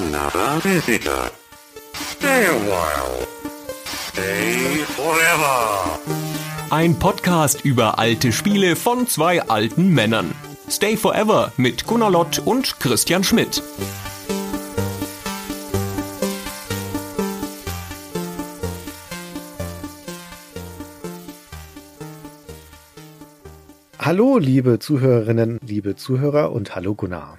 another visitor. Stay a while. Stay forever. Ein Podcast über alte Spiele von zwei alten Männern. Stay Forever mit Gunnar Lott und Christian Schmidt. Hallo, liebe Zuhörerinnen, liebe Zuhörer und hallo Gunnar.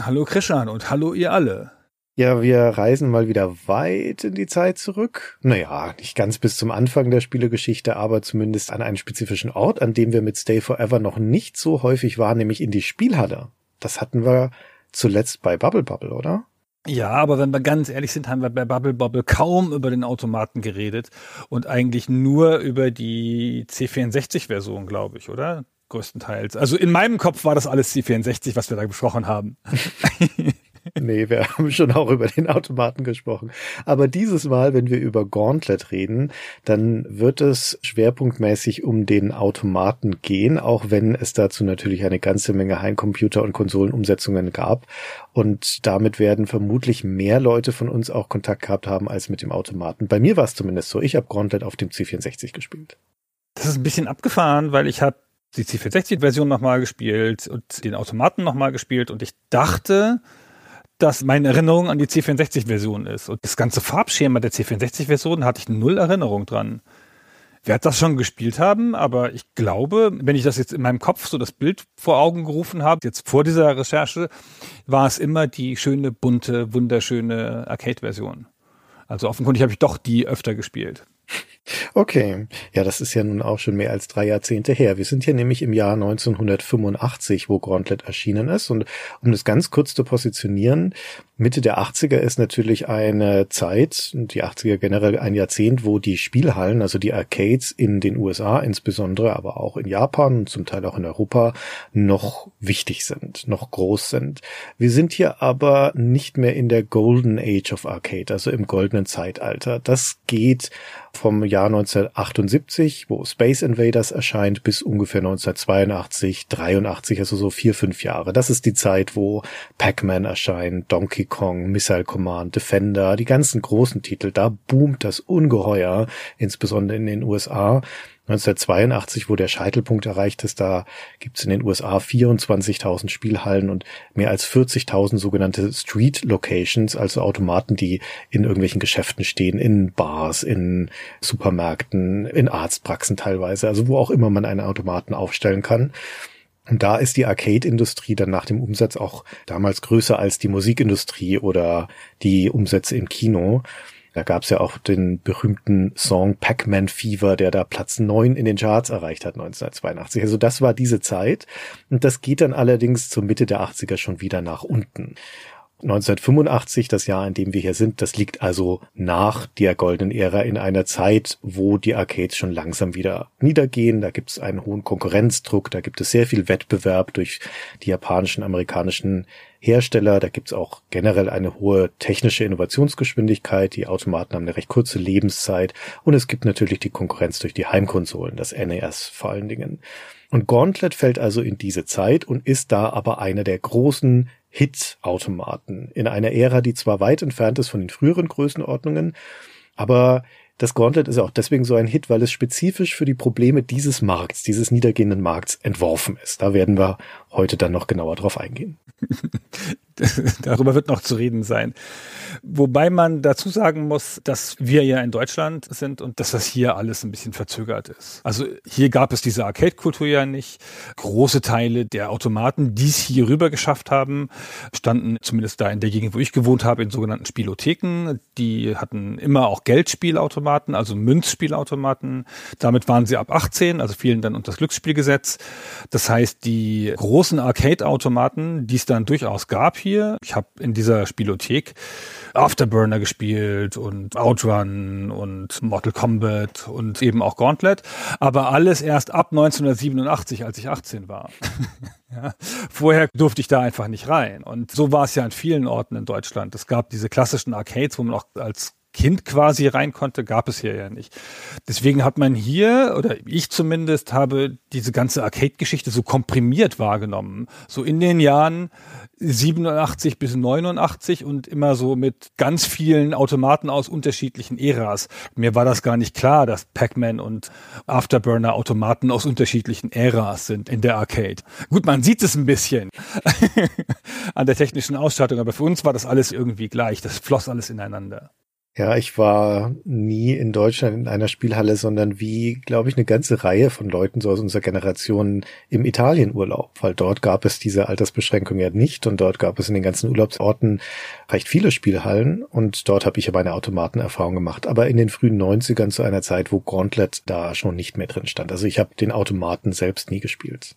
Hallo Christian und hallo ihr alle. Ja, wir reisen mal wieder weit in die Zeit zurück. Naja, nicht ganz bis zum Anfang der Spielegeschichte, aber zumindest an einen spezifischen Ort, an dem wir mit Stay Forever noch nicht so häufig waren, nämlich in die Spielhalle. Das hatten wir zuletzt bei Bubble Bubble, oder? Ja, aber wenn wir ganz ehrlich sind, haben wir bei Bubble Bubble kaum über den Automaten geredet und eigentlich nur über die C64-Version, glaube ich, oder? größtenteils. Also in meinem Kopf war das alles C64, was wir da besprochen haben. nee, wir haben schon auch über den Automaten gesprochen. Aber dieses Mal, wenn wir über Gauntlet reden, dann wird es schwerpunktmäßig um den Automaten gehen, auch wenn es dazu natürlich eine ganze Menge Heimcomputer- und Konsolenumsetzungen gab. Und damit werden vermutlich mehr Leute von uns auch Kontakt gehabt haben als mit dem Automaten. Bei mir war es zumindest so. Ich habe Gauntlet auf dem C64 gespielt. Das ist ein bisschen abgefahren, weil ich habe die C64-Version nochmal gespielt und den Automaten nochmal gespielt und ich dachte, dass meine Erinnerung an die C64-Version ist. Und das ganze Farbschema der C64-Version hatte ich null Erinnerung dran. Werde das schon gespielt haben, aber ich glaube, wenn ich das jetzt in meinem Kopf so das Bild vor Augen gerufen habe, jetzt vor dieser Recherche, war es immer die schöne, bunte, wunderschöne Arcade-Version. Also offenkundig habe ich doch die öfter gespielt. Okay, ja, das ist ja nun auch schon mehr als drei Jahrzehnte her. Wir sind hier nämlich im Jahr 1985, wo Gauntlet erschienen ist. Und um das ganz kurz zu positionieren, Mitte der 80er ist natürlich eine Zeit, die 80er generell ein Jahrzehnt, wo die Spielhallen, also die Arcades in den USA insbesondere, aber auch in Japan und zum Teil auch in Europa noch wichtig sind, noch groß sind. Wir sind hier aber nicht mehr in der Golden Age of Arcade, also im goldenen Zeitalter. Das geht vom Jahr 1978, wo Space Invaders erscheint, bis ungefähr 1982, 83, also so vier, fünf Jahre. Das ist die Zeit, wo Pac-Man erscheint, Donkey Kong, Missile Command, Defender, die ganzen großen Titel. Da boomt das ungeheuer, insbesondere in den USA. 1982, wo der Scheitelpunkt erreicht ist, da gibt's in den USA 24.000 Spielhallen und mehr als 40.000 sogenannte Street Locations, also Automaten, die in irgendwelchen Geschäften stehen, in Bars, in Supermärkten, in Arztpraxen teilweise, also wo auch immer man einen Automaten aufstellen kann. Und da ist die Arcade-Industrie dann nach dem Umsatz auch damals größer als die Musikindustrie oder die Umsätze im Kino. Da gab's ja auch den berühmten Song Pac-Man Fever, der da Platz neun in den Charts erreicht hat 1982. Also das war diese Zeit. Und das geht dann allerdings zur Mitte der 80er schon wieder nach unten. 1985, das Jahr, in dem wir hier sind, das liegt also nach der goldenen Ära in einer Zeit, wo die Arcades schon langsam wieder niedergehen. Da gibt es einen hohen Konkurrenzdruck, da gibt es sehr viel Wettbewerb durch die japanischen, amerikanischen Hersteller. Da gibt es auch generell eine hohe technische Innovationsgeschwindigkeit. Die Automaten haben eine recht kurze Lebenszeit und es gibt natürlich die Konkurrenz durch die Heimkonsolen, das NES vor allen Dingen. Und Gauntlet fällt also in diese Zeit und ist da aber einer der großen Hit-Automaten in einer Ära, die zwar weit entfernt ist von den früheren Größenordnungen, aber das Gauntlet ist auch deswegen so ein Hit, weil es spezifisch für die Probleme dieses Markts, dieses niedergehenden Markts entworfen ist. Da werden wir heute dann noch genauer drauf eingehen. Darüber wird noch zu reden sein. Wobei man dazu sagen muss, dass wir ja in Deutschland sind und dass das hier alles ein bisschen verzögert ist. Also hier gab es diese Arcade-Kultur ja nicht. Große Teile der Automaten, die es hier rüber geschafft haben, standen zumindest da in der Gegend, wo ich gewohnt habe, in sogenannten Spielotheken. Die hatten immer auch Geldspielautomaten, also Münzspielautomaten. Damit waren sie ab 18, also fielen dann unter das Glücksspielgesetz. Das heißt, die großen Arcade-Automaten, die es dann durchaus gab hier, ich habe in dieser Spielothek Afterburner gespielt und Outrun und Mortal Kombat und eben auch Gauntlet, aber alles erst ab 1987, als ich 18 war. ja. Vorher durfte ich da einfach nicht rein. Und so war es ja an vielen Orten in Deutschland. Es gab diese klassischen Arcades, wo man auch als Kind quasi rein konnte, gab es hier ja nicht. Deswegen hat man hier, oder ich zumindest, habe diese ganze Arcade-Geschichte so komprimiert wahrgenommen. So in den Jahren 87 bis 89 und immer so mit ganz vielen Automaten aus unterschiedlichen Äras. Mir war das gar nicht klar, dass Pac-Man und Afterburner Automaten aus unterschiedlichen Äras sind in der Arcade. Gut, man sieht es ein bisschen an der technischen Ausstattung, aber für uns war das alles irgendwie gleich. Das floss alles ineinander. Ja, ich war nie in Deutschland in einer Spielhalle, sondern wie, glaube ich, eine ganze Reihe von Leuten so aus unserer Generation im Italienurlaub, weil dort gab es diese Altersbeschränkung ja nicht und dort gab es in den ganzen Urlaubsorten recht viele Spielhallen und dort habe ich ja meine Automatenerfahrung gemacht, aber in den frühen 90ern zu einer Zeit, wo Gauntlet da schon nicht mehr drin stand. Also ich habe den Automaten selbst nie gespielt.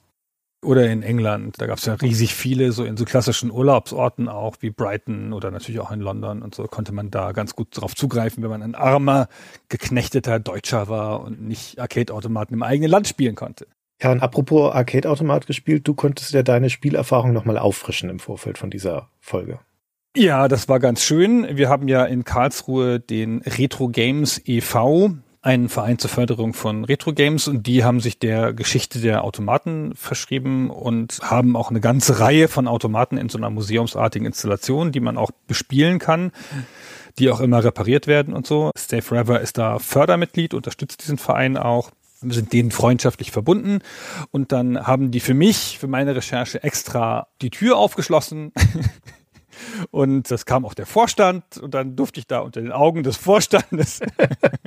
Oder in England, da gab es ja riesig viele, so in so klassischen Urlaubsorten auch, wie Brighton oder natürlich auch in London und so konnte man da ganz gut drauf zugreifen, wenn man ein armer, geknechteter Deutscher war und nicht Arcade-Automaten im eigenen Land spielen konnte. Ja, und apropos Arcade-Automat gespielt, du konntest ja deine Spielerfahrung nochmal auffrischen im Vorfeld von dieser Folge. Ja, das war ganz schön. Wir haben ja in Karlsruhe den Retro Games e.V einen Verein zur Förderung von Retro-Games und die haben sich der Geschichte der Automaten verschrieben und haben auch eine ganze Reihe von Automaten in so einer museumsartigen Installation, die man auch bespielen kann, die auch immer repariert werden und so. Stay Forever ist da Fördermitglied, unterstützt diesen Verein auch. Wir sind denen freundschaftlich verbunden und dann haben die für mich, für meine Recherche extra die Tür aufgeschlossen Und das kam auch der Vorstand und dann durfte ich da unter den Augen des Vorstandes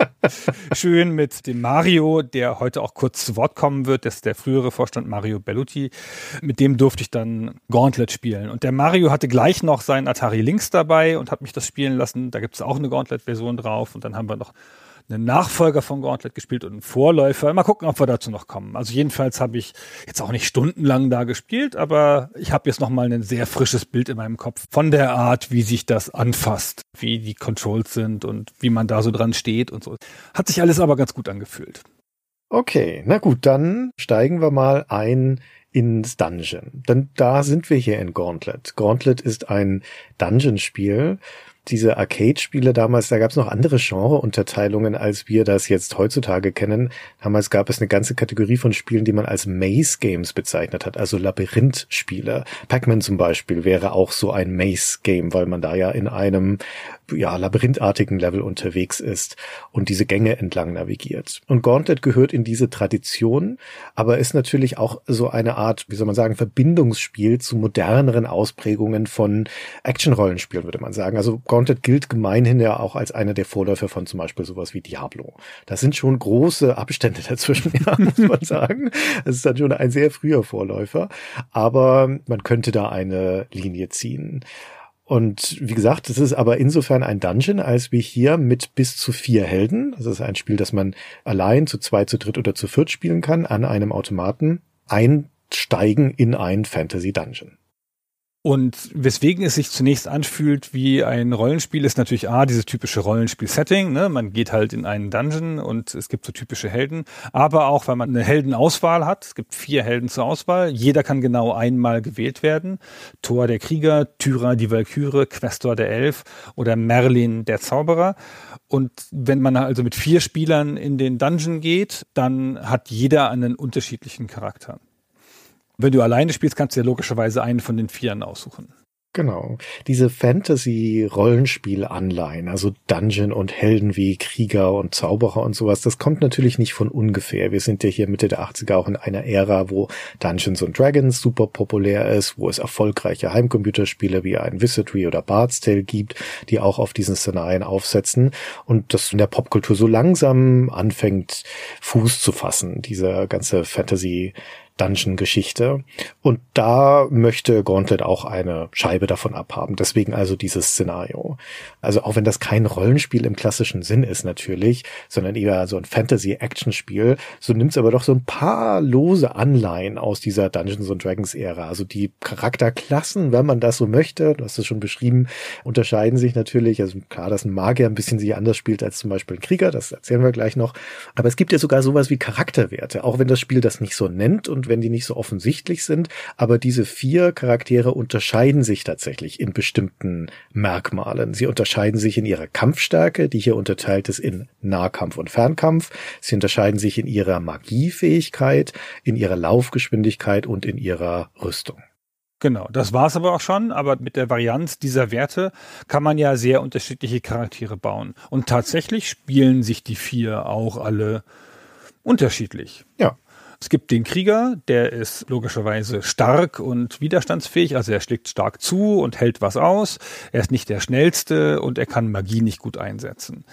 schön mit dem Mario, der heute auch kurz zu Wort kommen wird, das ist der frühere Vorstand Mario Belluti, mit dem durfte ich dann Gauntlet spielen. Und der Mario hatte gleich noch seinen Atari Lynx dabei und hat mich das spielen lassen. Da gibt es auch eine Gauntlet-Version drauf und dann haben wir noch einen Nachfolger von Gauntlet gespielt und einen Vorläufer. Mal gucken, ob wir dazu noch kommen. Also jedenfalls habe ich jetzt auch nicht stundenlang da gespielt, aber ich habe jetzt noch ein sehr frisches Bild in meinem Kopf von der Art, wie sich das anfasst, wie die Controls sind und wie man da so dran steht und so. Hat sich alles aber ganz gut angefühlt. Okay, na gut, dann steigen wir mal ein ins Dungeon. Denn da sind wir hier in Gauntlet. Gauntlet ist ein Dungeon-Spiel, diese Arcade-Spiele damals, da gab es noch andere Genre-Unterteilungen, als wir das jetzt heutzutage kennen. Damals gab es eine ganze Kategorie von Spielen, die man als Maze-Games bezeichnet hat, also Labyrinth-Spiele. Pac-Man zum Beispiel wäre auch so ein Maze-Game, weil man da ja in einem ja, labyrinthartigen Level unterwegs ist und diese Gänge entlang navigiert. Und Gauntlet gehört in diese Tradition, aber ist natürlich auch so eine Art, wie soll man sagen, Verbindungsspiel zu moderneren Ausprägungen von Action-Rollenspielen, würde man sagen. Also Gauntlet gilt gemeinhin ja auch als einer der Vorläufer von zum Beispiel sowas wie Diablo. Das sind schon große Abstände dazwischen, ja, muss man sagen. Es ist dann schon ein sehr früher Vorläufer, aber man könnte da eine Linie ziehen. Und wie gesagt, es ist aber insofern ein Dungeon, als wir hier mit bis zu vier Helden, das ist ein Spiel, das man allein zu zwei, zu dritt oder zu viert spielen kann, an einem Automaten einsteigen in ein Fantasy Dungeon. Und weswegen es sich zunächst anfühlt wie ein Rollenspiel, ist natürlich A, dieses typische Rollenspiel-Setting. Ne? Man geht halt in einen Dungeon und es gibt so typische Helden. Aber auch, weil man eine Heldenauswahl hat. Es gibt vier Helden zur Auswahl. Jeder kann genau einmal gewählt werden. Thor der Krieger, Tyra die Valkyrie, Questor der Elf oder Merlin der Zauberer. Und wenn man also mit vier Spielern in den Dungeon geht, dann hat jeder einen unterschiedlichen Charakter. Wenn du alleine spielst, kannst du ja logischerweise einen von den Vieren aussuchen. Genau. Diese Fantasy-Rollenspiel-Anleihen, also Dungeon und Helden wie Krieger und Zauberer und sowas, das kommt natürlich nicht von ungefähr. Wir sind ja hier Mitte der 80er auch in einer Ära, wo Dungeons and Dragons super populär ist, wo es erfolgreiche Heimcomputerspiele wie ein Wizardry oder Bard's Tale gibt, die auch auf diesen Szenarien aufsetzen und das in der Popkultur so langsam anfängt, Fuß zu fassen, dieser ganze Fantasy Dungeon-Geschichte. Und da möchte Gauntlet auch eine Scheibe davon abhaben. Deswegen also dieses Szenario. Also auch wenn das kein Rollenspiel im klassischen Sinn ist natürlich, sondern eher so ein Fantasy-Action-Spiel, so nimmt es aber doch so ein paar lose Anleihen aus dieser Dungeons and Dragons-Ära. Also die Charakterklassen, wenn man das so möchte, du hast es schon beschrieben, unterscheiden sich natürlich. Also klar, dass ein Magier ein bisschen sich anders spielt als zum Beispiel ein Krieger, das erzählen wir gleich noch. Aber es gibt ja sogar sowas wie Charakterwerte, auch wenn das Spiel das nicht so nennt und wenn die nicht so offensichtlich sind. Aber diese vier Charaktere unterscheiden sich tatsächlich in bestimmten Merkmalen. Sie unterscheiden sich in ihrer Kampfstärke, die hier unterteilt ist in Nahkampf und Fernkampf. Sie unterscheiden sich in ihrer Magiefähigkeit, in ihrer Laufgeschwindigkeit und in ihrer Rüstung. Genau, das war's aber auch schon. Aber mit der Varianz dieser Werte kann man ja sehr unterschiedliche Charaktere bauen. Und tatsächlich spielen sich die vier auch alle unterschiedlich. Ja. Es gibt den Krieger, der ist logischerweise stark und widerstandsfähig, also er schlägt stark zu und hält was aus. Er ist nicht der schnellste und er kann Magie nicht gut einsetzen.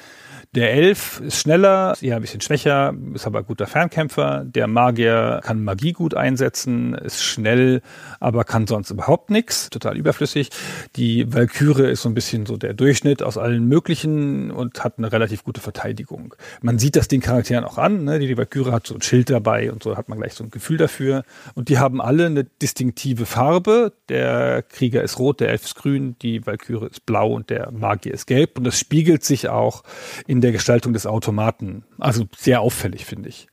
Der Elf ist schneller, ist eher ein bisschen schwächer, ist aber guter Fernkämpfer. Der Magier kann Magie gut einsetzen, ist schnell, aber kann sonst überhaupt nichts, total überflüssig. Die Valkyrie ist so ein bisschen so der Durchschnitt aus allen möglichen und hat eine relativ gute Verteidigung. Man sieht das den Charakteren auch an, ne? die, die Valkyrie hat so ein Schild dabei und so hat man gleich so ein Gefühl dafür. Und die haben alle eine distinktive Farbe. Der Krieger ist rot, der Elf ist grün, die Valkyrie ist blau und der Magier ist gelb. Und das spiegelt sich auch in der Gestaltung des Automaten. Also sehr auffällig, finde ich.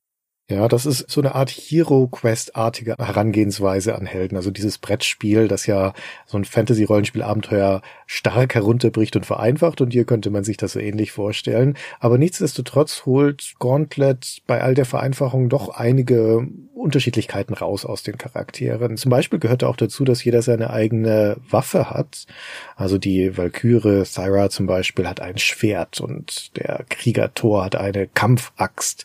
Ja, das ist so eine Art Hero-Quest-artige Herangehensweise an Helden. Also dieses Brettspiel, das ja so ein Fantasy-Rollenspiel-Abenteuer stark herunterbricht und vereinfacht. Und hier könnte man sich das so ähnlich vorstellen. Aber nichtsdestotrotz holt Gauntlet bei all der Vereinfachung doch einige Unterschiedlichkeiten raus aus den Charakteren. Zum Beispiel gehört auch dazu, dass jeder seine eigene Waffe hat. Also die Valkyrie Thyra zum Beispiel hat ein Schwert und der Krieger Thor hat eine Kampfaxt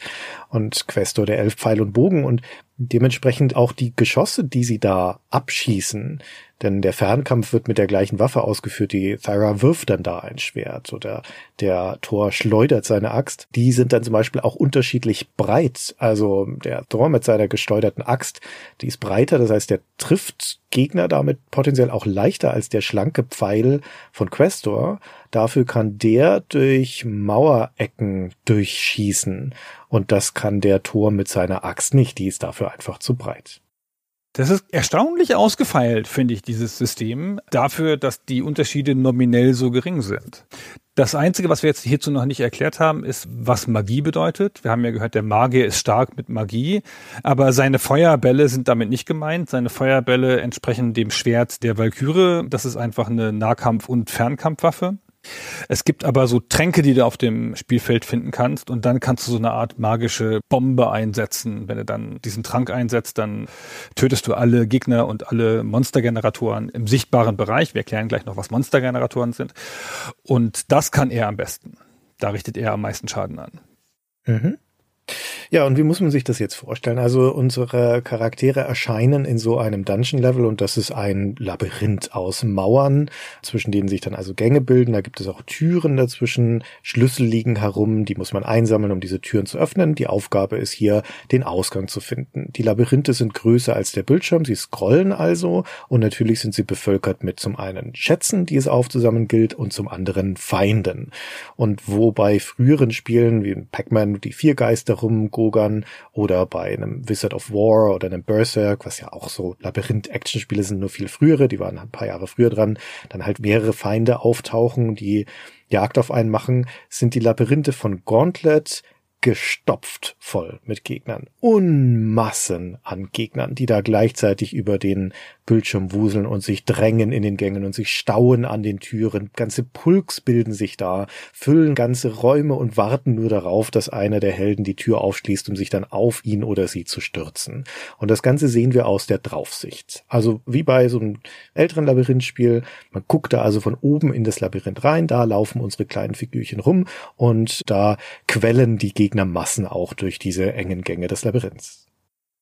und Questor der Elf Pfeil und Bogen und dementsprechend auch die Geschosse, die sie da abschießen, denn der Fernkampf wird mit der gleichen Waffe ausgeführt. Die Thyra wirft dann da ein Schwert oder der Thor schleudert seine Axt. Die sind dann zum Beispiel auch unterschiedlich breit. Also der Thor mit seiner geschleuderten Axt, die ist breiter, das heißt, der trifft Gegner damit potenziell auch leichter als der schlanke Pfeil von Questor. Dafür kann der durch Mauerecken durchschießen. Und das kann der Tor mit seiner Axt nicht. Die ist dafür einfach zu breit. Das ist erstaunlich ausgefeilt, finde ich, dieses System, dafür, dass die Unterschiede nominell so gering sind. Das Einzige, was wir jetzt hierzu noch nicht erklärt haben, ist, was Magie bedeutet. Wir haben ja gehört, der Magier ist stark mit Magie, aber seine Feuerbälle sind damit nicht gemeint. Seine Feuerbälle entsprechen dem Schwert der Valkyrie. Das ist einfach eine Nahkampf- und Fernkampfwaffe. Es gibt aber so Tränke, die du auf dem Spielfeld finden kannst und dann kannst du so eine Art magische Bombe einsetzen. Wenn du dann diesen Trank einsetzt, dann tötest du alle Gegner und alle Monstergeneratoren im sichtbaren Bereich. Wir erklären gleich noch, was Monstergeneratoren sind. Und das kann er am besten. Da richtet er am meisten Schaden an. Mhm. Ja, und wie muss man sich das jetzt vorstellen? Also unsere Charaktere erscheinen in so einem Dungeon-Level und das ist ein Labyrinth aus Mauern, zwischen denen sich dann also Gänge bilden. Da gibt es auch Türen dazwischen, Schlüssel liegen herum, die muss man einsammeln, um diese Türen zu öffnen. Die Aufgabe ist hier, den Ausgang zu finden. Die Labyrinthe sind größer als der Bildschirm, sie scrollen also und natürlich sind sie bevölkert mit zum einen Schätzen, die es aufzusammeln gilt, und zum anderen Feinden. Und wo bei früheren Spielen wie Pac-Man die vier Geister rumgogern oder bei einem Wizard of War oder einem Berserk, was ja auch so Labyrinth-Action-Spiele sind, nur viel frühere, die waren ein paar Jahre früher dran, dann halt mehrere Feinde auftauchen, die Jagd auf einen machen, sind die Labyrinthe von Gauntlet gestopft voll mit Gegnern. Unmassen an Gegnern, die da gleichzeitig über den Bildschirm wuseln und sich drängen in den Gängen und sich stauen an den Türen. Ganze Pulks bilden sich da, füllen ganze Räume und warten nur darauf, dass einer der Helden die Tür aufschließt, um sich dann auf ihn oder sie zu stürzen. Und das Ganze sehen wir aus der Draufsicht. Also wie bei so einem älteren Labyrinthspiel. Man guckt da also von oben in das Labyrinth rein, da laufen unsere kleinen Figürchen rum und da quellen die Gegnermassen auch durch diese engen Gänge des Labyrinths.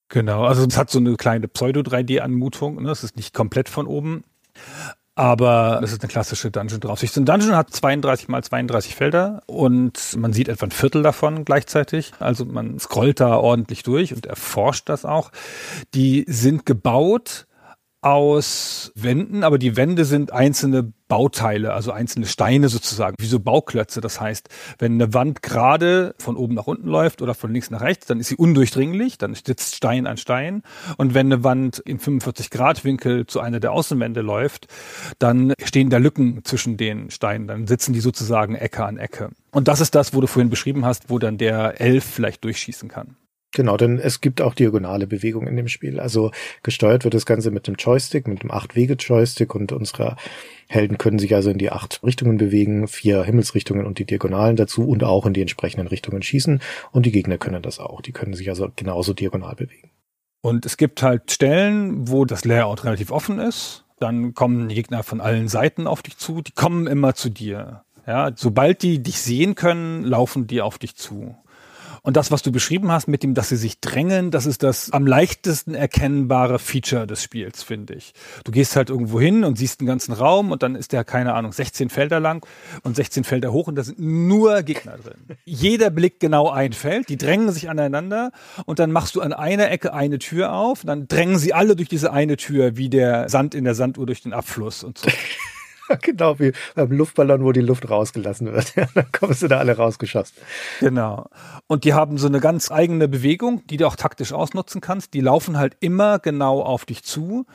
Genau, also es hat so eine kleine Pseudo-3D-Anmutung. Ne? Es ist nicht komplett von oben. Aber es ist eine klassische Dungeon-Draufsicht. Ein Dungeon hat 32 mal 32 Felder und man sieht etwa ein Viertel davon gleichzeitig. Also man scrollt da ordentlich durch und erforscht das auch. Die sind gebaut aus Wänden, aber die Wände sind einzelne Bauteile, also einzelne Steine sozusagen, wie so Bauklötze. Das heißt, wenn eine Wand gerade von oben nach unten läuft oder von links nach rechts, dann ist sie undurchdringlich, dann sitzt Stein an Stein. Und wenn eine Wand in 45 Grad Winkel zu einer der Außenwände läuft, dann stehen da Lücken zwischen den Steinen, dann sitzen die sozusagen Ecke an Ecke. Und das ist das, wo du vorhin beschrieben hast, wo dann der Elf vielleicht durchschießen kann. Genau, denn es gibt auch diagonale Bewegungen in dem Spiel. Also gesteuert wird das Ganze mit dem Joystick, mit dem Acht-Wege-Joystick und unsere Helden können sich also in die acht Richtungen bewegen, vier Himmelsrichtungen und die Diagonalen dazu und auch in die entsprechenden Richtungen schießen. Und die Gegner können das auch. Die können sich also genauso diagonal bewegen. Und es gibt halt Stellen, wo das Layout relativ offen ist. Dann kommen die Gegner von allen Seiten auf dich zu. Die kommen immer zu dir. Ja, sobald die dich sehen können, laufen die auf dich zu. Und das, was du beschrieben hast mit dem, dass sie sich drängen, das ist das am leichtesten erkennbare Feature des Spiels, finde ich. Du gehst halt irgendwo hin und siehst einen ganzen Raum und dann ist der, keine Ahnung, 16 Felder lang und 16 Felder hoch und da sind nur Gegner drin. Jeder blickt genau ein Feld, die drängen sich aneinander und dann machst du an einer Ecke eine Tür auf, dann drängen sie alle durch diese eine Tür wie der Sand in der Sanduhr durch den Abfluss und so. genau wie beim Luftballon, wo die Luft rausgelassen wird. Ja, dann kommst du da alle rausgeschossen. Genau. Und die haben so eine ganz eigene Bewegung, die du auch taktisch ausnutzen kannst. Die laufen halt immer genau auf dich zu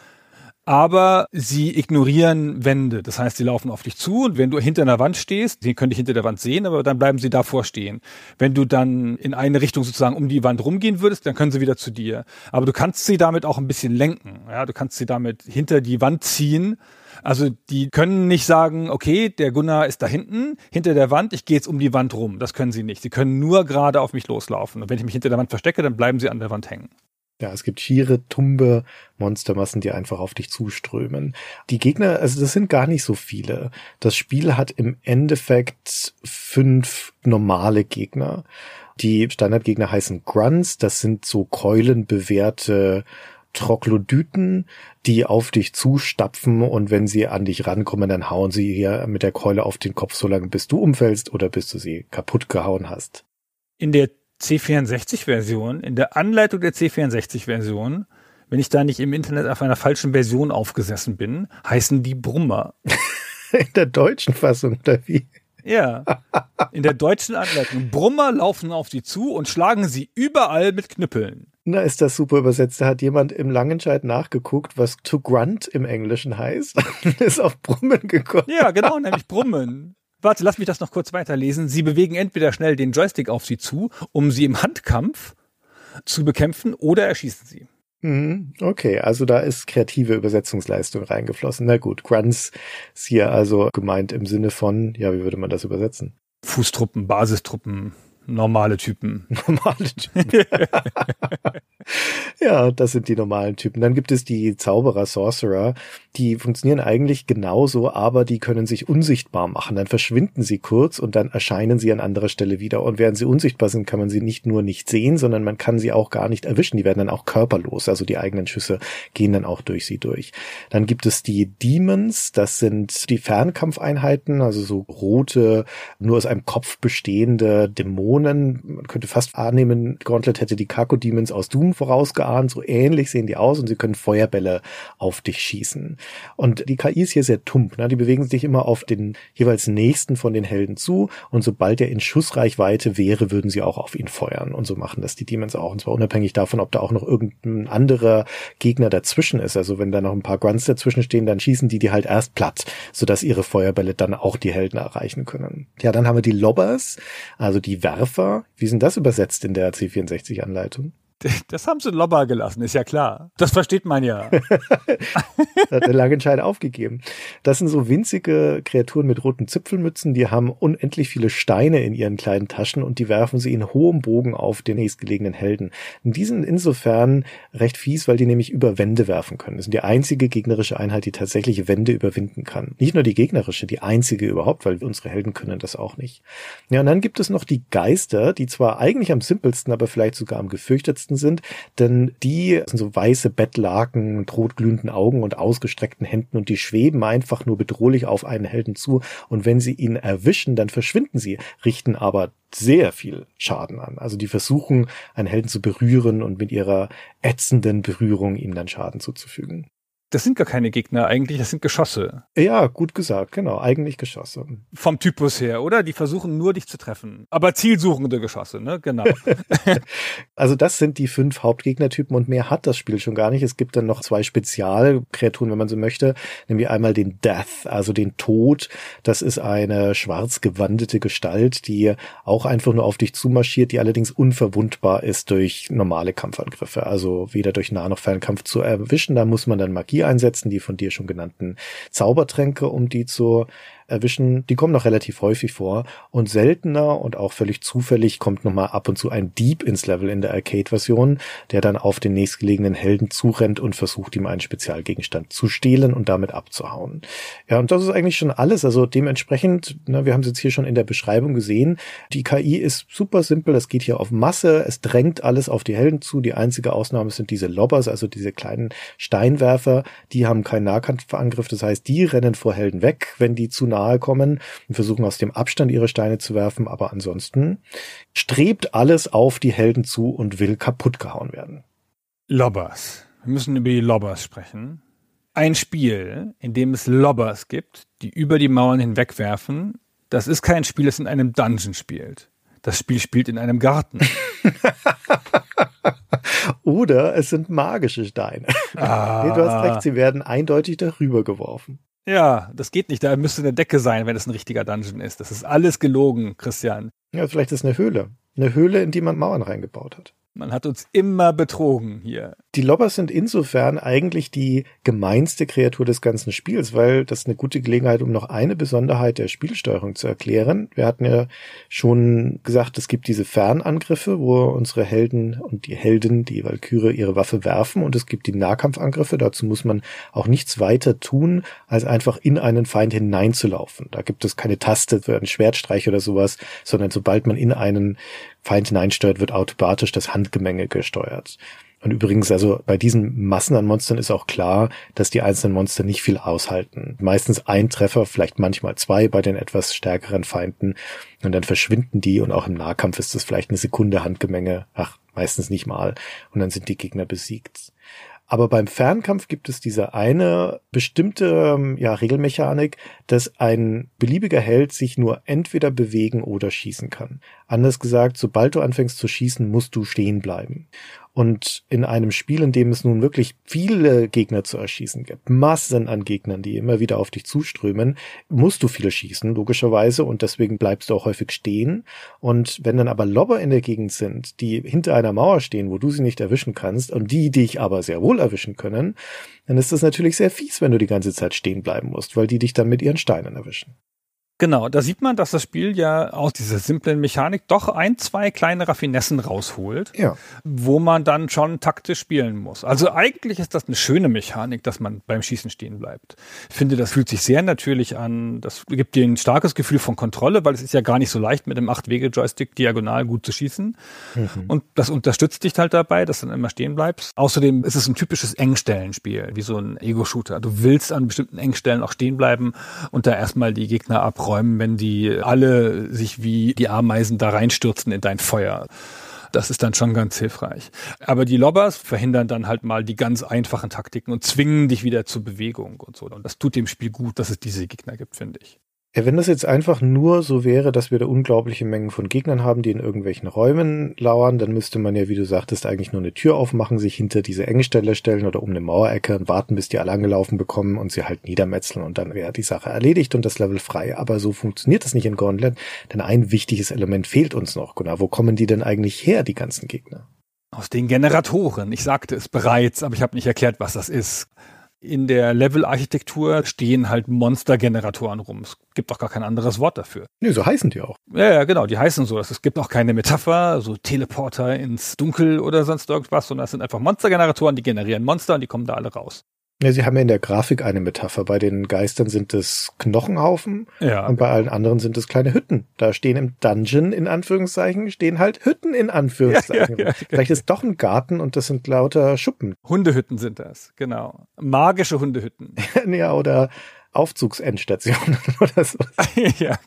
aber sie ignorieren Wände. Das heißt, sie laufen auf dich zu und wenn du hinter einer Wand stehst, sie können dich hinter der Wand sehen, aber dann bleiben sie davor stehen. Wenn du dann in eine Richtung sozusagen um die Wand rumgehen würdest, dann können sie wieder zu dir. Aber du kannst sie damit auch ein bisschen lenken. Ja, du kannst sie damit hinter die Wand ziehen also die können nicht sagen, okay, der Gunnar ist da hinten, hinter der Wand, ich gehe jetzt um die Wand rum. Das können sie nicht. Sie können nur gerade auf mich loslaufen. Und wenn ich mich hinter der Wand verstecke, dann bleiben sie an der Wand hängen. Ja, es gibt schiere, tumbe Monstermassen, die einfach auf dich zuströmen. Die Gegner, also das sind gar nicht so viele. Das Spiel hat im Endeffekt fünf normale Gegner. Die Standardgegner heißen Grunts, das sind so keulenbewehrte Troglodyten, die auf dich zustapfen und wenn sie an dich rankommen, dann hauen sie hier mit der Keule auf den Kopf, solange bis du umfällst oder bis du sie kaputt gehauen hast. In der C64-Version, in der Anleitung der C64-Version, wenn ich da nicht im Internet auf einer falschen Version aufgesessen bin, heißen die Brummer. in der deutschen Fassung, oder wie? Ja. In der deutschen Anleitung. Brummer laufen auf sie zu und schlagen sie überall mit Knüppeln. Na, ist das super übersetzt. Da hat jemand im Langenscheid nachgeguckt, was to grunt im Englischen heißt. ist auf Brummen gekommen. Ja, genau, nämlich Brummen. Warte, lass mich das noch kurz weiterlesen. Sie bewegen entweder schnell den Joystick auf sie zu, um sie im Handkampf zu bekämpfen, oder erschießen sie. Mhm, okay, also da ist kreative Übersetzungsleistung reingeflossen. Na gut, Grunts ist hier also gemeint im Sinne von, ja, wie würde man das übersetzen? Fußtruppen, Basistruppen, normale Typen. Normale Typen. ja, das sind die normalen Typen. Dann gibt es die Zauberer, Sorcerer, die funktionieren eigentlich genauso, aber die können sich unsichtbar machen. Dann verschwinden sie kurz und dann erscheinen sie an anderer Stelle wieder. Und während sie unsichtbar sind, kann man sie nicht nur nicht sehen, sondern man kann sie auch gar nicht erwischen. Die werden dann auch körperlos. Also die eigenen Schüsse gehen dann auch durch sie durch. Dann gibt es die Demons. Das sind die Fernkampfeinheiten, also so rote, nur aus einem Kopf bestehende Dämonen Dämonen. Man könnte fast annehmen, Gauntlet hätte die Kako Demons aus Doom vorausgeahnt. So ähnlich sehen die aus und sie können Feuerbälle auf dich schießen. Und die KI ist hier sehr tump. Ne? Die bewegen sich immer auf den jeweils nächsten von den Helden zu und sobald er in Schussreichweite wäre, würden sie auch auf ihn feuern. Und so machen das die Demons auch. Und zwar unabhängig davon, ob da auch noch irgendein anderer Gegner dazwischen ist. Also wenn da noch ein paar Grunts dazwischen stehen, dann schießen die die halt erst platt, sodass ihre Feuerbälle dann auch die Helden erreichen können. Ja, dann haben wir die Lobbers, also die Werfer Werfer. Wie sind das übersetzt in der C64-Anleitung? Das haben sie Lobber gelassen, ist ja klar. Das versteht man ja. hat der Langenscheid aufgegeben. Das sind so winzige Kreaturen mit roten Zipfelmützen, die haben unendlich viele Steine in ihren kleinen Taschen und die werfen sie in hohem Bogen auf den nächstgelegenen Helden. Und die sind insofern recht fies, weil die nämlich über Wände werfen können. Das sind die einzige gegnerische Einheit, die tatsächlich Wände überwinden kann. Nicht nur die gegnerische, die einzige überhaupt, weil unsere Helden können das auch nicht. Ja, und dann gibt es noch die Geister, die zwar eigentlich am simpelsten, aber vielleicht sogar am gefürchtetsten Polizisten sind, denn die sind so weiße Bettlaken mit rotglühenden Augen und ausgestreckten Händen und die schweben einfach nur bedrohlich auf einen Helden zu und wenn sie ihn erwischen, dann verschwinden sie, richten aber sehr viel Schaden an. Also die versuchen, einen Helden zu berühren und mit ihrer ätzenden Berührung ihm dann Schaden zuzufügen. Das sind gar keine Gegner eigentlich, das sind Geschosse. Ja, gut gesagt, genau. Eigentlich Geschosse. Vom Typus her, oder? Die versuchen nur dich zu treffen. Aber zielsuchende Geschosse, ne? Genau. also das sind die fünf Hauptgegnertypen und mehr hat das Spiel schon gar nicht. Es gibt dann noch zwei Spezialkreaturen, wenn man so möchte. Nämlich einmal den Death, also den Tod. Das ist eine schwarz gewandete Gestalt, die auch einfach nur auf dich zumarschiert, die allerdings unverwundbar ist durch normale Kampfangriffe. Also weder durch Nah- noch Fernkampf zu erwischen. Da muss man dann Magie einsetzen, die von dir schon genannten Zaubertränke, um die zu erwischen, die kommen noch relativ häufig vor und seltener und auch völlig zufällig kommt nochmal ab und zu ein Dieb ins Level in der Arcade-Version, der dann auf den nächstgelegenen Helden zurennt und versucht, ihm einen Spezialgegenstand zu stehlen und damit abzuhauen. Ja, und das ist eigentlich schon alles. Also dementsprechend, ne, wir haben es jetzt hier schon in der Beschreibung gesehen, die KI ist super simpel, das geht hier auf Masse, es drängt alles auf die Helden zu. Die einzige Ausnahme sind diese Lobbers, also diese kleinen Steinwerfer, die haben keinen Nahkampfangriff, das heißt, die rennen vor Helden weg, wenn die zu nah nahe kommen und versuchen aus dem Abstand ihre Steine zu werfen, aber ansonsten strebt alles auf die Helden zu und will kaputt gehauen werden. Lobbers. Wir müssen über die Lobbers sprechen. Ein Spiel, in dem es Lobbers gibt, die über die Mauern hinwegwerfen, das ist kein Spiel, das in einem Dungeon spielt. Das Spiel spielt in einem Garten. Oder es sind magische Steine. Ah. Nee, du hast recht, sie werden eindeutig darüber geworfen. Ja, das geht nicht. Da müsste eine Decke sein, wenn es ein richtiger Dungeon ist. Das ist alles gelogen, Christian. Ja, vielleicht ist es eine Höhle. Eine Höhle, in die man Mauern reingebaut hat. Man hat uns immer betrogen hier. Die Lobbers sind insofern eigentlich die gemeinste Kreatur des ganzen Spiels, weil das eine gute Gelegenheit, um noch eine Besonderheit der Spielsteuerung zu erklären. Wir hatten ja schon gesagt, es gibt diese Fernangriffe, wo unsere Helden und die Helden, die Valkyrie, ihre Waffe werfen und es gibt die Nahkampfangriffe. Dazu muss man auch nichts weiter tun, als einfach in einen Feind hineinzulaufen. Da gibt es keine Taste für einen Schwertstreich oder sowas, sondern sobald man in einen Feind hineinsteuert, wird automatisch das Handgemenge gesteuert. Und übrigens, also bei diesen Massen an Monstern ist auch klar, dass die einzelnen Monster nicht viel aushalten. Meistens ein Treffer, vielleicht manchmal zwei bei den etwas stärkeren Feinden. Und dann verschwinden die und auch im Nahkampf ist das vielleicht eine Sekunde Handgemenge. Ach, meistens nicht mal. Und dann sind die Gegner besiegt. Aber beim Fernkampf gibt es diese eine bestimmte ähm, ja, Regelmechanik, dass ein beliebiger Held sich nur entweder bewegen oder schießen kann. Anders gesagt, sobald du anfängst zu schießen, musst du stehen bleiben. Und in einem Spiel, in dem es nun wirklich viele Gegner zu erschießen gibt, Massen an Gegnern, die immer wieder auf dich zuströmen, musst du viel schießen, logischerweise, und deswegen bleibst du auch häufig stehen. Und wenn dann aber Lobber in der Gegend sind, die hinter einer Mauer stehen, wo du sie nicht erwischen kannst, und die dich aber sehr wohl erwischen können, dann ist das natürlich sehr fies, wenn du die ganze Zeit stehen bleiben musst, weil die dich dann mit ihren Steinen erwischen. Genau, da sieht man, dass das Spiel ja aus dieser simplen Mechanik doch ein, zwei kleine Raffinessen rausholt, ja. wo man dann schon taktisch spielen muss. Also eigentlich ist das eine schöne Mechanik, dass man beim Schießen stehen bleibt. Ich finde, das fühlt sich sehr natürlich an. Das gibt dir ein starkes Gefühl von Kontrolle, weil es ist ja gar nicht so leicht, mit dem Acht-Wege-Joystick diagonal gut zu schießen. Mhm. Und das unterstützt dich halt dabei, dass du dann immer stehen bleibst. Außerdem ist es ein typisches Engstellenspiel, wie so ein Ego-Shooter. Du willst an bestimmten Engstellen auch stehen bleiben und da erstmal die Gegner abräumen aufräumen, wenn die alle sich wie die Ameisen da reinstürzen in dein Feuer. Das ist dann schon ganz hilfreich. Aber die Lobbers verhindern dann halt mal die ganz einfachen Taktiken und zwingen dich wieder zur Bewegung und so. Und das tut dem Spiel gut, dass es diese Gegner gibt, finde ich. Ja, wenn das jetzt einfach nur so wäre, dass wir da unglaubliche Mengen von Gegnern haben, die in irgendwelchen Räumen lauern, dann müsste man ja, wie du sagtest, eigentlich nur eine Tür aufmachen, sich hinter diese Engstelle stellen oder um eine Mauerecke und warten, bis die alle angelaufen bekommen und sie halt niedermetzeln und dann wäre die Sache erledigt und das Level frei. Aber so funktioniert das nicht in Gauntlet, denn ein wichtiges Element fehlt uns noch. Gunnar, wo kommen die denn eigentlich her, die ganzen Gegner? Aus den Generatoren. Ich sagte es bereits, aber ich habe nicht erklärt, was das ist in der Level-Architektur stehen halt Monster-Generatoren rum. Es gibt auch gar kein anderes Wort dafür. Nee, so heißen die auch. Ja, ja, genau, die heißen so. Es gibt auch keine Metapher, so Teleporter ins Dunkel oder sonst irgendwas, sondern es sind einfach Monster-Generatoren, die generieren Monster und die kommen da alle raus. Ja, sie haben ja in der Grafik eine Metapher. Bei den Geistern sind es Knochenhaufen ja. und bei allen anderen sind es kleine Hütten. Da stehen im Dungeon in Anführungszeichen, stehen halt Hütten in Anführungszeichen. Ja, ja, Vielleicht ist doch ein Garten und das sind lauter Schuppen. Hundehütten sind das, genau. Magische Hundehütten. ja, oder Aufzugsendstation oder so. ja,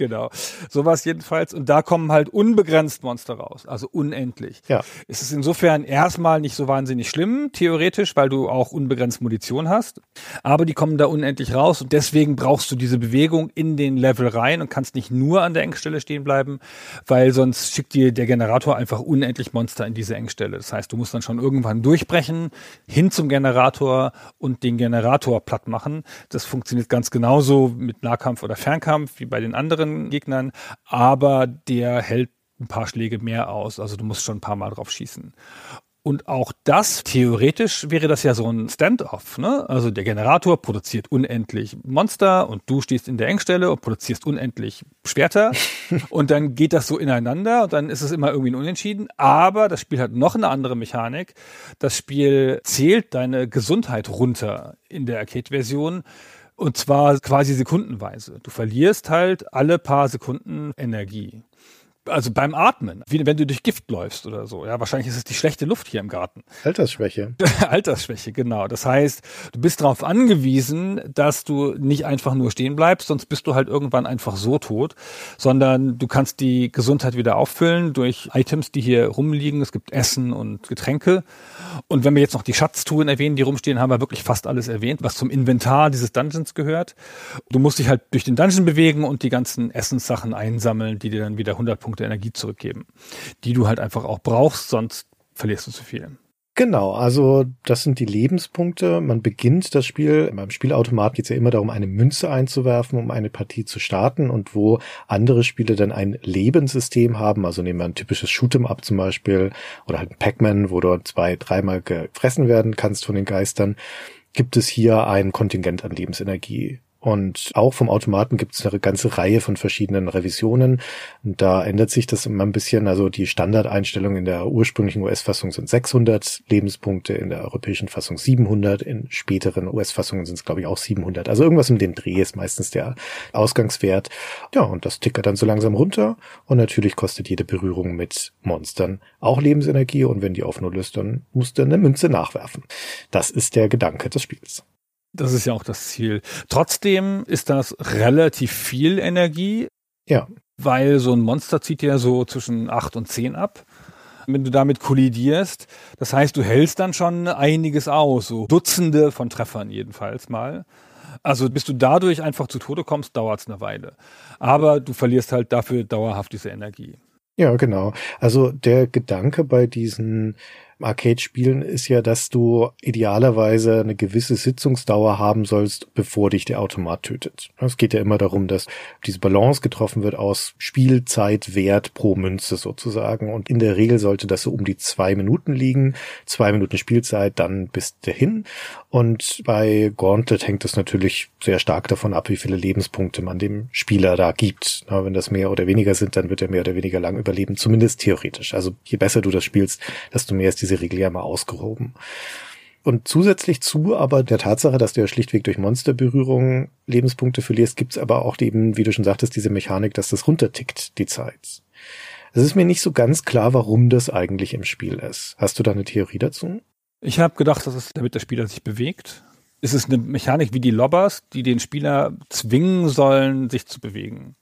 Genau. Sowas jedenfalls. Und da kommen halt unbegrenzt Monster raus. Also unendlich. Ja. Es ist insofern erstmal nicht so wahnsinnig schlimm, theoretisch, weil du auch unbegrenzt Munition hast. Aber die kommen da unendlich raus und deswegen brauchst du diese Bewegung in den Level rein und kannst nicht nur an der Engstelle stehen bleiben, weil sonst schickt dir der Generator einfach unendlich Monster in diese Engstelle. Das heißt, du musst dann schon irgendwann durchbrechen, hin zum Generator und den Generator platt machen. Das funktioniert ganz genauso mit Nahkampf oder Fernkampf wie bei den anderen Gegnern, aber der hält ein paar Schläge mehr aus. Also du musst schon ein paar Mal drauf schießen. Und auch das, theoretisch wäre das ja so ein Standoff. Ne? Also der Generator produziert unendlich Monster und du stehst in der Engstelle und produzierst unendlich Schwerter. und dann geht das so ineinander und dann ist es immer irgendwie ein Unentschieden. Aber das Spiel hat noch eine andere Mechanik. Das Spiel zählt deine Gesundheit runter in der Arcade-Version. Und zwar quasi sekundenweise. Du verlierst halt alle paar Sekunden Energie also beim Atmen, wie wenn du durch Gift läufst oder so. Ja, wahrscheinlich ist es die schlechte Luft hier im Garten. Altersschwäche. Altersschwäche, genau. Das heißt, du bist darauf angewiesen, dass du nicht einfach nur stehen bleibst, sonst bist du halt irgendwann einfach so tot, sondern du kannst die Gesundheit wieder auffüllen durch Items, die hier rumliegen. Es gibt Essen und Getränke. Und wenn wir jetzt noch die Schatztruhen erwähnen, die rumstehen, haben wir wirklich fast alles erwähnt, was zum Inventar dieses Dungeons gehört. Du musst dich halt durch den Dungeon bewegen und die ganzen Essenssachen einsammeln, die dir dann wieder 100 Punkte Punkte Energie zurückgeben, die du halt einfach auch brauchst, sonst verlierst du zu viel. Genau, also das sind die Lebenspunkte. Man beginnt das Spiel, beim Spielautomat geht es ja immer darum, eine Münze einzuwerfen, um eine Partie zu starten und wo andere Spiele dann ein Lebenssystem haben, also nehmen wir ein typisches Shoot'em Up zum Beispiel oder halt ein Pac-Man, wo du zwei, dreimal gefressen werden kannst von den Geistern, gibt es hier ein Kontingent an Lebensenergie und auch vom Automaten gibt es eine ganze Reihe von verschiedenen Revisionen. Und da ändert sich das immer ein bisschen. Also die Standardeinstellungen in der ursprünglichen US-Fassung sind 600 Lebenspunkte, in der europäischen Fassung 700, in späteren US-Fassungen sind es, glaube ich, auch 700. Also irgendwas um den Dreh ist meistens der Ausgangswert. Ja, und das tickert dann so langsam runter. Und natürlich kostet jede Berührung mit Monstern auch Lebensenergie. Und wenn die auf Null ist, dann musst du eine Münze nachwerfen. Das ist der Gedanke des Spiels. Das ist ja auch das Ziel. Trotzdem ist das relativ viel Energie. Ja. Weil so ein Monster zieht ja so zwischen acht und zehn ab. Wenn du damit kollidierst, das heißt, du hältst dann schon einiges aus, so Dutzende von Treffern jedenfalls mal. Also bis du dadurch einfach zu Tode kommst, dauert es eine Weile. Aber du verlierst halt dafür dauerhaft diese Energie. Ja, genau. Also der Gedanke bei diesen Arcade-Spielen ist ja, dass du idealerweise eine gewisse Sitzungsdauer haben sollst, bevor dich der Automat tötet. Es geht ja immer darum, dass diese Balance getroffen wird aus Spielzeit, Wert pro Münze sozusagen. Und in der Regel sollte das so um die zwei Minuten liegen. Zwei Minuten Spielzeit, dann bist du hin. Und bei Gauntlet hängt es natürlich sehr stark davon ab, wie viele Lebenspunkte man dem Spieler da gibt. wenn das mehr oder weniger sind, dann wird er mehr oder weniger lang überleben, zumindest theoretisch. Also je besser du das spielst, desto mehr ist diese Regel ja mal ausgehoben. Und zusätzlich zu aber der Tatsache, dass du ja schlichtweg durch Monsterberührungen Lebenspunkte verlierst, gibt's aber auch eben, wie du schon sagtest, diese Mechanik, dass das runtertickt, die Zeit. Es ist mir nicht so ganz klar, warum das eigentlich im Spiel ist. Hast du da eine Theorie dazu? Ich habe gedacht, das ist, damit der Spieler sich bewegt. Es ist eine Mechanik wie die Lobbers, die den Spieler zwingen sollen, sich zu bewegen.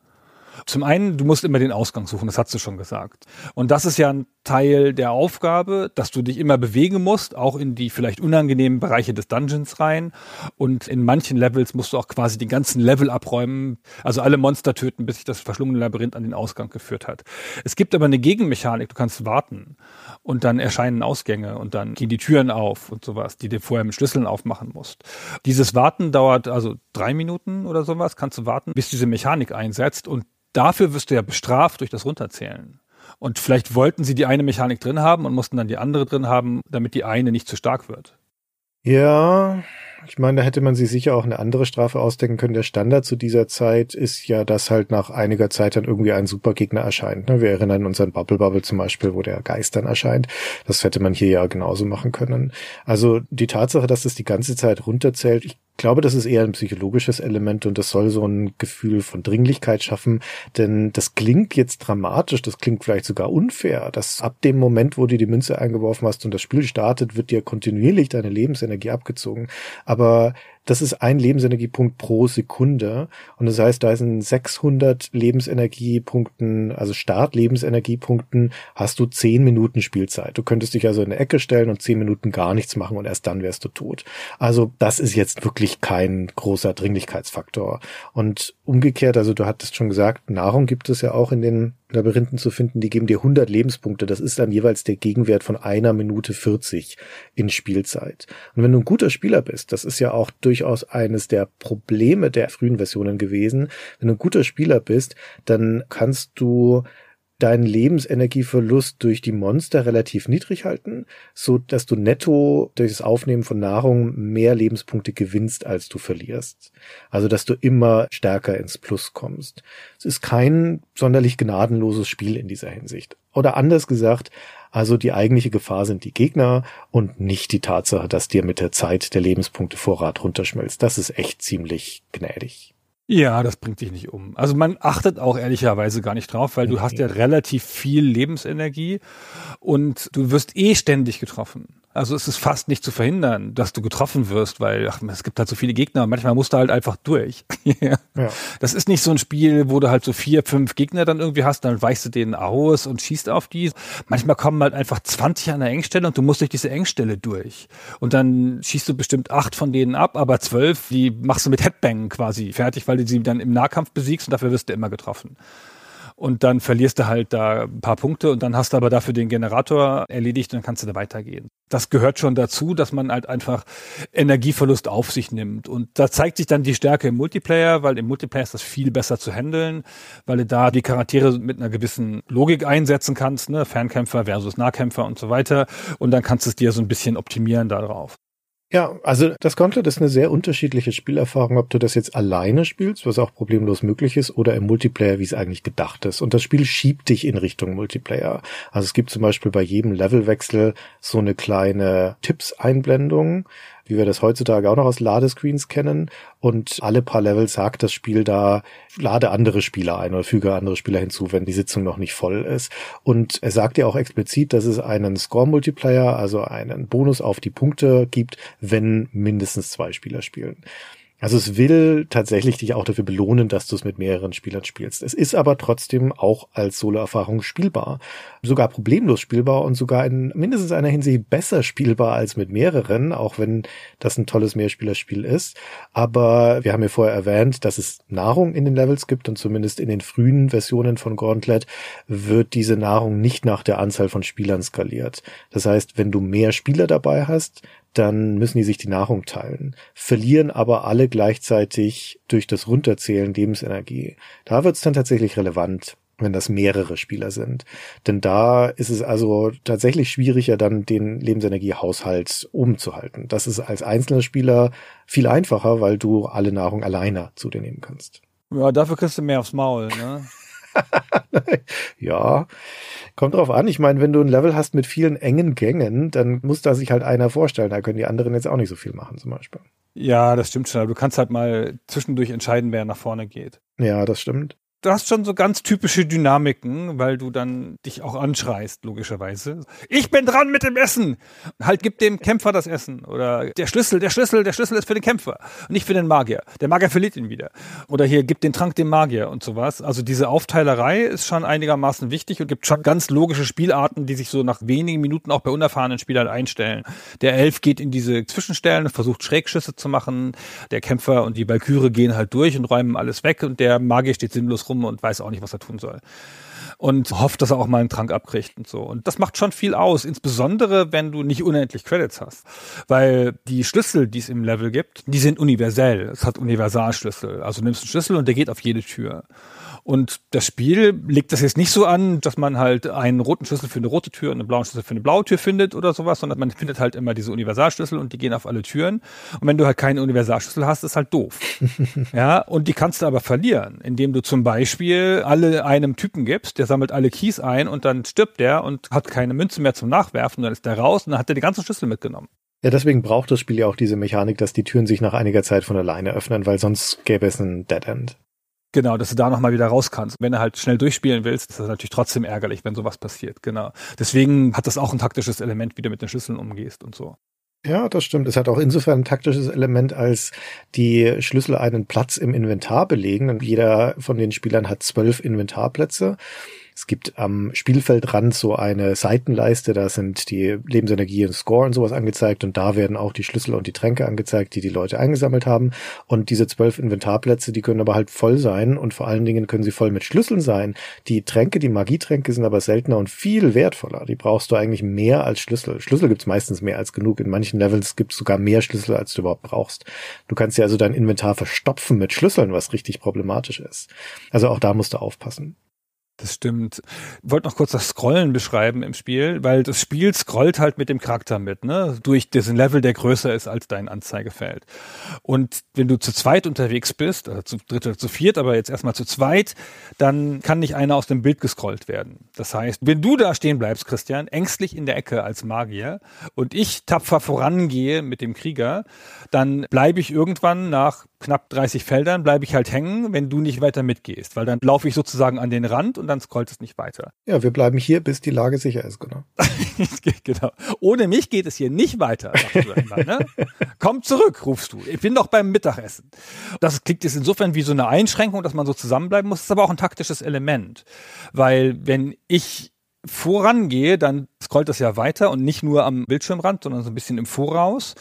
Zum einen, du musst immer den Ausgang suchen, das hast du schon gesagt. Und das ist ja ein Teil der Aufgabe, dass du dich immer bewegen musst, auch in die vielleicht unangenehmen Bereiche des Dungeons rein. Und in manchen Levels musst du auch quasi den ganzen Level abräumen, also alle Monster töten, bis sich das verschlungene Labyrinth an den Ausgang geführt hat. Es gibt aber eine Gegenmechanik, du kannst warten und dann erscheinen Ausgänge und dann gehen die Türen auf und sowas, die du vorher mit Schlüsseln aufmachen musst. Dieses Warten dauert also drei Minuten oder sowas, kannst du warten, bis diese Mechanik einsetzt und dafür wirst du ja bestraft durch das Runterzählen. Und vielleicht wollten sie die eine Mechanik drin haben und mussten dann die andere drin haben, damit die eine nicht zu stark wird. Ja, ich meine, da hätte man sich sicher auch eine andere Strafe ausdenken können. Der Standard zu dieser Zeit ist ja, dass halt nach einiger Zeit dann irgendwie ein Supergegner erscheint. Ne? Wir erinnern uns an Bubble Bubble zum Beispiel, wo der Geist dann erscheint. Das hätte man hier ja genauso machen können. Also die Tatsache, dass das die ganze Zeit runterzählt, ich glaube, das ist eher ein psychologisches Element und das soll so ein Gefühl von Dringlichkeit schaffen, denn das klingt jetzt dramatisch, das klingt vielleicht sogar unfair, dass ab dem Moment, wo du die Münze eingeworfen hast und das Spiel startet, wird dir kontinuierlich deine Lebensenergie abgezogen. Aber das ist ein Lebensenergiepunkt pro Sekunde. Und das heißt, da sind 600 Lebensenergiepunkten, also Start-Lebensenergiepunkten, hast du 10 Minuten Spielzeit. Du könntest dich also in eine Ecke stellen und 10 Minuten gar nichts machen und erst dann wärst du tot. Also das ist jetzt wirklich kein großer Dringlichkeitsfaktor. Und umgekehrt, also du hattest schon gesagt, Nahrung gibt es ja auch in den Labyrinthen zu finden, die geben dir 100 Lebenspunkte. Das ist dann jeweils der Gegenwert von einer Minute 40 in Spielzeit. Und wenn du ein guter Spieler bist, das ist ja auch durchaus eines der Probleme der frühen Versionen gewesen, wenn du ein guter Spieler bist, dann kannst du deinen Lebensenergieverlust durch die Monster relativ niedrig halten, so dass du netto durch das Aufnehmen von Nahrung mehr Lebenspunkte gewinnst, als du verlierst. Also, dass du immer stärker ins Plus kommst. Es ist kein sonderlich gnadenloses Spiel in dieser Hinsicht. Oder anders gesagt, also die eigentliche Gefahr sind die Gegner und nicht die Tatsache, dass dir mit der Zeit der Lebenspunkte Vorrat runterschmilzt. Das ist echt ziemlich gnädig. Ja, das bringt dich nicht um. Also man achtet auch ehrlicherweise gar nicht drauf, weil du hast ja relativ viel Lebensenergie und du wirst eh ständig getroffen. Also es ist fast nicht zu verhindern, dass du getroffen wirst, weil ach, es gibt halt so viele Gegner und manchmal musst du halt einfach durch. ja. Das ist nicht so ein Spiel, wo du halt so vier, fünf Gegner dann irgendwie hast, dann weichst du denen aus und schießt auf die. Manchmal kommen halt einfach 20 an der Engstelle und du musst durch diese Engstelle durch. Und dann schießt du bestimmt acht von denen ab, aber zwölf, die machst du mit Headbang quasi fertig, weil du sie dann im Nahkampf besiegst und dafür wirst du immer getroffen und dann verlierst du halt da ein paar Punkte und dann hast du aber dafür den Generator erledigt und dann kannst du da weitergehen. Das gehört schon dazu, dass man halt einfach Energieverlust auf sich nimmt. Und da zeigt sich dann die Stärke im Multiplayer, weil im Multiplayer ist das viel besser zu handeln, weil du da die Charaktere mit einer gewissen Logik einsetzen kannst, ne? Fernkämpfer versus Nahkämpfer und so weiter. Und dann kannst du es dir so ein bisschen optimieren darauf. Ja, also das Gauntlet ist eine sehr unterschiedliche Spielerfahrung, ob du das jetzt alleine spielst, was auch problemlos möglich ist, oder im Multiplayer, wie es eigentlich gedacht ist. Und das Spiel schiebt dich in Richtung Multiplayer. Also es gibt zum Beispiel bei jedem Levelwechsel so eine kleine Tipps-Einblendung, wie wir das heutzutage auch noch aus Ladescreens kennen. Und alle paar Level sagt das Spiel da, lade andere Spieler ein oder füge andere Spieler hinzu, wenn die Sitzung noch nicht voll ist. Und er sagt ja auch explizit, dass es einen Score-Multiplayer, also einen Bonus auf die Punkte gibt, wenn mindestens zwei Spieler spielen. Also es will tatsächlich dich auch dafür belohnen, dass du es mit mehreren Spielern spielst. Es ist aber trotzdem auch als Solo-Erfahrung spielbar. Sogar problemlos spielbar und sogar in mindestens einer Hinsicht besser spielbar als mit mehreren, auch wenn das ein tolles Mehrspielerspiel ist. Aber wir haben ja vorher erwähnt, dass es Nahrung in den Levels gibt und zumindest in den frühen Versionen von Gauntlet wird diese Nahrung nicht nach der Anzahl von Spielern skaliert. Das heißt, wenn du mehr Spieler dabei hast, dann müssen die sich die Nahrung teilen, verlieren aber alle gleichzeitig durch das Runterzählen Lebensenergie. Da wird es dann tatsächlich relevant, wenn das mehrere Spieler sind. Denn da ist es also tatsächlich schwieriger, dann den Lebensenergiehaushalt umzuhalten. Das ist als einzelner Spieler viel einfacher, weil du alle Nahrung alleine zu dir nehmen kannst. Ja, dafür kriegst du mehr aufs Maul, ne? ja, kommt drauf an. Ich meine, wenn du ein Level hast mit vielen engen Gängen, dann muss da sich halt einer vorstellen. Da können die anderen jetzt auch nicht so viel machen, zum Beispiel. Ja, das stimmt schon. Aber du kannst halt mal zwischendurch entscheiden, wer nach vorne geht. Ja, das stimmt du hast schon so ganz typische Dynamiken, weil du dann dich auch anschreist, logischerweise. Ich bin dran mit dem Essen! Halt, gib dem Kämpfer das Essen. Oder der Schlüssel, der Schlüssel, der Schlüssel ist für den Kämpfer. Und nicht für den Magier. Der Magier verliert ihn wieder. Oder hier, gib den Trank dem Magier und sowas. Also diese Aufteilerei ist schon einigermaßen wichtig und gibt schon ganz logische Spielarten, die sich so nach wenigen Minuten auch bei unerfahrenen Spielern einstellen. Der Elf geht in diese Zwischenstellen und versucht Schrägschüsse zu machen. Der Kämpfer und die Valkyrie gehen halt durch und räumen alles weg und der Magier steht sinnlos rum und weiß auch nicht, was er tun soll. Und hofft, dass er auch mal einen Trank abkriegt und so. Und das macht schon viel aus, insbesondere wenn du nicht unendlich Credits hast. Weil die Schlüssel, die es im Level gibt, die sind universell. Es hat Universalschlüssel. Also du nimmst einen Schlüssel und der geht auf jede Tür. Und das Spiel legt das jetzt nicht so an, dass man halt einen roten Schlüssel für eine rote Tür und einen blauen Schlüssel für eine blaue Tür findet oder sowas, sondern man findet halt immer diese Universalschlüssel und die gehen auf alle Türen. Und wenn du halt keinen Universalschlüssel hast, ist halt doof. ja, und die kannst du aber verlieren, indem du zum Beispiel alle einem Typen gibst, der sammelt alle Keys ein und dann stirbt der und hat keine Münze mehr zum Nachwerfen, dann ist der raus und dann hat er die ganzen Schlüssel mitgenommen. Ja, deswegen braucht das Spiel ja auch diese Mechanik, dass die Türen sich nach einiger Zeit von alleine öffnen, weil sonst gäbe es ein Dead End. Genau, dass du da nochmal wieder raus kannst. Wenn du halt schnell durchspielen willst, ist das natürlich trotzdem ärgerlich, wenn sowas passiert. Genau. Deswegen hat das auch ein taktisches Element, wie du mit den Schlüsseln umgehst und so. Ja, das stimmt. Es hat auch insofern ein taktisches Element, als die Schlüssel einen Platz im Inventar belegen. Und jeder von den Spielern hat zwölf Inventarplätze. Es gibt am Spielfeldrand so eine Seitenleiste, da sind die Lebensenergie und Score und sowas angezeigt und da werden auch die Schlüssel und die Tränke angezeigt, die die Leute eingesammelt haben. Und diese zwölf Inventarplätze, die können aber halt voll sein und vor allen Dingen können sie voll mit Schlüsseln sein. Die Tränke, die Magietränke sind aber seltener und viel wertvoller. Die brauchst du eigentlich mehr als Schlüssel. Schlüssel gibt's meistens mehr als genug. In manchen Levels gibt's sogar mehr Schlüssel, als du überhaupt brauchst. Du kannst ja also dein Inventar verstopfen mit Schlüsseln, was richtig problematisch ist. Also auch da musst du aufpassen. Das stimmt. Ich wollte noch kurz das Scrollen beschreiben im Spiel, weil das Spiel scrollt halt mit dem Charakter mit, ne? Durch diesen Level, der größer ist als dein Anzeigefeld. Und wenn du zu zweit unterwegs bist, oder zu dritt oder zu viert, aber jetzt erstmal zu zweit, dann kann nicht einer aus dem Bild gescrollt werden. Das heißt, wenn du da stehen bleibst, Christian, ängstlich in der Ecke als Magier und ich tapfer vorangehe mit dem Krieger, dann bleibe ich irgendwann nach knapp 30 Feldern bleibe ich halt hängen, wenn du nicht weiter mitgehst, weil dann laufe ich sozusagen an den Rand und dann scrollt es nicht weiter. Ja, wir bleiben hier, bis die Lage sicher ist, genau. genau. Ohne mich geht es hier nicht weiter, sagst du immer, ne? Komm zurück, rufst du. Ich bin doch beim Mittagessen. Das klingt jetzt insofern wie so eine Einschränkung, dass man so zusammenbleiben muss, ist aber auch ein taktisches Element, weil wenn ich vorangehe, dann scrollt das ja weiter und nicht nur am Bildschirmrand, sondern so ein bisschen im Voraus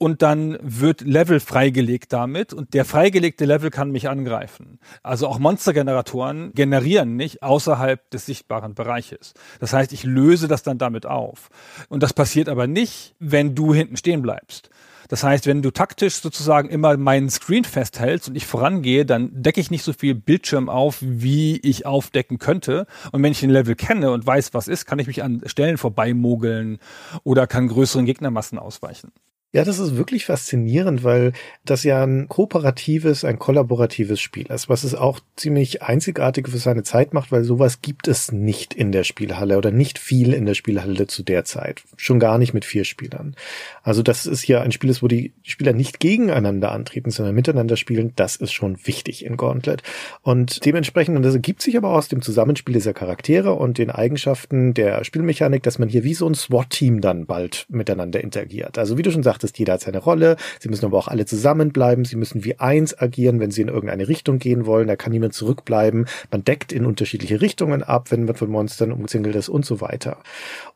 und dann wird Level freigelegt damit und der freigelegte Level kann mich angreifen. Also auch Monstergeneratoren generieren nicht außerhalb des sichtbaren Bereiches. Das heißt, ich löse das dann damit auf. Und das passiert aber nicht, wenn du hinten stehen bleibst. Das heißt, wenn du taktisch sozusagen immer meinen Screen festhältst und ich vorangehe, dann decke ich nicht so viel Bildschirm auf, wie ich aufdecken könnte. Und wenn ich den Level kenne und weiß, was ist, kann ich mich an Stellen vorbeimogeln oder kann größeren Gegnermassen ausweichen. Ja, das ist wirklich faszinierend, weil das ja ein kooperatives, ein kollaboratives Spiel ist, was es auch ziemlich einzigartig für seine Zeit macht, weil sowas gibt es nicht in der Spielhalle oder nicht viel in der Spielhalle zu der Zeit. Schon gar nicht mit vier Spielern. Also das ist ja ein Spiel, wo die Spieler nicht gegeneinander antreten, sondern miteinander spielen. Das ist schon wichtig in Gauntlet. Und dementsprechend, und das ergibt sich aber aus dem Zusammenspiel dieser Charaktere und den Eigenschaften der Spielmechanik, dass man hier wie so ein SWAT-Team dann bald miteinander interagiert. Also wie du schon sagst, sagtest, jeder hat seine Rolle. Sie müssen aber auch alle zusammenbleiben. Sie müssen wie eins agieren, wenn sie in irgendeine Richtung gehen wollen. Da kann niemand zurückbleiben. Man deckt in unterschiedliche Richtungen ab, wenn man von Monstern umzingelt ist und so weiter.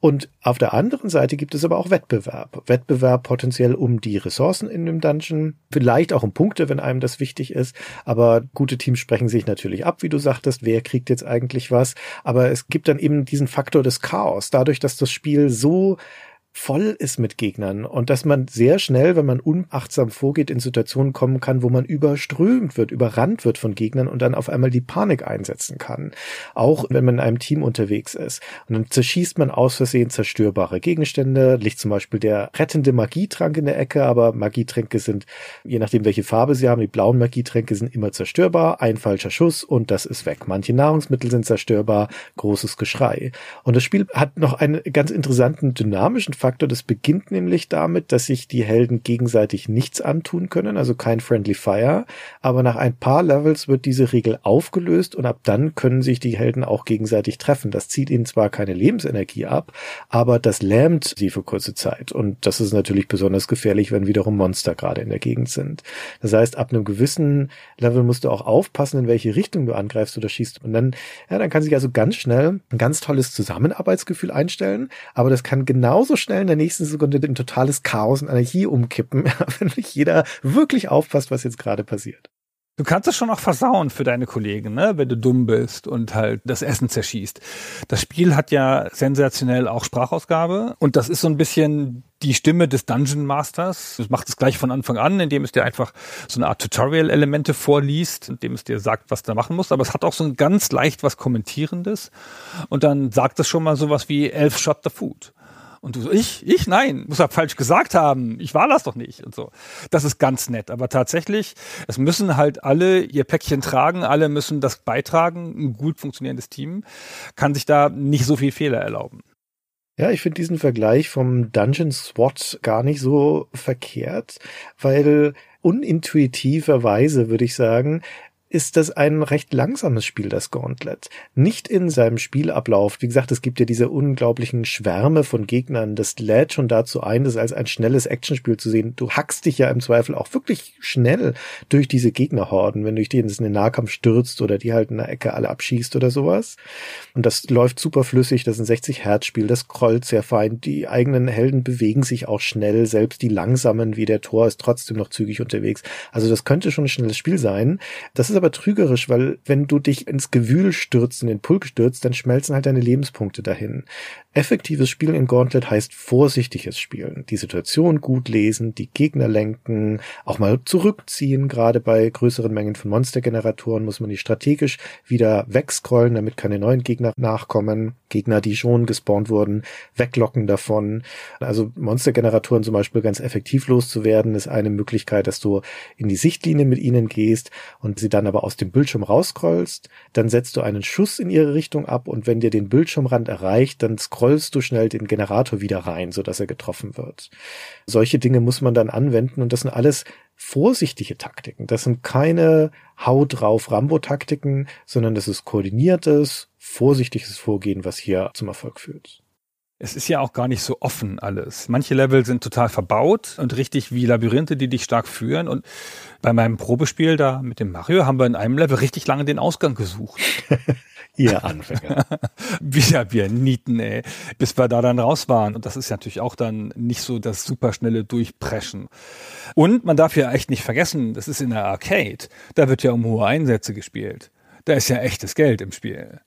Und auf der anderen Seite gibt es aber auch Wettbewerb. Wettbewerb potenziell um die Ressourcen in dem Dungeon. Vielleicht auch um Punkte, wenn einem das wichtig ist. Aber gute Teams sprechen sich natürlich ab, wie du sagtest. Wer kriegt jetzt eigentlich was? Aber es gibt dann eben diesen Faktor des Chaos. Dadurch, dass das Spiel so voll ist mit Gegnern und dass man sehr schnell, wenn man unachtsam vorgeht, in Situationen kommen kann, wo man überströmt wird, überrannt wird von Gegnern und dann auf einmal die Panik einsetzen kann. Auch wenn man in einem Team unterwegs ist. Und dann zerschießt man aus Versehen zerstörbare Gegenstände, liegt zum Beispiel der rettende Magietrank in der Ecke, aber Magietränke sind, je nachdem welche Farbe sie haben, die blauen Magietränke sind immer zerstörbar, ein falscher Schuss und das ist weg. Manche Nahrungsmittel sind zerstörbar, großes Geschrei. Und das Spiel hat noch einen ganz interessanten dynamischen Faktor. Das beginnt nämlich damit, dass sich die Helden gegenseitig nichts antun können, also kein Friendly Fire. Aber nach ein paar Levels wird diese Regel aufgelöst und ab dann können sich die Helden auch gegenseitig treffen. Das zieht ihnen zwar keine Lebensenergie ab, aber das lähmt sie für kurze Zeit. Und das ist natürlich besonders gefährlich, wenn wiederum Monster gerade in der Gegend sind. Das heißt, ab einem gewissen Level musst du auch aufpassen, in welche Richtung du angreifst oder schießt. Und dann, ja, dann kann sich also ganz schnell ein ganz tolles Zusammenarbeitsgefühl einstellen. Aber das kann genauso schnell schnell in der nächsten Sekunde in totales Chaos und Anarchie umkippen, wenn nicht jeder wirklich aufpasst, was jetzt gerade passiert. Du kannst es schon auch versauen für deine Kollegen, ne? wenn du dumm bist und halt das Essen zerschießt. Das Spiel hat ja sensationell auch Sprachausgabe und das ist so ein bisschen die Stimme des Dungeon Masters. Das macht es gleich von Anfang an, indem es dir einfach so eine Art Tutorial-Elemente vorliest, indem es dir sagt, was du machen musst. Aber es hat auch so ein ganz leicht was Kommentierendes. Und dann sagt es schon mal sowas wie Elf Shot the Food. Und du so, ich, ich, nein, muss er falsch gesagt haben. Ich war das doch nicht und so. Das ist ganz nett. Aber tatsächlich, es müssen halt alle ihr Päckchen tragen, alle müssen das beitragen. Ein gut funktionierendes Team kann sich da nicht so viel Fehler erlauben. Ja, ich finde diesen Vergleich vom Dungeon SWAT gar nicht so verkehrt, weil unintuitiverweise würde ich sagen, ist das ein recht langsames Spiel, das Gauntlet. Nicht in seinem Spielablauf. Wie gesagt, es gibt ja diese unglaublichen Schwärme von Gegnern. Das lädt schon dazu ein, das als ein schnelles Actionspiel zu sehen. Du hackst dich ja im Zweifel auch wirklich schnell durch diese Gegnerhorden, wenn du dich in den Nahkampf stürzt oder die halt in der Ecke alle abschießt oder sowas. Und das läuft super flüssig. Das ist ein 60 Hertz Spiel. Das scrollt sehr fein. Die eigenen Helden bewegen sich auch schnell. Selbst die langsamen wie der Tor ist trotzdem noch zügig unterwegs. Also das könnte schon ein schnelles Spiel sein. Das ist aber trügerisch, weil wenn du dich ins Gewühl stürzt, in den Pulk stürzt, dann schmelzen halt deine Lebenspunkte dahin. Effektives Spielen in Gauntlet heißt vorsichtiges Spielen. Die Situation gut lesen, die Gegner lenken, auch mal zurückziehen. Gerade bei größeren Mengen von Monstergeneratoren muss man die strategisch wieder wegscrollen, damit keine neuen Gegner nachkommen. Gegner, die schon gespawnt wurden, weglocken davon. Also Monstergeneratoren zum Beispiel ganz effektiv loszuwerden, ist eine Möglichkeit, dass du in die Sichtlinie mit ihnen gehst und sie dann aber aus dem Bildschirm rausscrollst. Dann setzt du einen Schuss in ihre Richtung ab und wenn dir den Bildschirmrand erreicht, dann scrollst du schnell den Generator wieder rein, sodass er getroffen wird. Solche Dinge muss man dann anwenden und das sind alles vorsichtige Taktiken. Das sind keine Hau drauf Rambo-Taktiken, sondern das ist koordiniertes, vorsichtiges Vorgehen, was hier zum Erfolg führt. Es ist ja auch gar nicht so offen alles. Manche Level sind total verbaut und richtig wie Labyrinthe, die dich stark führen. Und bei meinem Probespiel da mit dem Mario haben wir in einem Level richtig lange den Ausgang gesucht. Ihr Anfänger. Wieder wir Nieten, ey. Bis wir da dann raus waren. Und das ist natürlich auch dann nicht so das superschnelle Durchpreschen. Und man darf ja echt nicht vergessen, das ist in der Arcade. Da wird ja um hohe Einsätze gespielt. Da ist ja echtes Geld im Spiel.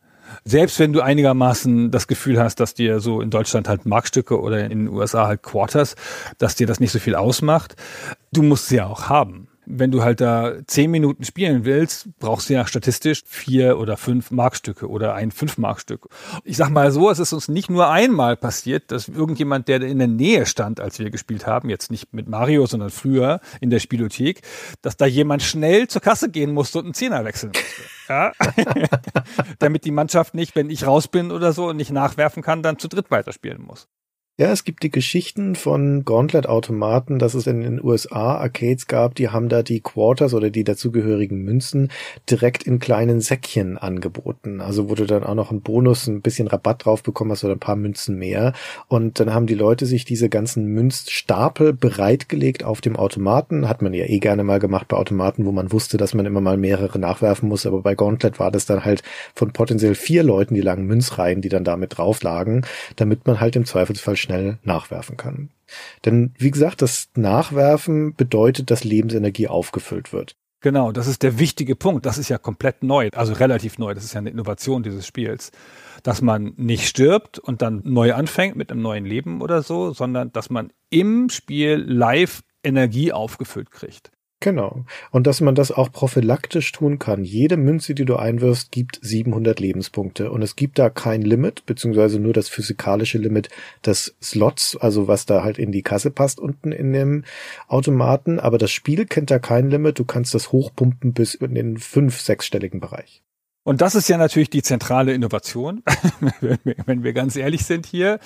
Selbst wenn du einigermaßen das Gefühl hast, dass dir so in Deutschland halt Markstücke oder in den USA halt Quarters, dass dir das nicht so viel ausmacht, du musst sie ja auch haben wenn du halt da zehn Minuten spielen willst, brauchst du ja statistisch vier oder fünf Markstücke oder ein fünf Markstück. Ich sag mal so, es ist uns nicht nur einmal passiert, dass irgendjemand, der in der Nähe stand, als wir gespielt haben, jetzt nicht mit Mario, sondern früher in der Spielothek, dass da jemand schnell zur Kasse gehen musste und einen Zehner wechseln musste. Ja? Damit die Mannschaft nicht, wenn ich raus bin oder so und nicht nachwerfen kann, dann zu dritt weiterspielen muss. Ja, es gibt die Geschichten von Gauntlet-Automaten, dass es in den USA Arcades gab, die haben da die Quarters oder die dazugehörigen Münzen direkt in kleinen Säckchen angeboten. Also wurde dann auch noch ein Bonus, ein bisschen Rabatt drauf bekommen hast oder ein paar Münzen mehr. Und dann haben die Leute sich diese ganzen Münzstapel bereitgelegt auf dem Automaten. Hat man ja eh gerne mal gemacht bei Automaten, wo man wusste, dass man immer mal mehrere nachwerfen muss. Aber bei Gauntlet war das dann halt von potenziell vier Leuten die langen Münzreihen, die dann damit drauf lagen, damit man halt im Zweifelsfall schnell nachwerfen kann. Denn wie gesagt, das Nachwerfen bedeutet, dass Lebensenergie aufgefüllt wird. Genau, das ist der wichtige Punkt. Das ist ja komplett neu, also relativ neu. Das ist ja eine Innovation dieses Spiels. Dass man nicht stirbt und dann neu anfängt mit einem neuen Leben oder so, sondern dass man im Spiel live Energie aufgefüllt kriegt. Genau. Und dass man das auch prophylaktisch tun kann. Jede Münze, die du einwirfst, gibt 700 Lebenspunkte. Und es gibt da kein Limit, beziehungsweise nur das physikalische Limit des Slots, also was da halt in die Kasse passt unten in dem Automaten. Aber das Spiel kennt da kein Limit. Du kannst das hochpumpen bis in den fünf-, sechsstelligen Bereich. Und das ist ja natürlich die zentrale Innovation, wenn wir ganz ehrlich sind hier.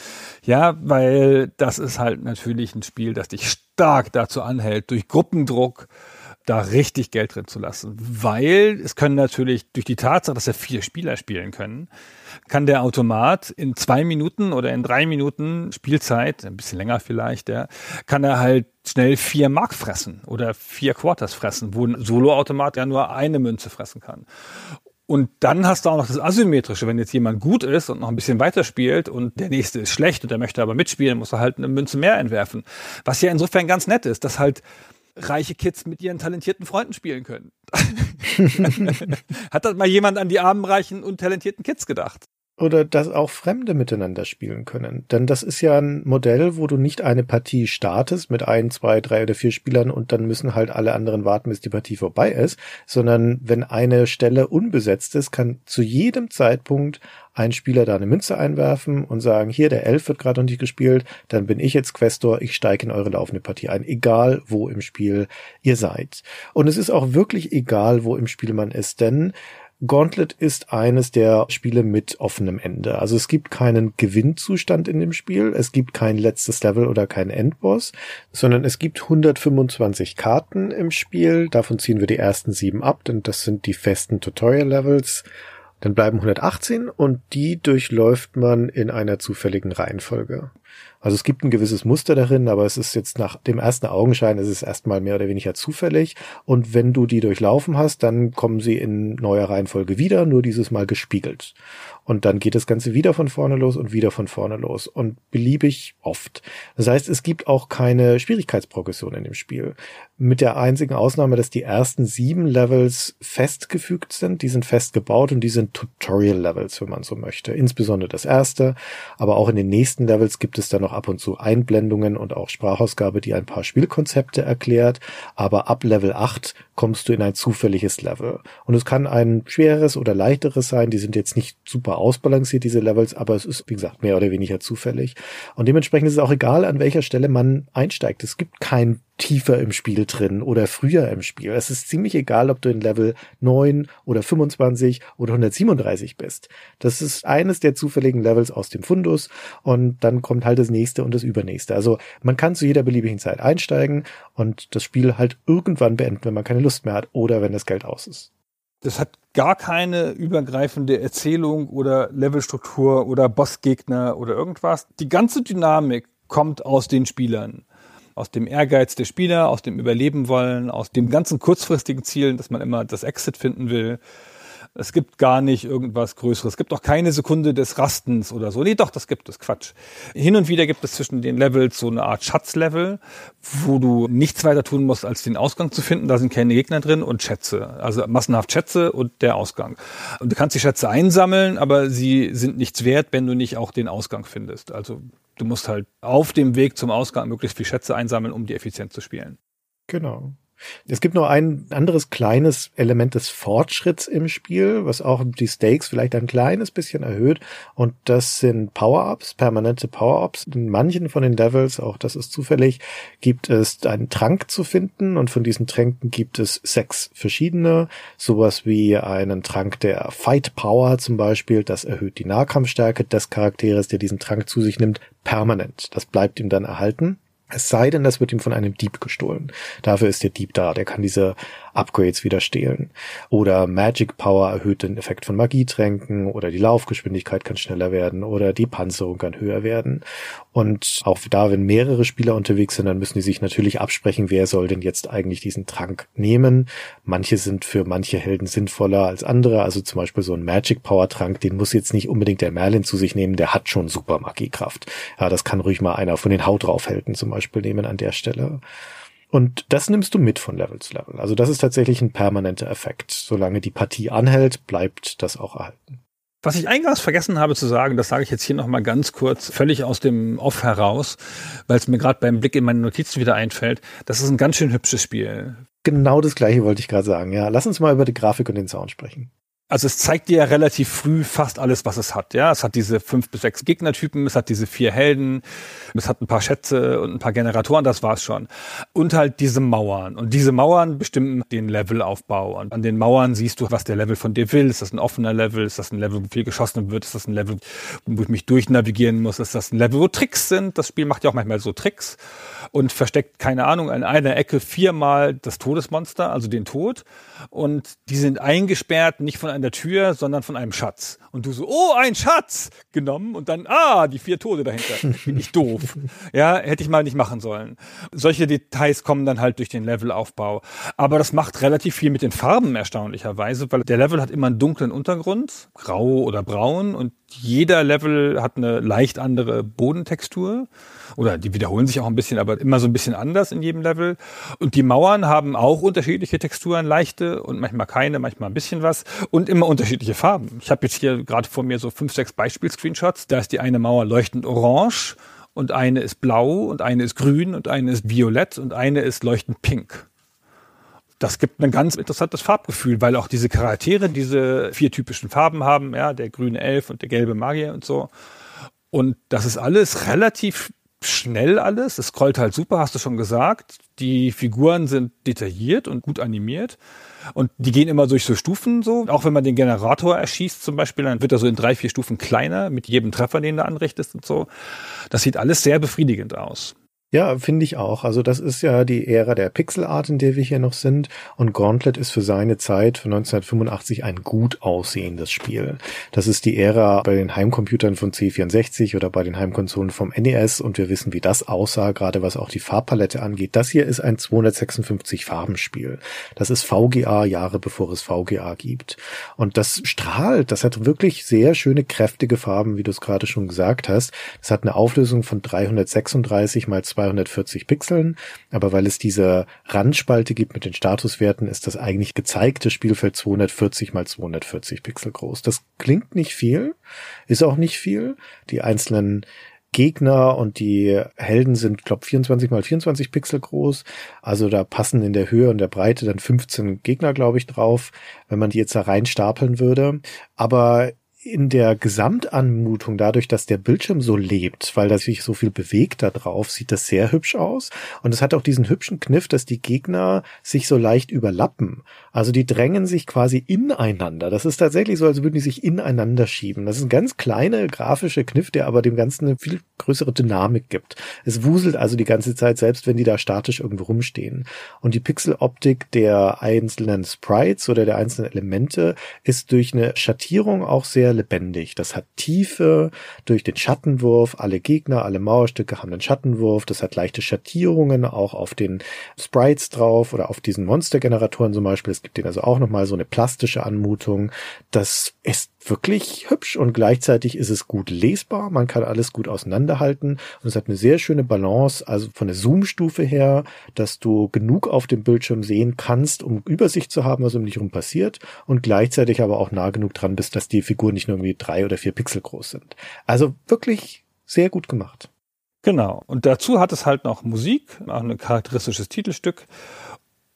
Ja, weil das ist halt natürlich ein Spiel, das dich stark dazu anhält, durch Gruppendruck da richtig Geld drin zu lassen. Weil es können natürlich durch die Tatsache, dass ja vier Spieler spielen können, kann der Automat in zwei Minuten oder in drei Minuten Spielzeit, ein bisschen länger vielleicht, ja, kann er halt schnell vier Mark fressen oder vier Quarters fressen, wo ein Solo-Automat ja nur eine Münze fressen kann. Und dann hast du auch noch das Asymmetrische. Wenn jetzt jemand gut ist und noch ein bisschen weiter spielt und der nächste ist schlecht und der möchte aber mitspielen, muss er halt eine Münze mehr entwerfen. Was ja insofern ganz nett ist, dass halt reiche Kids mit ihren talentierten Freunden spielen können. Hat das mal jemand an die armen, reichen und talentierten Kids gedacht? Oder dass auch Fremde miteinander spielen können. Denn das ist ja ein Modell, wo du nicht eine Partie startest mit ein, zwei, drei oder vier Spielern und dann müssen halt alle anderen warten, bis die Partie vorbei ist, sondern wenn eine Stelle unbesetzt ist, kann zu jedem Zeitpunkt ein Spieler da eine Münze einwerfen und sagen, hier, der Elf wird gerade noch nicht gespielt, dann bin ich jetzt Questor, ich steige in eure laufende Partie ein, egal wo im Spiel ihr seid. Und es ist auch wirklich egal, wo im Spiel man ist, denn Gauntlet ist eines der Spiele mit offenem Ende. Also es gibt keinen Gewinnzustand in dem Spiel, es gibt kein letztes Level oder kein Endboss, sondern es gibt 125 Karten im Spiel. Davon ziehen wir die ersten sieben ab, denn das sind die festen Tutorial-Levels. Dann bleiben 118 und die durchläuft man in einer zufälligen Reihenfolge. Also es gibt ein gewisses Muster darin, aber es ist jetzt nach dem ersten Augenschein, es ist erstmal mehr oder weniger zufällig. Und wenn du die durchlaufen hast, dann kommen sie in neuer Reihenfolge wieder, nur dieses Mal gespiegelt. Und dann geht das Ganze wieder von vorne los und wieder von vorne los und beliebig oft. Das heißt, es gibt auch keine Schwierigkeitsprogression in dem Spiel. Mit der einzigen Ausnahme, dass die ersten sieben Levels festgefügt sind. Die sind fest gebaut und die sind Tutorial-Levels, wenn man so möchte. Insbesondere das erste. Aber auch in den nächsten Levels gibt es dann noch ab und zu Einblendungen und auch Sprachausgabe, die ein paar Spielkonzepte erklärt. Aber ab Level 8 kommst du in ein zufälliges Level. Und es kann ein schwereres oder leichteres sein. Die sind jetzt nicht super ausbalanciert, diese Levels, aber es ist, wie gesagt, mehr oder weniger zufällig. Und dementsprechend ist es auch egal, an welcher Stelle man einsteigt. Es gibt kein tiefer im Spiel drin oder früher im Spiel. Es ist ziemlich egal, ob du in Level 9 oder 25 oder 137 bist. Das ist eines der zufälligen Levels aus dem Fundus und dann kommt halt das nächste und das übernächste. Also man kann zu jeder beliebigen Zeit einsteigen und das Spiel halt irgendwann beenden, wenn man keine Lust mehr hat oder wenn das Geld aus ist. Das hat gar keine übergreifende Erzählung oder Levelstruktur oder Bossgegner oder irgendwas. Die ganze Dynamik kommt aus den Spielern aus dem Ehrgeiz der Spieler, aus dem Überleben wollen, aus dem ganzen kurzfristigen Zielen, dass man immer das Exit finden will. Es gibt gar nicht irgendwas Größeres. Es gibt auch keine Sekunde des Rastens oder so. Nee, doch, das gibt es. Quatsch. Hin und wieder gibt es zwischen den Levels so eine Art Schatzlevel, wo du nichts weiter tun musst, als den Ausgang zu finden. Da sind keine Gegner drin und Schätze. Also massenhaft Schätze und der Ausgang. Und du kannst die Schätze einsammeln, aber sie sind nichts wert, wenn du nicht auch den Ausgang findest. Also du musst halt auf dem Weg zum Ausgang möglichst viel Schätze einsammeln, um die effizient zu spielen. Genau. Es gibt noch ein anderes kleines Element des Fortschritts im Spiel, was auch die Stakes vielleicht ein kleines bisschen erhöht. Und das sind Power-Ups, permanente Power-Ups. In manchen von den Levels, auch das ist zufällig, gibt es einen Trank zu finden. Und von diesen Tränken gibt es sechs verschiedene. Sowas wie einen Trank der Fight Power zum Beispiel. Das erhöht die Nahkampfstärke des Charakters, der diesen Trank zu sich nimmt, permanent. Das bleibt ihm dann erhalten. Es sei denn, das wird ihm von einem Dieb gestohlen. Dafür ist der Dieb da. Der kann diese Upgrades wieder stehlen. Oder Magic Power erhöht den Effekt von Magietränken oder die Laufgeschwindigkeit kann schneller werden oder die Panzerung kann höher werden. Und auch da, wenn mehrere Spieler unterwegs sind, dann müssen die sich natürlich absprechen, wer soll denn jetzt eigentlich diesen Trank nehmen. Manche sind für manche Helden sinnvoller als andere. Also zum Beispiel so ein Magic Power Trank, den muss jetzt nicht unbedingt der Merlin zu sich nehmen, der hat schon super Magiekraft. Ja, das kann ruhig mal einer von den Haut drauf Helden zum Beispiel nehmen an der Stelle. Und das nimmst du mit von Level zu Level. Also das ist tatsächlich ein permanenter Effekt. Solange die Partie anhält, bleibt das auch erhalten. Was ich eingangs vergessen habe zu sagen, das sage ich jetzt hier nochmal ganz kurz, völlig aus dem Off heraus, weil es mir gerade beim Blick in meine Notizen wieder einfällt. Das ist ein ganz schön hübsches Spiel. Genau das gleiche wollte ich gerade sagen. Ja, lass uns mal über die Grafik und den Sound sprechen also es zeigt dir ja relativ früh fast alles, was es hat. Ja, es hat diese fünf bis sechs Gegnertypen, es hat diese vier Helden, es hat ein paar Schätze und ein paar Generatoren, das war's schon. Und halt diese Mauern. Und diese Mauern bestimmen den Levelaufbau. Und an den Mauern siehst du, was der Level von dir will. Ist das ein offener Level? Ist das ein Level, wo viel geschossen wird? Ist das ein Level, wo ich mich durchnavigieren muss? Ist das ein Level, wo Tricks sind? Das Spiel macht ja auch manchmal so Tricks und versteckt, keine Ahnung, in einer Ecke viermal das Todesmonster, also den Tod. Und die sind eingesperrt, nicht von einer Tür, sondern von einem Schatz. Und du so, oh, ein Schatz genommen und dann, ah, die vier Tode dahinter. Bin ich doof. Ja, hätte ich mal nicht machen sollen. Solche Details kommen dann halt durch den Levelaufbau. Aber das macht relativ viel mit den Farben erstaunlicherweise, weil der Level hat immer einen dunklen Untergrund, grau oder braun und jeder Level hat eine leicht andere Bodentextur oder die wiederholen sich auch ein bisschen, aber immer so ein bisschen anders in jedem Level. Und die Mauern haben auch unterschiedliche Texturen, leichte und manchmal keine, manchmal ein bisschen was und immer unterschiedliche Farben. Ich habe jetzt hier gerade vor mir so fünf, sechs Beispiel-Screenshots. Da ist die eine Mauer leuchtend orange und eine ist blau und eine ist grün und eine ist violett und eine ist leuchtend pink. Das gibt ein ganz interessantes Farbgefühl, weil auch diese Charaktere diese vier typischen Farben haben, ja, der grüne Elf und der gelbe Magier und so. Und das ist alles relativ schnell alles. Es scrollt halt super, hast du schon gesagt. Die Figuren sind detailliert und gut animiert. Und die gehen immer durch so Stufen so. Auch wenn man den Generator erschießt zum Beispiel, dann wird er so in drei, vier Stufen kleiner mit jedem Treffer, den du anrichtest und so. Das sieht alles sehr befriedigend aus. Ja, finde ich auch. Also das ist ja die Ära der Pixelart, in der wir hier noch sind. Und Gauntlet ist für seine Zeit, für 1985, ein gut aussehendes Spiel. Das ist die Ära bei den Heimcomputern von C64 oder bei den Heimkonsolen vom NES. Und wir wissen, wie das aussah, gerade was auch die Farbpalette angeht. Das hier ist ein 256 Farbenspiel. Das ist VGA Jahre bevor es VGA gibt. Und das strahlt. Das hat wirklich sehr schöne, kräftige Farben, wie du es gerade schon gesagt hast. Das hat eine Auflösung von 336 mal 2 240 Pixeln, aber weil es diese Randspalte gibt mit den Statuswerten, ist das eigentlich gezeigte Spielfeld 240 mal 240 Pixel groß. Das klingt nicht viel, ist auch nicht viel. Die einzelnen Gegner und die Helden sind, glaube 24 mal 24 Pixel groß. Also da passen in der Höhe und der Breite dann 15 Gegner, glaube ich, drauf, wenn man die jetzt da rein stapeln würde. Aber in der Gesamtanmutung, dadurch, dass der Bildschirm so lebt, weil da sich so viel bewegt da drauf, sieht das sehr hübsch aus. Und es hat auch diesen hübschen Kniff, dass die Gegner sich so leicht überlappen. Also die drängen sich quasi ineinander. Das ist tatsächlich so, als würden die sich ineinander schieben. Das ist ein ganz kleiner grafischer Kniff, der aber dem Ganzen eine viel größere Dynamik gibt. Es wuselt also die ganze Zeit, selbst wenn die da statisch irgendwo rumstehen. Und die Pixeloptik der einzelnen Sprites oder der einzelnen Elemente ist durch eine Schattierung auch sehr sehr lebendig. Das hat Tiefe durch den Schattenwurf. Alle Gegner, alle Mauerstücke haben einen Schattenwurf. Das hat leichte Schattierungen auch auf den Sprites drauf oder auf diesen Monstergeneratoren zum Beispiel. Es gibt denen also auch nochmal so eine plastische Anmutung. Das ist wirklich hübsch und gleichzeitig ist es gut lesbar. Man kann alles gut auseinanderhalten und es hat eine sehr schöne Balance, also von der Zoom-Stufe her, dass du genug auf dem Bildschirm sehen kannst, um Übersicht zu haben, was um dich herum passiert und gleichzeitig aber auch nah genug dran bist, dass die Figuren nicht nur irgendwie drei oder vier Pixel groß sind. Also wirklich sehr gut gemacht. Genau. Und dazu hat es halt noch Musik, auch ein charakteristisches Titelstück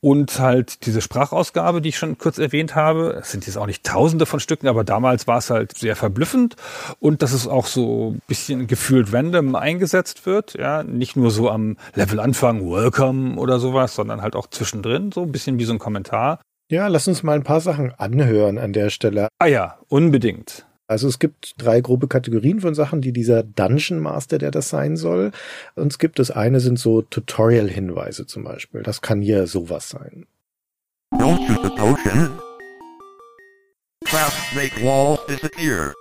und halt diese Sprachausgabe, die ich schon kurz erwähnt habe. Es sind jetzt auch nicht tausende von Stücken, aber damals war es halt sehr verblüffend und dass es auch so ein bisschen gefühlt random eingesetzt wird. Ja, nicht nur so am Levelanfang Welcome oder sowas, sondern halt auch zwischendrin, so ein bisschen wie so ein Kommentar. Ja, lass uns mal ein paar Sachen anhören an der Stelle. Ah ja, unbedingt. Also es gibt drei grobe Kategorien von Sachen, die dieser Dungeon Master, der das sein soll. Und es gibt das eine sind so Tutorial-Hinweise zum Beispiel. Das kann hier sowas sein. Don't shoot the potion. Fast make walls disappear.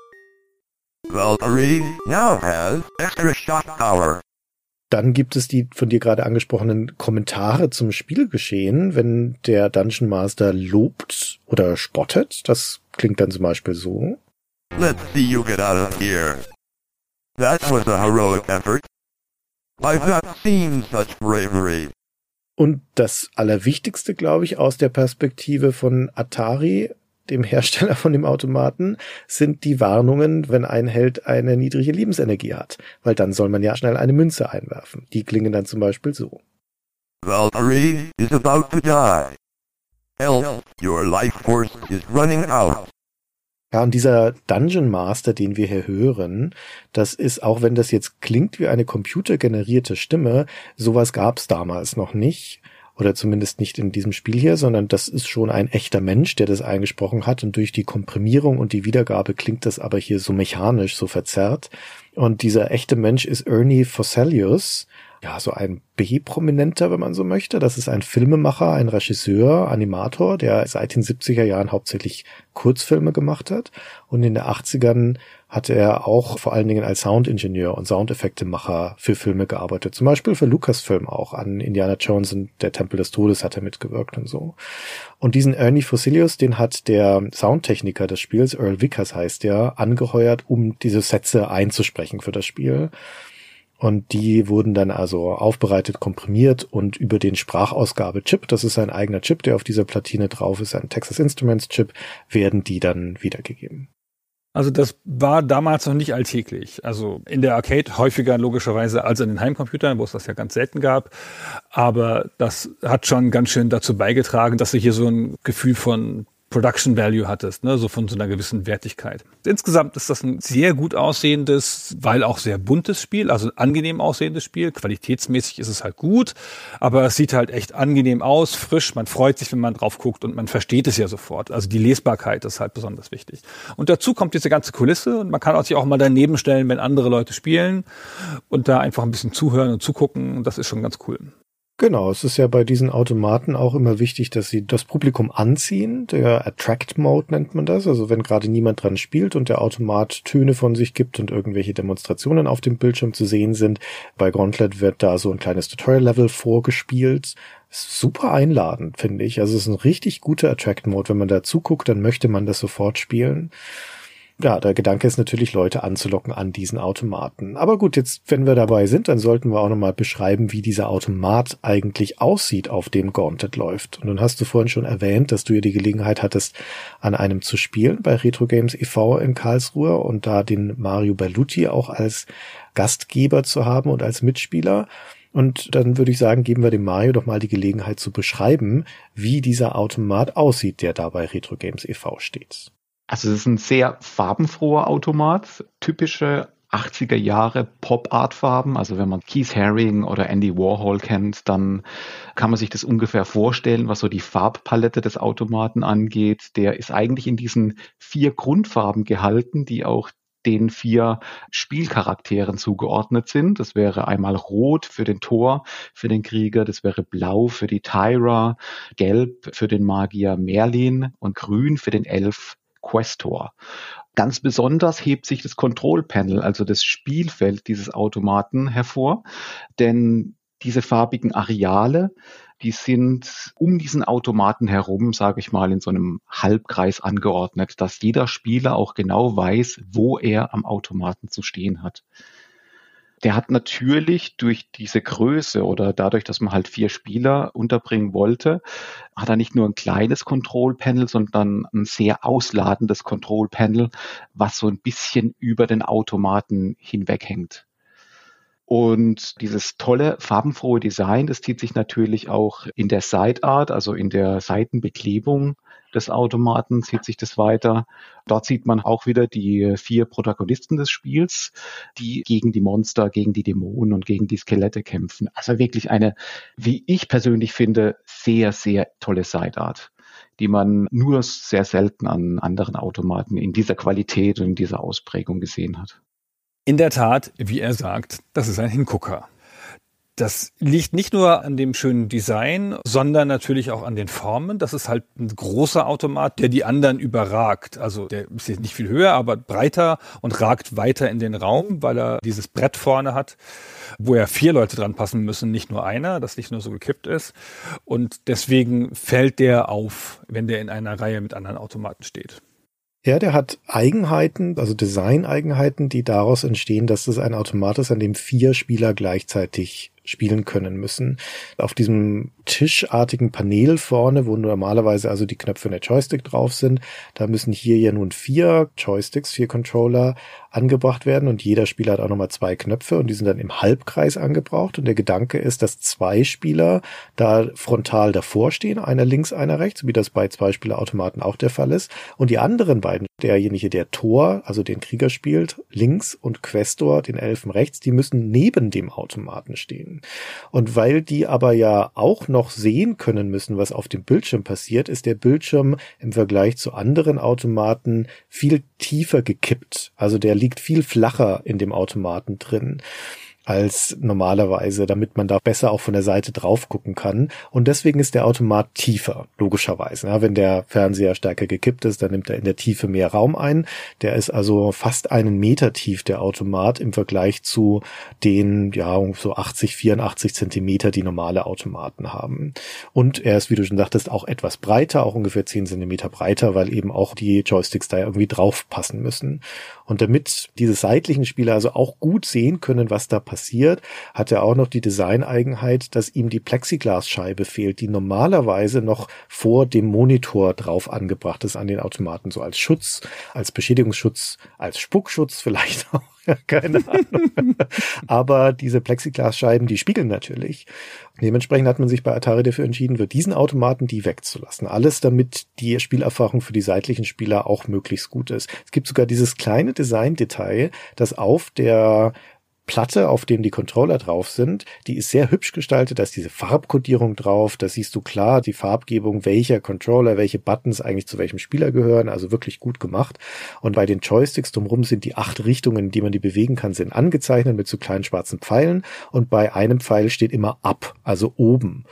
Valkyrie now has extra shot power. Dann gibt es die von dir gerade angesprochenen Kommentare zum Spielgeschehen, wenn der Dungeon Master lobt oder spottet. Das klingt dann zum Beispiel so. Let's see you get out of here. That was a heroic effort. I've not seen such bravery. Und das Allerwichtigste, glaube ich, aus der Perspektive von Atari, dem Hersteller von dem Automaten, sind die Warnungen, wenn ein Held eine niedrige Lebensenergie hat. Weil dann soll man ja schnell eine Münze einwerfen. Die klingen dann zum Beispiel so. Valkyrie is about to die. Else, your life force is running out. Ja, und dieser Dungeon Master, den wir hier hören, das ist, auch wenn das jetzt klingt wie eine computergenerierte Stimme, sowas gab es damals noch nicht. Oder zumindest nicht in diesem Spiel hier, sondern das ist schon ein echter Mensch, der das eingesprochen hat. Und durch die Komprimierung und die Wiedergabe klingt das aber hier so mechanisch, so verzerrt. Und dieser echte Mensch ist Ernie Fosselius, ja, so ein B-Prominenter, wenn man so möchte. Das ist ein Filmemacher, ein Regisseur, Animator, der seit den 70er Jahren hauptsächlich Kurzfilme gemacht hat. Und in den 80ern hat er auch vor allen Dingen als Soundingenieur und Soundeffektemacher für Filme gearbeitet. Zum Beispiel für Lucasfilm auch. An Indiana Jones und der Tempel des Todes hat er mitgewirkt und so. Und diesen Ernie Fossilius, den hat der Soundtechniker des Spiels, Earl Vickers heißt der, angeheuert, um diese Sätze einzusprechen für das Spiel. Und die wurden dann also aufbereitet, komprimiert und über den Sprachausgabe-Chip, das ist ein eigener Chip, der auf dieser Platine drauf ist, ein Texas Instruments Chip, werden die dann wiedergegeben. Also das war damals noch nicht alltäglich. Also in der Arcade häufiger logischerweise als in den Heimcomputern, wo es das ja ganz selten gab. Aber das hat schon ganz schön dazu beigetragen, dass sich hier so ein Gefühl von Production Value hattest, ne, so von so einer gewissen Wertigkeit. Insgesamt ist das ein sehr gut aussehendes, weil auch sehr buntes Spiel, also ein angenehm aussehendes Spiel. Qualitätsmäßig ist es halt gut, aber es sieht halt echt angenehm aus, frisch. Man freut sich, wenn man drauf guckt und man versteht es ja sofort. Also die Lesbarkeit ist halt besonders wichtig. Und dazu kommt diese ganze Kulisse und man kann auch sich auch mal daneben stellen, wenn andere Leute spielen und da einfach ein bisschen zuhören und zugucken. Das ist schon ganz cool. Genau, es ist ja bei diesen Automaten auch immer wichtig, dass sie das Publikum anziehen. Der Attract Mode nennt man das. Also wenn gerade niemand dran spielt und der Automat Töne von sich gibt und irgendwelche Demonstrationen auf dem Bildschirm zu sehen sind. Bei Gauntlet wird da so ein kleines Tutorial-Level vorgespielt. Super einladend, finde ich. Also es ist ein richtig guter Attract Mode. Wenn man da zuguckt, dann möchte man das sofort spielen ja, der Gedanke ist natürlich, Leute anzulocken an diesen Automaten. Aber gut, jetzt, wenn wir dabei sind, dann sollten wir auch nochmal beschreiben, wie dieser Automat eigentlich aussieht, auf dem Gauntlet läuft. Und dann hast du vorhin schon erwähnt, dass du ja die Gelegenheit hattest, an einem zu spielen bei Retro Games e.V. in Karlsruhe und da den Mario Berluti auch als Gastgeber zu haben und als Mitspieler. Und dann würde ich sagen, geben wir dem Mario doch mal die Gelegenheit zu beschreiben, wie dieser Automat aussieht, der da bei Retro Games e.V. steht. Also es ist ein sehr farbenfroher Automat, typische 80er Jahre Pop-Art-Farben. Also wenn man Keith Haring oder Andy Warhol kennt, dann kann man sich das ungefähr vorstellen, was so die Farbpalette des Automaten angeht. Der ist eigentlich in diesen vier Grundfarben gehalten, die auch den vier Spielcharakteren zugeordnet sind. Das wäre einmal Rot für den Tor, für den Krieger, das wäre Blau für die Tyra, Gelb für den Magier Merlin und Grün für den Elf Questor. Ganz besonders hebt sich das Control Panel, also das Spielfeld dieses Automaten hervor, denn diese farbigen Areale, die sind um diesen Automaten herum, sage ich mal, in so einem Halbkreis angeordnet, dass jeder Spieler auch genau weiß, wo er am Automaten zu stehen hat der hat natürlich durch diese Größe oder dadurch, dass man halt vier Spieler unterbringen wollte, hat er nicht nur ein kleines Control-Panel, sondern ein sehr ausladendes Control-Panel, was so ein bisschen über den Automaten hinweghängt. Und dieses tolle, farbenfrohe Design, das zieht sich natürlich auch in der Side Art, also in der Seitenbeklebung des Automaten zieht sich das weiter. Dort sieht man auch wieder die vier Protagonisten des Spiels, die gegen die Monster, gegen die Dämonen und gegen die Skelette kämpfen. Also wirklich eine, wie ich persönlich finde, sehr, sehr tolle Side Art die man nur sehr selten an anderen Automaten in dieser Qualität und in dieser Ausprägung gesehen hat. In der Tat, wie er sagt, das ist ein Hingucker. Das liegt nicht nur an dem schönen Design, sondern natürlich auch an den Formen. Das ist halt ein großer Automat, der die anderen überragt. Also der ist jetzt nicht viel höher, aber breiter und ragt weiter in den Raum, weil er dieses Brett vorne hat, wo ja vier Leute dran passen müssen, nicht nur einer, das nicht nur so gekippt ist. Und deswegen fällt der auf, wenn der in einer Reihe mit anderen Automaten steht. Ja, der hat Eigenheiten, also Design-Eigenheiten, die daraus entstehen, dass es ein Automat ist, an dem vier Spieler gleichzeitig spielen können müssen. Auf diesem tischartigen Panel vorne, wo normalerweise also die Knöpfe und der Joystick drauf sind, da müssen hier ja nun vier Joysticks, vier Controller angebracht werden und jeder Spieler hat auch nochmal zwei Knöpfe und die sind dann im Halbkreis angebraucht. Und der Gedanke ist, dass zwei Spieler da frontal davor stehen, einer links, einer rechts, wie das bei Zwei-Spieler-Automaten auch der Fall ist. Und die anderen beiden, derjenige, der Tor, also den Krieger spielt, links und Questor, den Elfen rechts, die müssen neben dem Automaten stehen. Und weil die aber ja auch noch sehen können müssen, was auf dem Bildschirm passiert, ist der Bildschirm im Vergleich zu anderen Automaten viel tiefer gekippt. Also der liegt viel flacher in dem Automaten drin als normalerweise, damit man da besser auch von der Seite drauf gucken kann. Und deswegen ist der Automat tiefer, logischerweise. Ja, wenn der Fernseher stärker gekippt ist, dann nimmt er in der Tiefe mehr Raum ein. Der ist also fast einen Meter tief, der Automat, im Vergleich zu den, ja, so 80, 84 Zentimeter, die normale Automaten haben. Und er ist, wie du schon sagtest, auch etwas breiter, auch ungefähr 10 Zentimeter breiter, weil eben auch die Joysticks da irgendwie drauf passen müssen. Und damit diese seitlichen Spieler also auch gut sehen können, was da passiert, passiert, hat er auch noch die Designeigenheit, dass ihm die Plexiglasscheibe fehlt, die normalerweise noch vor dem Monitor drauf angebracht ist an den Automaten, so als Schutz, als Beschädigungsschutz, als Spuckschutz vielleicht auch. Keine Ahnung. Aber diese Plexiglasscheiben, die spiegeln natürlich. Dementsprechend hat man sich bei Atari dafür entschieden, für diesen Automaten die wegzulassen. Alles, damit die Spielerfahrung für die seitlichen Spieler auch möglichst gut ist. Es gibt sogar dieses kleine Design-Detail, das auf der Platte, auf dem die Controller drauf sind, die ist sehr hübsch gestaltet, da ist diese Farbkodierung drauf, da siehst du klar die Farbgebung, welcher Controller, welche Buttons eigentlich zu welchem Spieler gehören, also wirklich gut gemacht. Und bei den Joysticks drumherum sind die acht Richtungen, die man die bewegen kann, sind angezeichnet mit so kleinen schwarzen Pfeilen und bei einem Pfeil steht immer ab, also oben.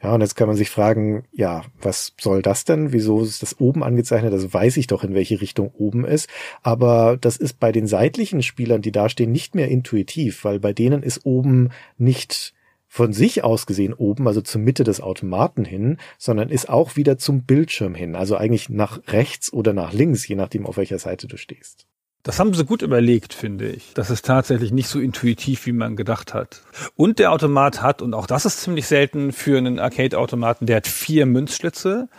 Ja, und jetzt kann man sich fragen, ja, was soll das denn? Wieso ist das oben angezeichnet? Das weiß ich doch, in welche Richtung oben ist. Aber das ist bei den seitlichen Spielern, die da stehen, nicht mehr intuitiv, weil bei denen ist oben nicht von sich aus gesehen oben, also zur Mitte des Automaten hin, sondern ist auch wieder zum Bildschirm hin, also eigentlich nach rechts oder nach links, je nachdem, auf welcher Seite du stehst. Das haben sie gut überlegt, finde ich. Das ist tatsächlich nicht so intuitiv, wie man gedacht hat. Und der Automat hat, und auch das ist ziemlich selten für einen Arcade-Automaten, der hat vier Münzschlitze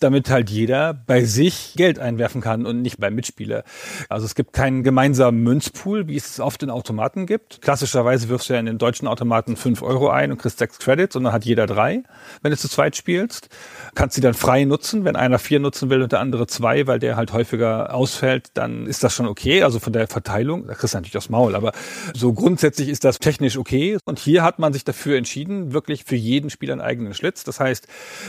damit halt jeder bei sich Geld einwerfen kann und nicht beim Mitspieler. Also es gibt keinen gemeinsamen Münzpool, wie es oft in Automaten gibt. Klassischerweise wirfst du ja in den deutschen Automaten fünf Euro ein und kriegst sechs Credits und dann hat jeder drei, wenn du zu zweit spielst. Kannst sie dann frei nutzen, wenn einer vier nutzen will und der andere zwei, weil der halt häufiger ausfällt, dann ist das schon okay. Also von der Verteilung, da kriegst du natürlich aufs Maul, aber so grundsätzlich ist das technisch okay. Und hier hat man sich dafür entschieden, wirklich für jeden Spieler einen eigenen Schlitz. Das heißt,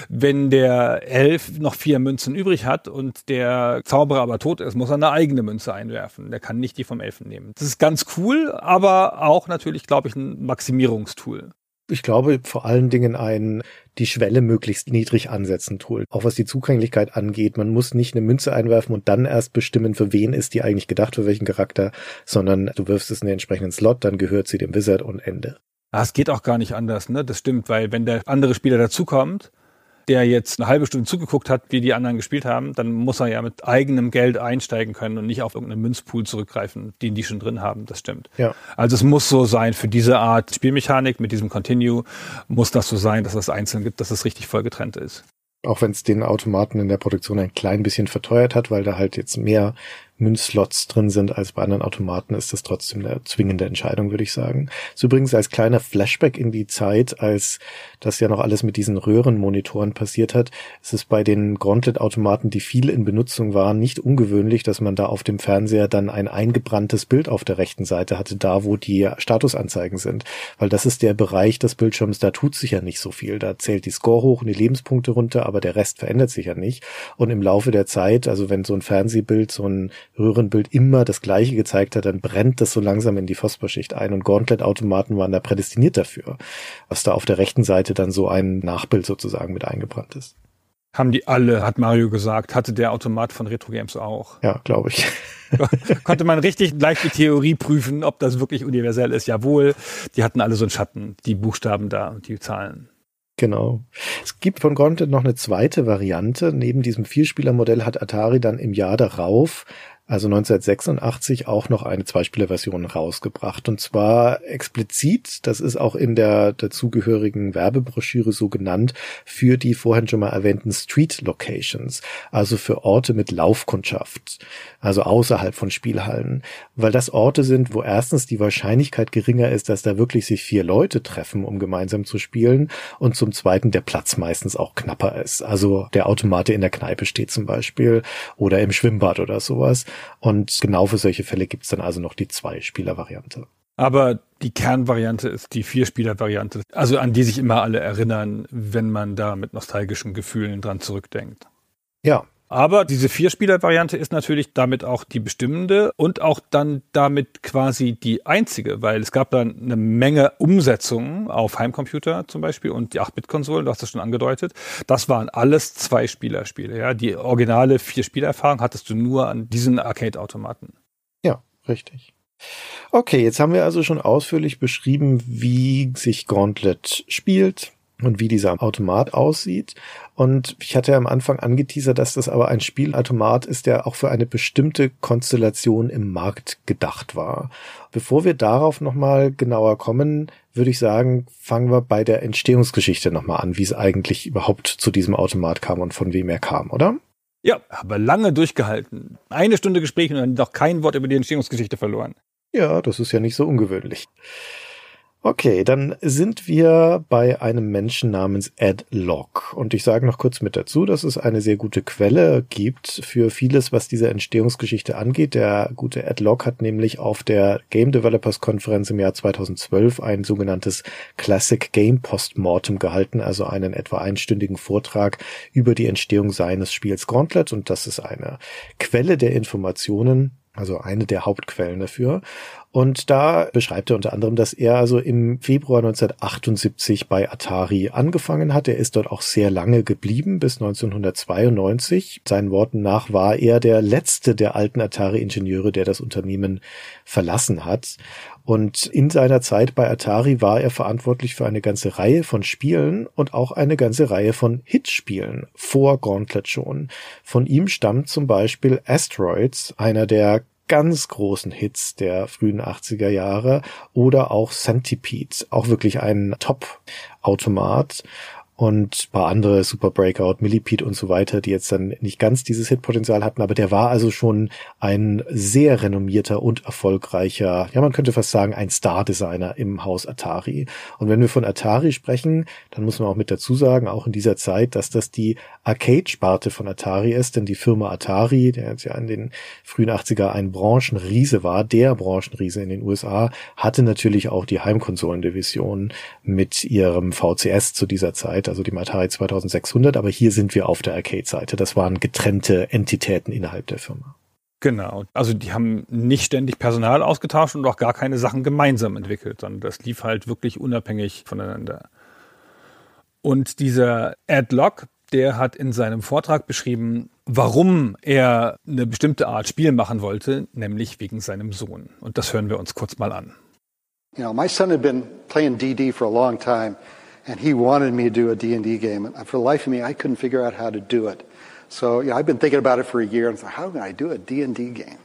wenn der Elf noch vier Münzen übrig hat und der Zauberer aber tot ist, muss er eine eigene Münze einwerfen. Der kann nicht die vom Elfen nehmen. Das ist ganz cool, aber auch natürlich, glaube ich, ein Maximierungstool. Ich glaube vor allen Dingen ein die Schwelle möglichst niedrig ansetzen Tool. Auch was die Zugänglichkeit angeht, man muss nicht eine Münze einwerfen und dann erst bestimmen, für wen ist die eigentlich gedacht, für welchen Charakter, sondern du wirfst es in den entsprechenden Slot, dann gehört sie dem Wizard und Ende. Ah, es geht auch gar nicht anders, ne? Das stimmt, weil wenn der andere Spieler dazukommt, der jetzt eine halbe Stunde zugeguckt hat, wie die anderen gespielt haben, dann muss er ja mit eigenem Geld einsteigen können und nicht auf irgendeinen Münzpool zurückgreifen, den die schon drin haben. Das stimmt. Ja. Also es muss so sein, für diese Art Spielmechanik mit diesem Continue muss das so sein, dass es einzeln gibt, dass es richtig voll getrennt ist. Auch wenn es den Automaten in der Produktion ein klein bisschen verteuert hat, weil da halt jetzt mehr Münzslots drin sind als bei anderen Automaten, ist das trotzdem eine zwingende Entscheidung, würde ich sagen. Ist übrigens als kleiner Flashback in die Zeit, als das ja noch alles mit diesen Röhrenmonitoren passiert hat, ist es bei den Gauntlet-Automaten, die viel in Benutzung waren, nicht ungewöhnlich, dass man da auf dem Fernseher dann ein eingebranntes Bild auf der rechten Seite hatte, da wo die Statusanzeigen sind. Weil das ist der Bereich des Bildschirms, da tut sich ja nicht so viel. Da zählt die Score hoch und die Lebenspunkte runter, aber der Rest verändert sich ja nicht. Und im Laufe der Zeit, also wenn so ein Fernsehbild so ein Röhrenbild immer das gleiche gezeigt hat, dann brennt das so langsam in die Phosphorschicht ein und Gauntlet-Automaten waren da prädestiniert dafür, was da auf der rechten Seite dann so ein Nachbild sozusagen mit eingebrannt ist. Haben die alle, hat Mario gesagt, hatte der Automat von Retro Games auch. Ja, glaube ich. Konnte man richtig gleich die Theorie prüfen, ob das wirklich universell ist. Jawohl, die hatten alle so einen Schatten, die Buchstaben da und die Zahlen. Genau. Es gibt von Gauntlet noch eine zweite Variante. Neben diesem Vierspielermodell hat Atari dann im Jahr darauf also 1986 auch noch eine Zweispielerversion rausgebracht. Und zwar explizit, das ist auch in der dazugehörigen Werbebroschüre so genannt, für die vorhin schon mal erwähnten Street Locations, also für Orte mit Laufkundschaft, also außerhalb von Spielhallen, weil das Orte sind, wo erstens die Wahrscheinlichkeit geringer ist, dass da wirklich sich vier Leute treffen, um gemeinsam zu spielen, und zum zweiten der Platz meistens auch knapper ist. Also der Automate in der Kneipe steht zum Beispiel oder im Schwimmbad oder sowas. Und genau für solche Fälle gibt's dann also noch die Zwei-Spieler-Variante. Aber die Kernvariante ist die Vier-Spieler-Variante, also an die sich immer alle erinnern, wenn man da mit nostalgischen Gefühlen dran zurückdenkt. Ja, aber diese Vierspieler-Variante ist natürlich damit auch die bestimmende und auch dann damit quasi die einzige, weil es gab dann eine Menge Umsetzungen auf Heimcomputer zum Beispiel und die 8-Bit-Konsolen, du hast das schon angedeutet. Das waren alles Zwei-Spieler-Spiele. Ja? Die originale Vier-Spieler-Erfahrung hattest du nur an diesen Arcade-Automaten. Ja, richtig. Okay, jetzt haben wir also schon ausführlich beschrieben, wie sich Gauntlet spielt, und wie dieser Automat aussieht. Und ich hatte am Anfang angeteasert, dass das aber ein Spielautomat ist, der auch für eine bestimmte Konstellation im Markt gedacht war. Bevor wir darauf nochmal genauer kommen, würde ich sagen, fangen wir bei der Entstehungsgeschichte nochmal an, wie es eigentlich überhaupt zu diesem Automat kam und von wem er kam, oder? Ja, aber lange durchgehalten. Eine Stunde Gespräch und dann noch kein Wort über die Entstehungsgeschichte verloren. Ja, das ist ja nicht so ungewöhnlich. Okay, dann sind wir bei einem Menschen namens Ed Locke. Und ich sage noch kurz mit dazu, dass es eine sehr gute Quelle gibt für vieles, was diese Entstehungsgeschichte angeht. Der gute Ed Locke hat nämlich auf der Game Developers Konferenz im Jahr 2012 ein sogenanntes Classic Game Postmortem gehalten, also einen etwa einstündigen Vortrag über die Entstehung seines Spiels Gauntlet. Und das ist eine Quelle der Informationen, also eine der Hauptquellen dafür. Und da beschreibt er unter anderem, dass er also im Februar 1978 bei Atari angefangen hat. Er ist dort auch sehr lange geblieben, bis 1992. Seinen Worten nach war er der letzte der alten Atari-Ingenieure, der das Unternehmen verlassen hat. Und in seiner Zeit bei Atari war er verantwortlich für eine ganze Reihe von Spielen und auch eine ganze Reihe von Hitspielen vor Gauntlet schon. Von ihm stammt zum Beispiel Asteroids, einer der ganz großen Hits der frühen 80er Jahre oder auch Centipede, auch wirklich ein Top-Automat und paar andere Super Breakout, Millipede und so weiter, die jetzt dann nicht ganz dieses Hitpotenzial hatten, aber der war also schon ein sehr renommierter und erfolgreicher, ja man könnte fast sagen, ein Star-Designer im Haus Atari. Und wenn wir von Atari sprechen, dann muss man auch mit dazu sagen, auch in dieser Zeit, dass das die Arcade-Sparte von Atari ist, denn die Firma Atari, der jetzt ja in den frühen 80er ein Branchenriese war, der Branchenriese in den USA, hatte natürlich auch die Heimkonsolendivision mit ihrem VCS zu dieser Zeit also die Atari 2600, aber hier sind wir auf der Arcade-Seite. Das waren getrennte Entitäten innerhalb der Firma. Genau. Also die haben nicht ständig Personal ausgetauscht und auch gar keine Sachen gemeinsam entwickelt, sondern das lief halt wirklich unabhängig voneinander. Und dieser Ed Lock, der hat in seinem Vortrag beschrieben, warum er eine bestimmte Art Spiel machen wollte, nämlich wegen seinem Sohn. Und das hören wir uns kurz mal an. You know, my son had been playing DD for a long time. And he wanted me to do a D&D game. And for the life of me, I couldn't figure out how to do it. So yeah, I've been thinking about it for a year and thought, how can I do a D&D game?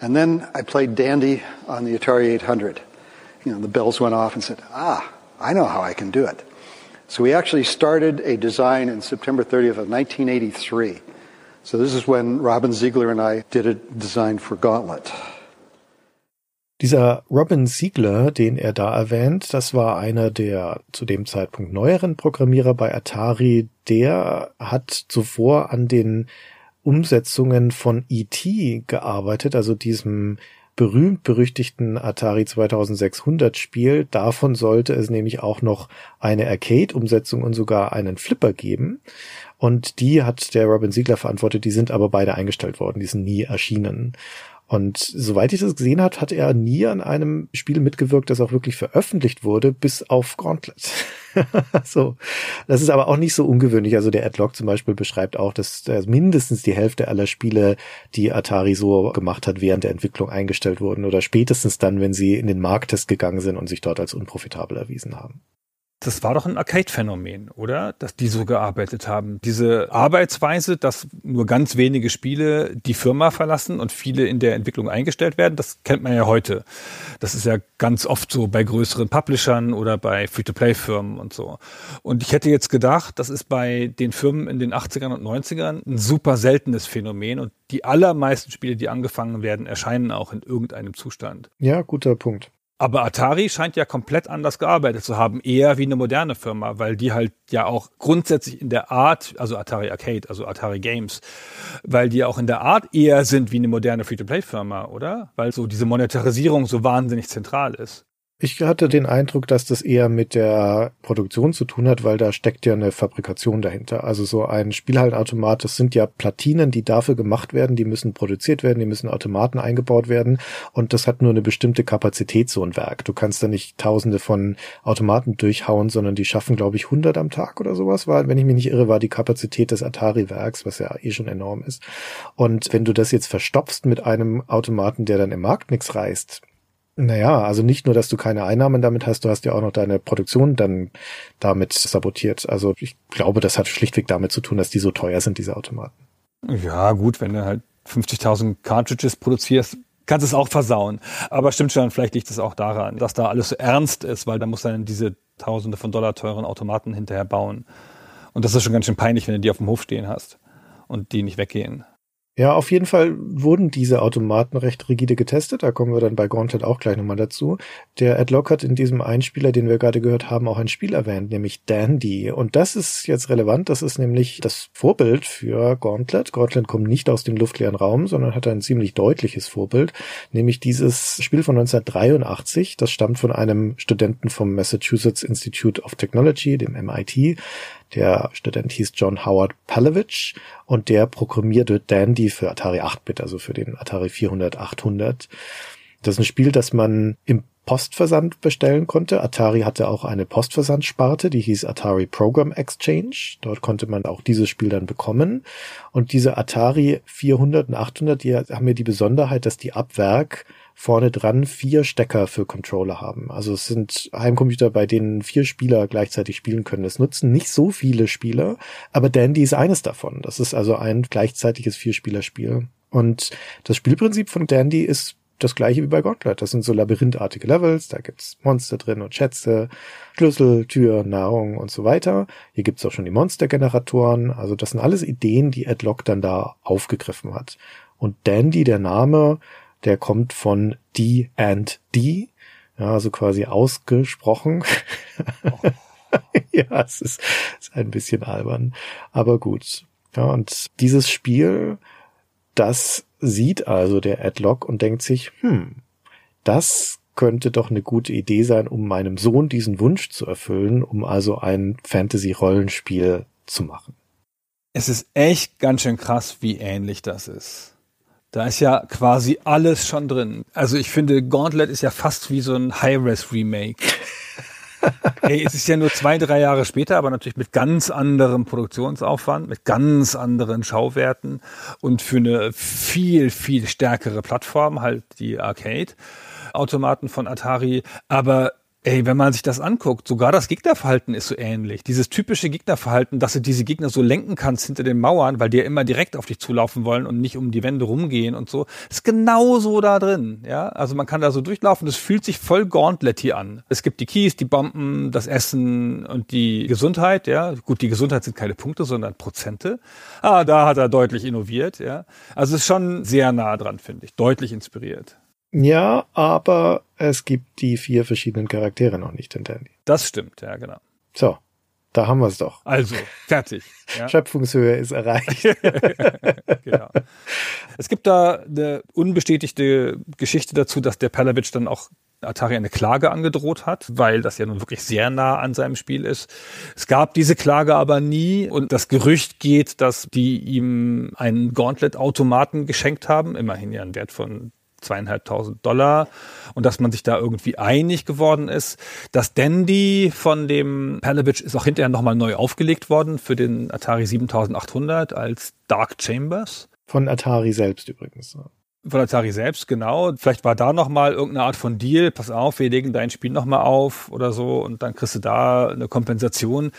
And then I played Dandy on the Atari 800. You know, the bells went off and said, ah, I know how I can do it. So we actually started a design in September 30th of 1983. So this is when Robin Ziegler and I did a design for Gauntlet. Dieser Robin Siegler, den er da erwähnt, das war einer der zu dem Zeitpunkt neueren Programmierer bei Atari. Der hat zuvor an den Umsetzungen von E.T. gearbeitet, also diesem berühmt-berüchtigten Atari 2600 Spiel. Davon sollte es nämlich auch noch eine Arcade-Umsetzung und sogar einen Flipper geben. Und die hat der Robin Siegler verantwortet, die sind aber beide eingestellt worden, die sind nie erschienen. Und soweit ich das gesehen habe, hat er nie an einem Spiel mitgewirkt, das auch wirklich veröffentlicht wurde, bis auf Gauntlet. so. Das ist aber auch nicht so ungewöhnlich. Also der Adlock zum Beispiel beschreibt auch, dass mindestens die Hälfte aller Spiele, die Atari so gemacht hat, während der Entwicklung eingestellt wurden oder spätestens dann, wenn sie in den Markttest gegangen sind und sich dort als unprofitabel erwiesen haben. Das war doch ein Arcade-Phänomen, oder? Dass die so gearbeitet haben. Diese Arbeitsweise, dass nur ganz wenige Spiele die Firma verlassen und viele in der Entwicklung eingestellt werden, das kennt man ja heute. Das ist ja ganz oft so bei größeren Publishern oder bei Free-to-Play-Firmen und so. Und ich hätte jetzt gedacht, das ist bei den Firmen in den 80ern und 90ern ein super seltenes Phänomen und die allermeisten Spiele, die angefangen werden, erscheinen auch in irgendeinem Zustand. Ja, guter Punkt. Aber Atari scheint ja komplett anders gearbeitet zu haben, eher wie eine moderne Firma, weil die halt ja auch grundsätzlich in der Art, also Atari Arcade, also Atari Games, weil die auch in der Art eher sind wie eine moderne Free-to-Play-Firma, oder? Weil so diese Monetarisierung so wahnsinnig zentral ist. Ich hatte den Eindruck, dass das eher mit der Produktion zu tun hat, weil da steckt ja eine Fabrikation dahinter. Also so ein Spielhallenautomat, das sind ja Platinen, die dafür gemacht werden, die müssen produziert werden, die müssen Automaten eingebaut werden und das hat nur eine bestimmte Kapazität, so ein Werk. Du kannst da nicht tausende von Automaten durchhauen, sondern die schaffen, glaube ich, 100 am Tag oder sowas, war, wenn ich mich nicht irre, war die Kapazität des Atari-Werks, was ja eh schon enorm ist. Und wenn du das jetzt verstopfst mit einem Automaten, der dann im Markt nichts reißt, Naja, also nicht nur, dass du keine Einnahmen damit hast, du hast ja auch noch deine Produktion dann damit sabotiert. Also ich glaube, das hat schlichtweg damit zu tun, dass die so teuer sind, diese Automaten. Ja, gut, wenn du halt 50.000 Cartridges produzierst, kannst du es auch versauen. Aber stimmt schon, vielleicht liegt es auch daran, dass da alles so ernst ist, weil da muss dann diese Tausende von Dollar teuren Automaten hinterher bauen. Und das ist schon ganz schön peinlich, wenn du die auf dem Hof stehen hast und die nicht weggehen. Ja, auf jeden Fall wurden diese Automaten recht rigide getestet. Da kommen wir dann bei Gauntlet auch gleich nochmal dazu. Der Adlock hat in diesem Einspieler, den wir gerade gehört haben, auch ein Spiel erwähnt, nämlich Dandy. Und das ist jetzt relevant. Das ist nämlich das Vorbild für Gauntlet. Gauntlet kommt nicht aus dem luftleeren Raum, sondern hat ein ziemlich deutliches Vorbild, nämlich dieses Spiel von 1983. Das stammt von einem Studenten vom Massachusetts Institute of Technology, dem MIT. Der Student hieß John Howard Palevich und der programmierte Dandy für Atari 8-Bit, also für den Atari 400, 800. Das ist ein Spiel, das man im Postversand bestellen konnte. Atari hatte auch eine Postversandsparte, die hieß Atari Program Exchange. Dort konnte man auch dieses Spiel dann bekommen. Und diese Atari 400 und 800, die haben ja die Besonderheit, dass die ab Werk vorne dran vier Stecker für Controller haben. Also es sind Heimcomputer, bei denen vier Spieler gleichzeitig spielen können. Es nutzen nicht so viele Spieler, aber Dandy ist eines davon. Das ist also ein gleichzeitiges Vierspielerspiel. Und das Spielprinzip von Dandy ist das gleiche wie bei Gauntlet. Das sind so labyrinthartige Levels, da gibt's Monster drin und Schätze, Schlüssel, Tür, Nahrung und so weiter. Hier gibt's auch schon die Monstergeneratoren. Also das sind alles Ideen, die Adlock dann da aufgegriffen hat. Und Dandy, der Name, der kommt von D and D, ja, also quasi ausgesprochen. Oh. ja, es ist, ist ein bisschen albern, aber gut. Ja, und dieses Spiel, das sieht also der Adlock und denkt sich, hm, das könnte doch eine gute Idee sein, um meinem Sohn diesen Wunsch zu erfüllen, um also ein Fantasy-Rollenspiel zu machen. Es ist echt ganz schön krass, wie ähnlich das ist. Da ist ja quasi alles schon drin. Also ich finde, Gauntlet ist ja fast wie so ein High-Res-Remake. hey, es ist ja nur zwei, drei Jahre später, aber natürlich mit ganz anderem Produktionsaufwand, mit ganz anderen Schauwerten und für eine viel, viel stärkere Plattform, halt die Arcade-Automaten von Atari. Aber Ey, wenn man sich das anguckt, sogar das Gegnerverhalten ist so ähnlich. Dieses typische Gegnerverhalten, dass du diese Gegner so lenken kannst hinter den Mauern, weil die ja immer direkt auf dich zulaufen wollen und nicht um die Wände rumgehen und so, ist genauso da drin. Ja, also man kann da so durchlaufen. Das fühlt sich voll Gauntlet an. Es gibt die Keys, die Bomben, das Essen und die Gesundheit. Ja, gut, die Gesundheit sind keine Punkte, sondern Prozente. Ah, da hat er deutlich innoviert. Ja, also ist schon sehr nah dran, finde ich, deutlich inspiriert. Ja, aber es gibt die vier verschiedenen Charaktere noch nicht in Dandy. Das stimmt, ja, genau. So, da haben wir es doch. Also, fertig. Ja. Schöpfungshöhe ist erreicht. genau. Es gibt da eine unbestätigte Geschichte dazu, dass der Palavich dann auch Atari eine Klage angedroht hat, weil das ja nun wirklich sehr nah an seinem Spiel ist. Es gab diese Klage aber nie und das Gerücht geht, dass die ihm einen Gauntlet-Automaten geschenkt haben, immerhin ja einen Wert von zweieinhalbtausend Dollar und dass man sich da irgendwie einig geworden ist. Das Dandy von dem Palovich ist auch hinterher nochmal neu aufgelegt worden für den Atari 7800 als Dark Chambers. Von Atari selbst übrigens von Atari selbst, genau. Vielleicht war da nochmal irgendeine Art von Deal. Pass auf, wir legen dein Spiel nochmal auf oder so und dann kriegst du da eine Kompensation.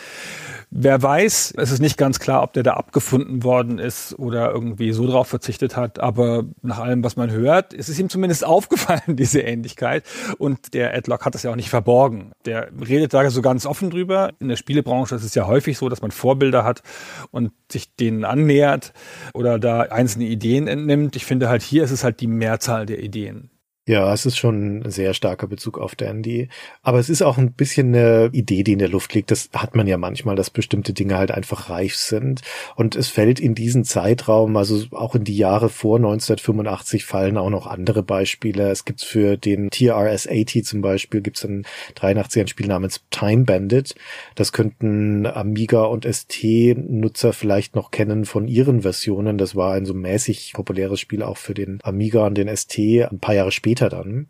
Wer weiß, es ist nicht ganz klar, ob der da abgefunden worden ist oder irgendwie so drauf verzichtet hat. Aber nach allem, was man hört, ist es ihm zumindest aufgefallen, diese Ähnlichkeit. Und der Adlock hat das ja auch nicht verborgen. Der redet da so ganz offen drüber. In der Spielebranche ist es ja häufig so, dass man Vorbilder hat und sich denen annähert oder da einzelne Ideen entnimmt. Ich finde halt hier ist es halt die Mehrzahl der Ideen. Ja, es ist schon ein sehr starker Bezug auf Dandy. Aber es ist auch ein bisschen eine Idee, die in der Luft liegt. Das hat man ja manchmal, dass bestimmte Dinge halt einfach reif sind. Und es fällt in diesen Zeitraum, also auch in die Jahre vor 1985 fallen auch noch andere Beispiele. Es gibt für den TRS-80 zum Beispiel, gibt es ein 83 ein Spiel namens Time Bandit. Das könnten Amiga und ST-Nutzer vielleicht noch kennen von ihren Versionen. Das war ein so mäßig populäres Spiel auch für den Amiga und den ST. Ein paar Jahre später später dann.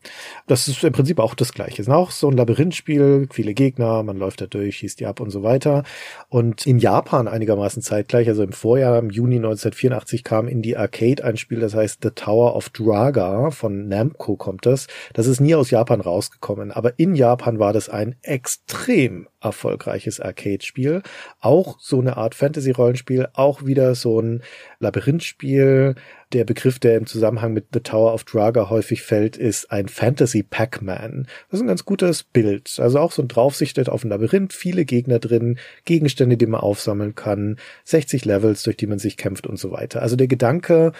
Das ist im Prinzip auch das Gleiche. Es ist auch so ein Labyrinthspiel, viele Gegner, man läuft da durch, schießt die ab und so weiter. Und in Japan einigermaßen zeitgleich, also im Vorjahr, im Juni 1984 kam in die Arcade ein Spiel, das heißt The Tower of Draga von Namco kommt das. Das ist nie aus Japan rausgekommen, aber in Japan war das ein extrem erfolgreiches Arcade-Spiel. Auch so eine Art Fantasy-Rollenspiel, auch wieder so ein Labyrinthspiel. Der Begriff, der im Zusammenhang mit The Tower of Draga häufig fällt, ist ein Fantasy Pac-Man. Das ist ein ganz gutes Bild. Also auch so ein Draufsicht auf ein Labyrinth, viele Gegner drin, Gegenstände, die man aufsammeln kann, 60 Levels, durch die man sich kämpft und so weiter. Also der Gedanke,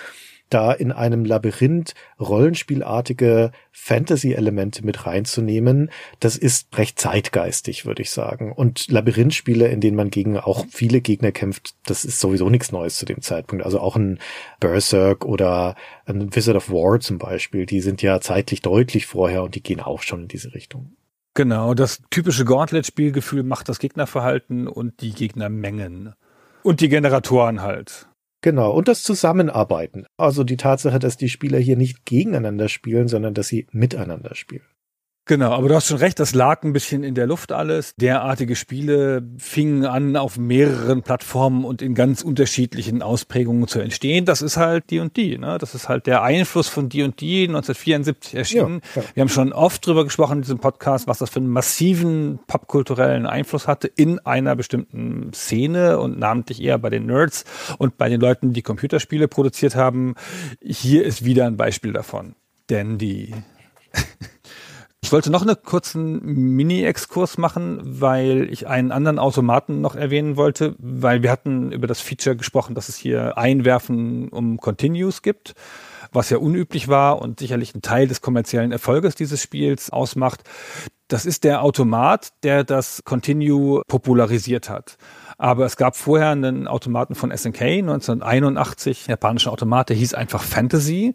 da in einem Labyrinth rollenspielartige Fantasy-Elemente mit reinzunehmen, das ist recht zeitgeistig, würde ich sagen. Und Labyrinthspiele, in denen man gegen auch viele Gegner kämpft, das ist sowieso nichts Neues zu dem Zeitpunkt. Also auch ein Berserk oder ein Wizard of War zum Beispiel, die sind ja zeitlich deutlich vorher und die gehen auch schon in diese Richtung. Genau, das typische Gauntlet-Spielgefühl macht das Gegnerverhalten und die Gegnermengen. Und die Generatoren halt. Genau, und das Zusammenarbeiten. Also die Tatsache, dass die Spieler hier nicht gegeneinander spielen, sondern dass sie miteinander spielen. Genau, aber du hast schon recht, das lag ein bisschen in der Luft alles. Derartige Spiele fingen an, auf mehreren Plattformen und in ganz unterschiedlichen Ausprägungen zu entstehen. Das ist halt die und die. Ne? Das ist halt der Einfluss von die und die 1974 erschienen. Ja. Wir haben schon oft drüber gesprochen in diesem Podcast, was das für einen massiven popkulturellen Einfluss hatte in einer bestimmten Szene und namentlich eher bei den Nerds und bei den Leuten, die Computerspiele produziert haben. Hier ist wieder ein Beispiel davon. Denn die Ich wollte noch einen kurzen Mini-Exkurs machen, weil ich einen anderen Automaten noch erwähnen wollte, weil wir hatten über das Feature gesprochen, dass es hier Einwerfen um Continues gibt, was ja unüblich war und sicherlich ein Teil des kommerziellen Erfolges dieses Spiels ausmacht. Das ist der Automat, der das Continue popularisiert hat. Aber es gab vorher einen Automaten von SNK 1981, japanischer Automat, der hieß einfach Fantasy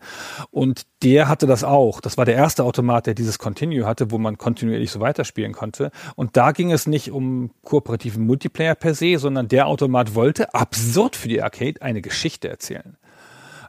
und der hatte das auch. Das war der erste Automat, der dieses Continue hatte, wo man kontinuierlich so weiterspielen konnte. Und da ging es nicht um kooperativen Multiplayer per se, sondern der Automat wollte absurd für die Arcade eine Geschichte erzählen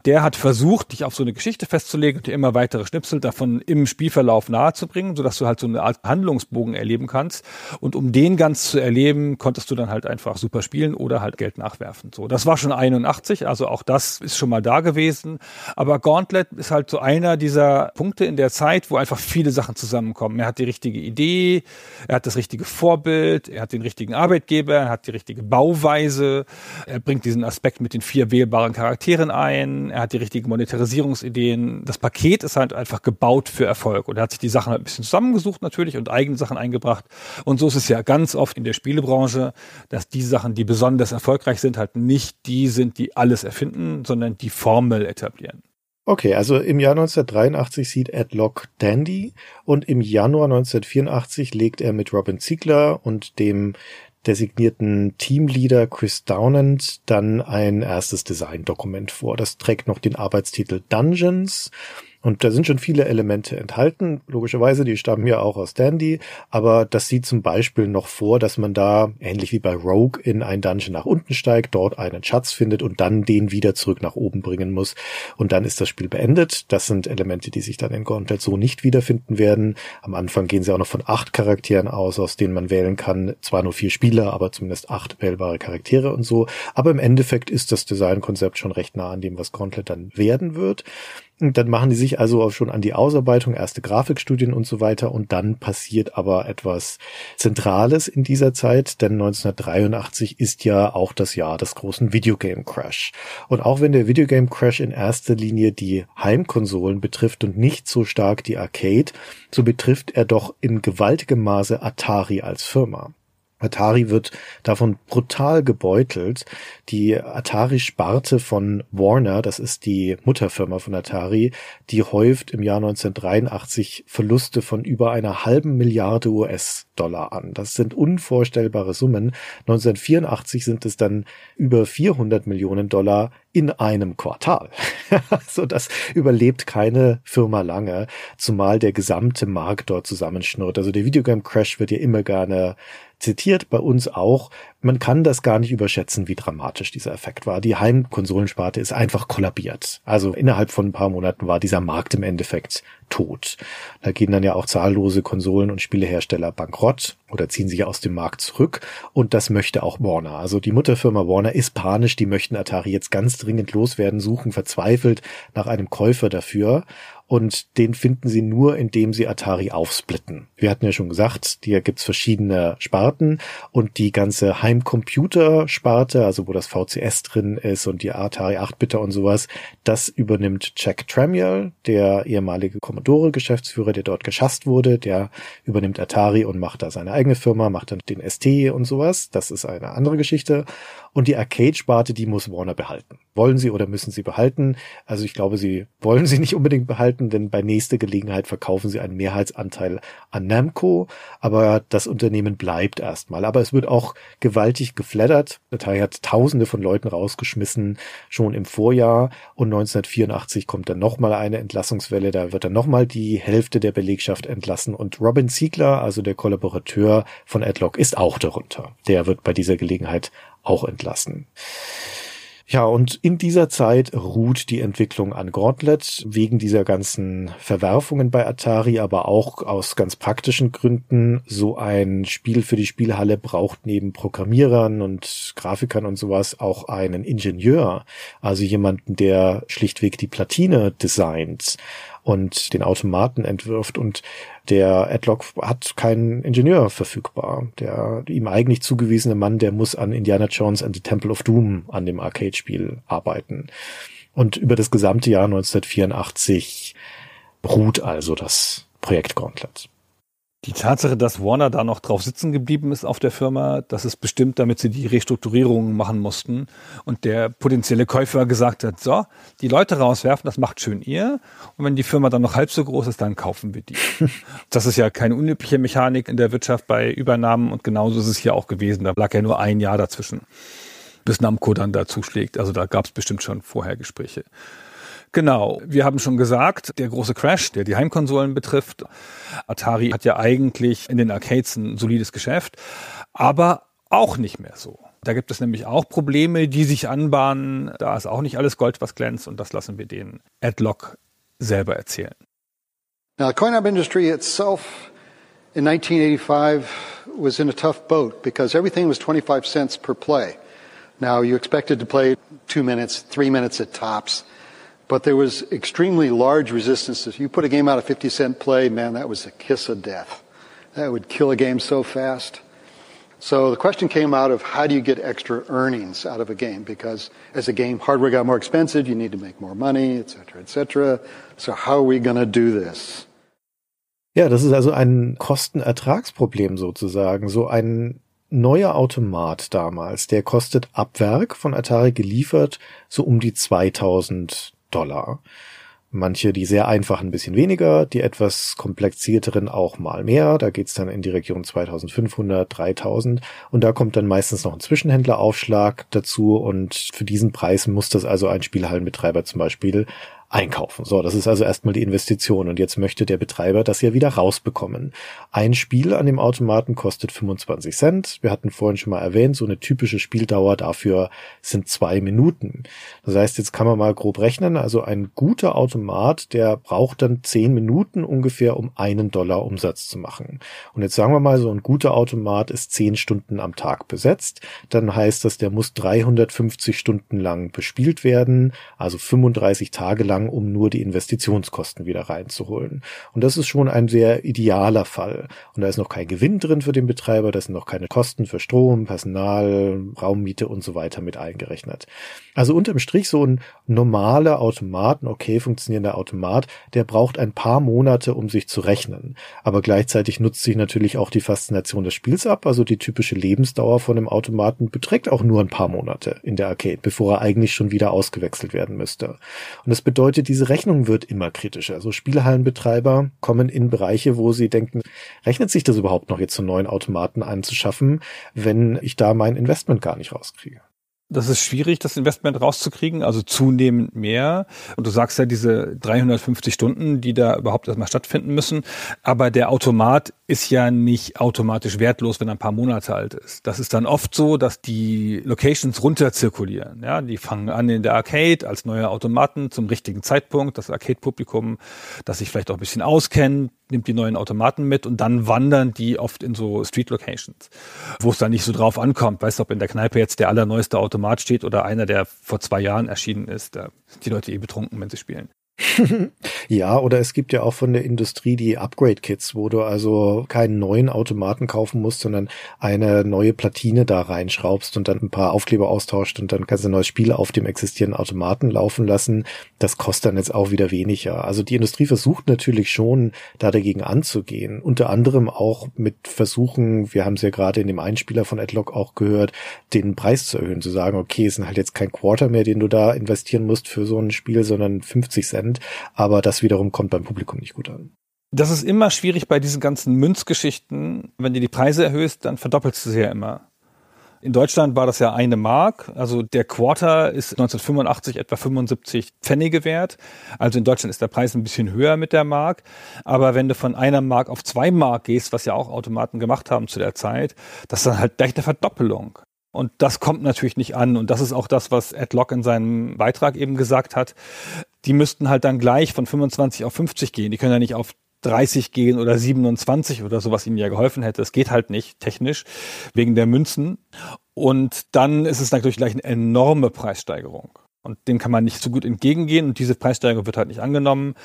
der hat versucht, dich auf so eine Geschichte festzulegen und dir immer weitere Schnipsel davon im Spielverlauf nahezubringen, sodass du halt so eine Art Handlungsbogen erleben kannst. Und um den ganz zu erleben, konntest du dann halt einfach super spielen oder halt Geld nachwerfen. So, das war schon 81, also auch das ist schon mal da gewesen. Aber Gauntlet ist halt so einer dieser Punkte in der Zeit, wo einfach viele Sachen zusammenkommen. Er hat die richtige Idee, er hat das richtige Vorbild, er hat den richtigen Arbeitgeber, er hat die richtige Bauweise, er bringt diesen Aspekt mit den vier wählbaren Charakteren ein, er hat die richtigen Monetarisierungsideen. Das Paket ist halt einfach gebaut für Erfolg und er hat sich die Sachen halt ein bisschen zusammengesucht natürlich und eigene Sachen eingebracht. Und so ist es ja ganz oft in der Spielebranche, dass die Sachen, die besonders erfolgreich sind, halt nicht die sind, die alles erfinden, sondern die Formel etablieren. Okay, also im Jahr 1983 sieht Ed Lock Dandy und im Januar 1984 legt er mit Robin Ziegler und dem designierten Teamleader Chris Downand dann ein erstes Designdokument vor. Das trägt noch den Arbeitstitel Dungeons und da sind schon viele Elemente enthalten. Logischerweise, die stammen ja auch aus Dandy, aber das sieht zum Beispiel noch vor, dass man da, ähnlich wie bei Rogue, in ein Dungeon nach unten steigt, dort einen Schatz findet und dann den wieder zurück nach oben bringen muss. Und dann ist das Spiel beendet. Das sind Elemente, die sich dann in Gauntlet so nicht wiederfinden werden. Am Anfang gehen sie auch noch von acht Charakteren aus, aus denen man wählen kann. Zwar nur vier Spieler, aber zumindest acht wählbare Charaktere und so. Aber im Endeffekt ist das Designkonzept schon recht nah an dem, was Gauntlet dann werden wird. Und dann machen die sich also auch schon an die Ausarbeitung, erste Grafikstudien und so weiter. Und dann passiert aber etwas Zentrales in dieser Zeit, denn 1983 ist ja auch das Jahr des großen Videogame Crash. Und auch wenn der Videogame Crash in erster Linie die Heimkonsolen betrifft und nicht so stark die Arcade, so betrifft er doch in gewaltigem Maße Atari als Firma. Atari wird davon brutal gebeutelt. Die Atari-Sparte von Warner, das ist die Mutterfirma von Atari, die häuft im Jahr 1983 Verluste von über einer halben Milliarde US-Dollar an. Das sind unvorstellbare Summen. 1984 sind es dann über 400 Millionen Dollar in einem Quartal. so das überlebt keine Firma lange, zumal der gesamte Markt dort zusammenschnurrt. Also der Videogame Crash wird ja immer gerne zitiert, bei uns auch. Man kann das gar nicht überschätzen, wie dramatisch dieser Effekt war. Die Heimkonsolensparte ist einfach kollabiert. Also innerhalb von ein paar Monaten war dieser Markt im Endeffekt tot. Da gehen dann ja auch zahllose Konsolen- und Spielehersteller bankrott oder ziehen sich aus dem Markt zurück. Und das möchte auch Warner. Also die Mutterfirma Warner ist panisch. Die möchten Atari jetzt ganz dringend loswerden, suchen verzweifelt nach einem Käufer dafür und den finden sie nur, indem sie Atari aufsplitten. Wir hatten ja schon gesagt, hier gibt's verschiedene Sparten und die ganze Heimcomputer-Sparte, also wo das VCS drin ist und die Atari 8-Bitter und sowas, das übernimmt Jack Tramiel, der ehemalige Commodore-Geschäftsführer, der dort geschasst wurde, der übernimmt Atari und macht da seine eigene Firma, macht dann den ST und sowas. Das ist eine andere Geschichte. Und die Arcade-Sparte, die muss Warner behalten. Wollen sie oder müssen sie behalten? Also ich glaube, sie wollen sie nicht unbedingt behalten, denn bei nächster Gelegenheit verkaufen sie einen Mehrheitsanteil an Namco, aber das Unternehmen bleibt erstmal. Aber es wird auch gewaltig geflattert. Datei hat tausende von Leuten rausgeschmissen, schon im Vorjahr. Und 1984 kommt dann nochmal eine Entlassungswelle. Da wird dann nochmal die Hälfte der Belegschaft entlassen. Und Robin Ziegler, also der Kollaborateur von Adlock, ist auch darunter. Der wird bei dieser Gelegenheit auch entlassen. Ja, und in dieser Zeit ruht die Entwicklung an Gauntlet wegen dieser ganzen Verwerfungen bei Atari, aber auch aus ganz praktischen Gründen. So ein Spiel für die Spielhalle braucht neben Programmierern und Grafikern und sowas auch einen Ingenieur, also jemanden, der schlichtweg die Platine designt und den Automaten entwirft und der Adlock hat keinen Ingenieur verfügbar. Der ihm eigentlich zugewiesene Mann, der muss an Indiana Jones and the Temple of Doom an dem Arcade-Spiel arbeiten. Und über das gesamte Jahr 1984 ruht also das Projekt Gauntlet. Die Tatsache, dass Warner da noch drauf sitzen geblieben ist auf der Firma, das ist bestimmt, damit sie die Restrukturierungen machen mussten und der potenzielle Käufer gesagt hat, so, die Leute rauswerfen, das macht schön ihr und wenn die Firma dann noch halb so groß ist, dann kaufen wir die. das ist ja keine unübliche Mechanik in der Wirtschaft bei Übernahmen und genauso ist es hier auch gewesen. Da lag ja nur ein Jahr dazwischen, bis Namco dann da zuschlägt. Also da gab es bestimmt schon vorher Gespräche. Genau, wir haben schon gesagt, der große Crash, der die Heimkonsolen betrifft. Atari hat ja eigentlich in den Arcades ein solides Geschäft, aber auch nicht mehr so. Da gibt es nämlich auch Probleme, die sich anbahnen. Da ist auch nicht alles Gold, was glänzt und das lassen wir den Adlock selber erzählen. Now, the coin-op industry itself in 1985 was in a tough boat because everything was 25 cents per play. Now, you expected to play two minutes, three minutes at tops. But there was extremely large resistance. If you put a game out of 50 cent play, man, that was a kiss of death. That would kill a game so fast. So the question came out of how do you get extra earnings out of a game? Because as a game hardware got more expensive, you need to make more money, et cetera, et cetera. So how are we going to do this? Ja, das ist also ein Kostenertragsproblem sozusagen. So ein neuer Automat damals, der kostet ab Werk von Atari geliefert so um die 2000 Dollar. Manche, die sehr einfachen, ein bisschen weniger, die etwas komplizierteren auch mal mehr. Da geht's dann in die Region 2500, 3000 und da kommt dann meistens noch ein Zwischenhändleraufschlag dazu und für diesen Preis muss das also ein Spielhallenbetreiber zum Beispiel einkaufen. So, das ist also erstmal die Investition und jetzt möchte der Betreiber das ja wieder rausbekommen. Ein Spiel an dem Automaten kostet 25 Cent. Wir hatten vorhin schon mal erwähnt, so eine typische Spieldauer dafür sind zwei Minuten. Das heißt, jetzt kann man mal grob rechnen, also ein guter Automat, der braucht dann zehn Minuten ungefähr, um einen Dollar Umsatz zu machen. Und jetzt sagen wir mal, so ein guter Automat ist zehn Stunden am Tag besetzt. Dann heißt das, der muss 350 Stunden lang bespielt werden, also 35 Tage lang lang, um nur die Investitionskosten wieder reinzuholen. Und das ist schon ein sehr idealer Fall. Und da ist noch kein Gewinn drin für den Betreiber, da sind noch keine Kosten für Strom, Personal, Raummiete und so weiter mit eingerechnet. Also unterm Strich so ein normaler Automat, ein okay funktionierender Automat, der braucht ein paar Monate, um sich zu rechnen. Aber gleichzeitig nutzt sich natürlich auch die Faszination des Spiels ab. Also die typische Lebensdauer von einem Automaten beträgt auch nur ein paar Monate in der Arcade, bevor er eigentlich schon wieder ausgewechselt werden müsste. Und das bedeutet, bedeutet, diese Rechnung wird immer kritischer. Also Spielhallenbetreiber kommen in Bereiche, wo sie denken, rechnet sich das überhaupt noch jetzt, so neuen Automaten anzuschaffen, wenn ich da mein Investment gar nicht rauskriege? Das ist schwierig, das Investment rauszukriegen, also zunehmend mehr. Und du sagst ja diese 350 Stunden, die da überhaupt erstmal stattfinden müssen. Aber der Automat ist ja nicht automatisch wertlos, wenn er ein paar Monate alt ist. Das ist dann oft so, dass die Locations runterzirkulieren. Ja, die fangen an in der Arcade als neue Automaten zum richtigen Zeitpunkt. Das Arcade-Publikum, das sich vielleicht auch ein bisschen auskennt, nimmt die neuen Automaten mit und dann wandern die oft in so Street Locations, wo es dann nicht so drauf ankommt. Weißt du, ob in der Kneipe jetzt der allerneueste Automat steht oder einer, der vor zwei Jahren erschienen ist. Da sind die Leute eh betrunken, wenn sie spielen. ja, oder es gibt ja auch von der Industrie die Upgrade-Kits, wo du also keinen neuen Automaten kaufen musst, sondern eine neue Platine da reinschraubst und dann ein paar Aufkleber austauscht und dann kannst du ein neues Spiel auf dem existierenden Automaten laufen lassen. Das kostet dann jetzt auch wieder weniger. Also die Industrie versucht natürlich schon, da dagegen anzugehen. Unter anderem auch mit Versuchen, wir haben es ja gerade in dem Einspieler von Adlock auch gehört, den Preis zu erhöhen, zu sagen, okay, es sind halt jetzt kein Quarter mehr, den du da investieren musst für so ein Spiel, sondern 50 Cent Prozent, aber das wiederum kommt beim Publikum nicht gut an. Das ist immer schwierig bei diesen ganzen Münzgeschichten. Wenn du die Preise erhöhst, dann verdoppelst du sie ja immer. In Deutschland war das ja eine Mark. Also der Quarter ist 1985 etwa 75 Pfennige wert. Also in Deutschland ist der Preis ein bisschen höher mit der Mark. Aber wenn du von einer Mark auf zwei Mark gehst, was ja auch Automaten gemacht haben zu der Zeit, das ist dann halt gleich eine Verdoppelung. Und das kommt natürlich nicht an. Und das ist auch das, was Ed Lock in seinem Beitrag eben gesagt hat. Die müssten halt dann gleich von 25 auf 50 gehen. Die können ja nicht auf 30 gehen oder 27 oder so, was ihnen ja geholfen hätte. Es geht halt nicht technisch wegen der Münzen. Und dann ist es natürlich gleich eine enorme Preissteigerung. Und dem kann man nicht so gut entgegengehen und diese Preissteigerung wird halt nicht angenommen.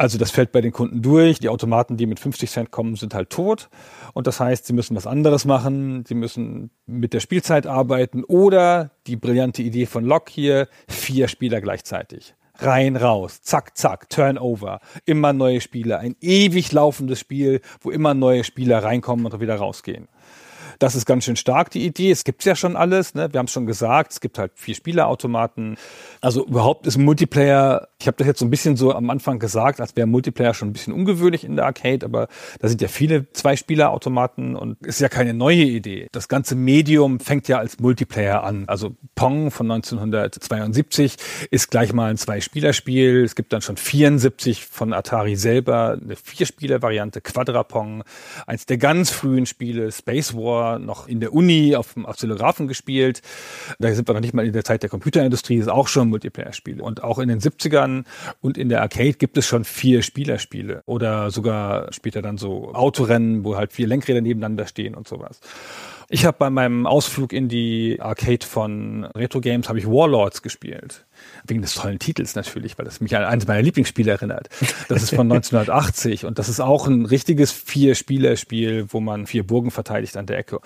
Also das fällt bei den Kunden durch. Die Automaten, die mit 50 Cent kommen, sind halt tot. Und das heißt, sie müssen was anderes machen. Sie müssen mit der Spielzeit arbeiten oder die brillante Idee von Locke hier, vier Spieler gleichzeitig. Rein, raus, zack, zack, Turnover, immer neue Spieler, ein ewig laufendes Spiel, wo immer neue Spieler reinkommen und wieder rausgehen. Das ist ganz schön stark, die Idee. Es gibt's ja schon alles. Ne? Wir haben es schon gesagt, es gibt halt vier Spielerautomaten. Also überhaupt ist Multiplayer, ich habe das jetzt so ein bisschen so am Anfang gesagt, als wäre Multiplayer schon ein bisschen ungewöhnlich in der Arcade, aber da sind ja viele Zwei-Spieler-Automaten und ist ja keine neue Idee. Das ganze Medium fängt ja als Multiplayer an. Also Pong von 1972 ist gleich mal ein Zwei-Spieler-Spiel. Es gibt dann schon 74 von Atari selber, eine Vier-Spieler-Variante, Quadrapong, eins der ganz frühen Spiele, Space War, noch in der Uni auf dem Oszillographen gespielt. Da sind wir noch nicht mal in der Zeit der Computerindustrie, ist auch schon Multiplayer-Spiele. Und auch in den 70ern und in der Arcade gibt es schon vier Spielerspiele oder sogar später dann so Autorennen, wo halt vier Lenkräder nebeneinander stehen und sowas. Ich habe bei meinem Ausflug in die Arcade von Retro Games habe ich Warlords gespielt. Wegen des tollen Titels natürlich, weil das mich an eines meiner Lieblingsspiele erinnert. Das ist von 1980 und das ist auch ein richtiges Vier-Spieler-Spiel, wo man vier Burgen verteidigt an der Ecke.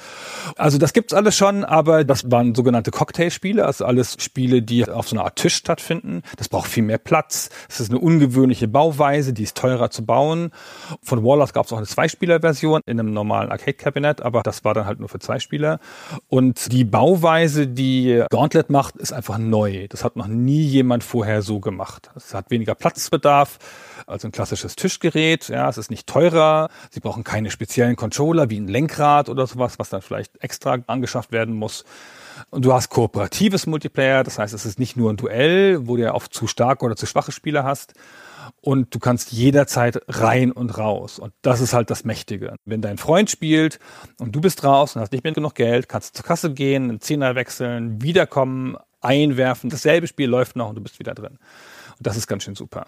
Also das gibt's alles schon, aber das waren sogenannte Cocktailspiele, also alles Spiele, die auf so einer Art Tisch stattfinden. Das braucht viel mehr Platz. Das ist eine ungewöhnliche Bauweise, die ist teurer zu bauen. Von Warlords gab es auch eine Zweispieler-Version in einem normalen Arcade-Kabinett, aber das war dann halt nur für zwei Spieler. Und die Bauweise, die Gauntlet macht, ist einfach neu. Das hat noch nie jemand vorher so gemacht. Es hat weniger Platzbedarf als ein klassisches Tischgerät. Ja, es ist nicht teurer. Sie brauchen keine speziellen Controller wie ein Lenkrad oder sowas, was dann vielleicht extra angeschafft werden muss. Und du hast kooperatives Multiplayer, das heißt, es ist nicht nur ein Duell, wo du ja oft zu starke oder zu schwache Spieler hast. Und du kannst jederzeit rein und raus. Und das ist halt das Mächtige. Wenn dein Freund spielt und du bist raus und hast nicht mehr genug Geld, kannst du zur Kasse gehen, einen Zehner wechseln, wiederkommen, einwerfen. Dasselbe Spiel läuft noch und du bist wieder drin. Und das ist ganz schön super.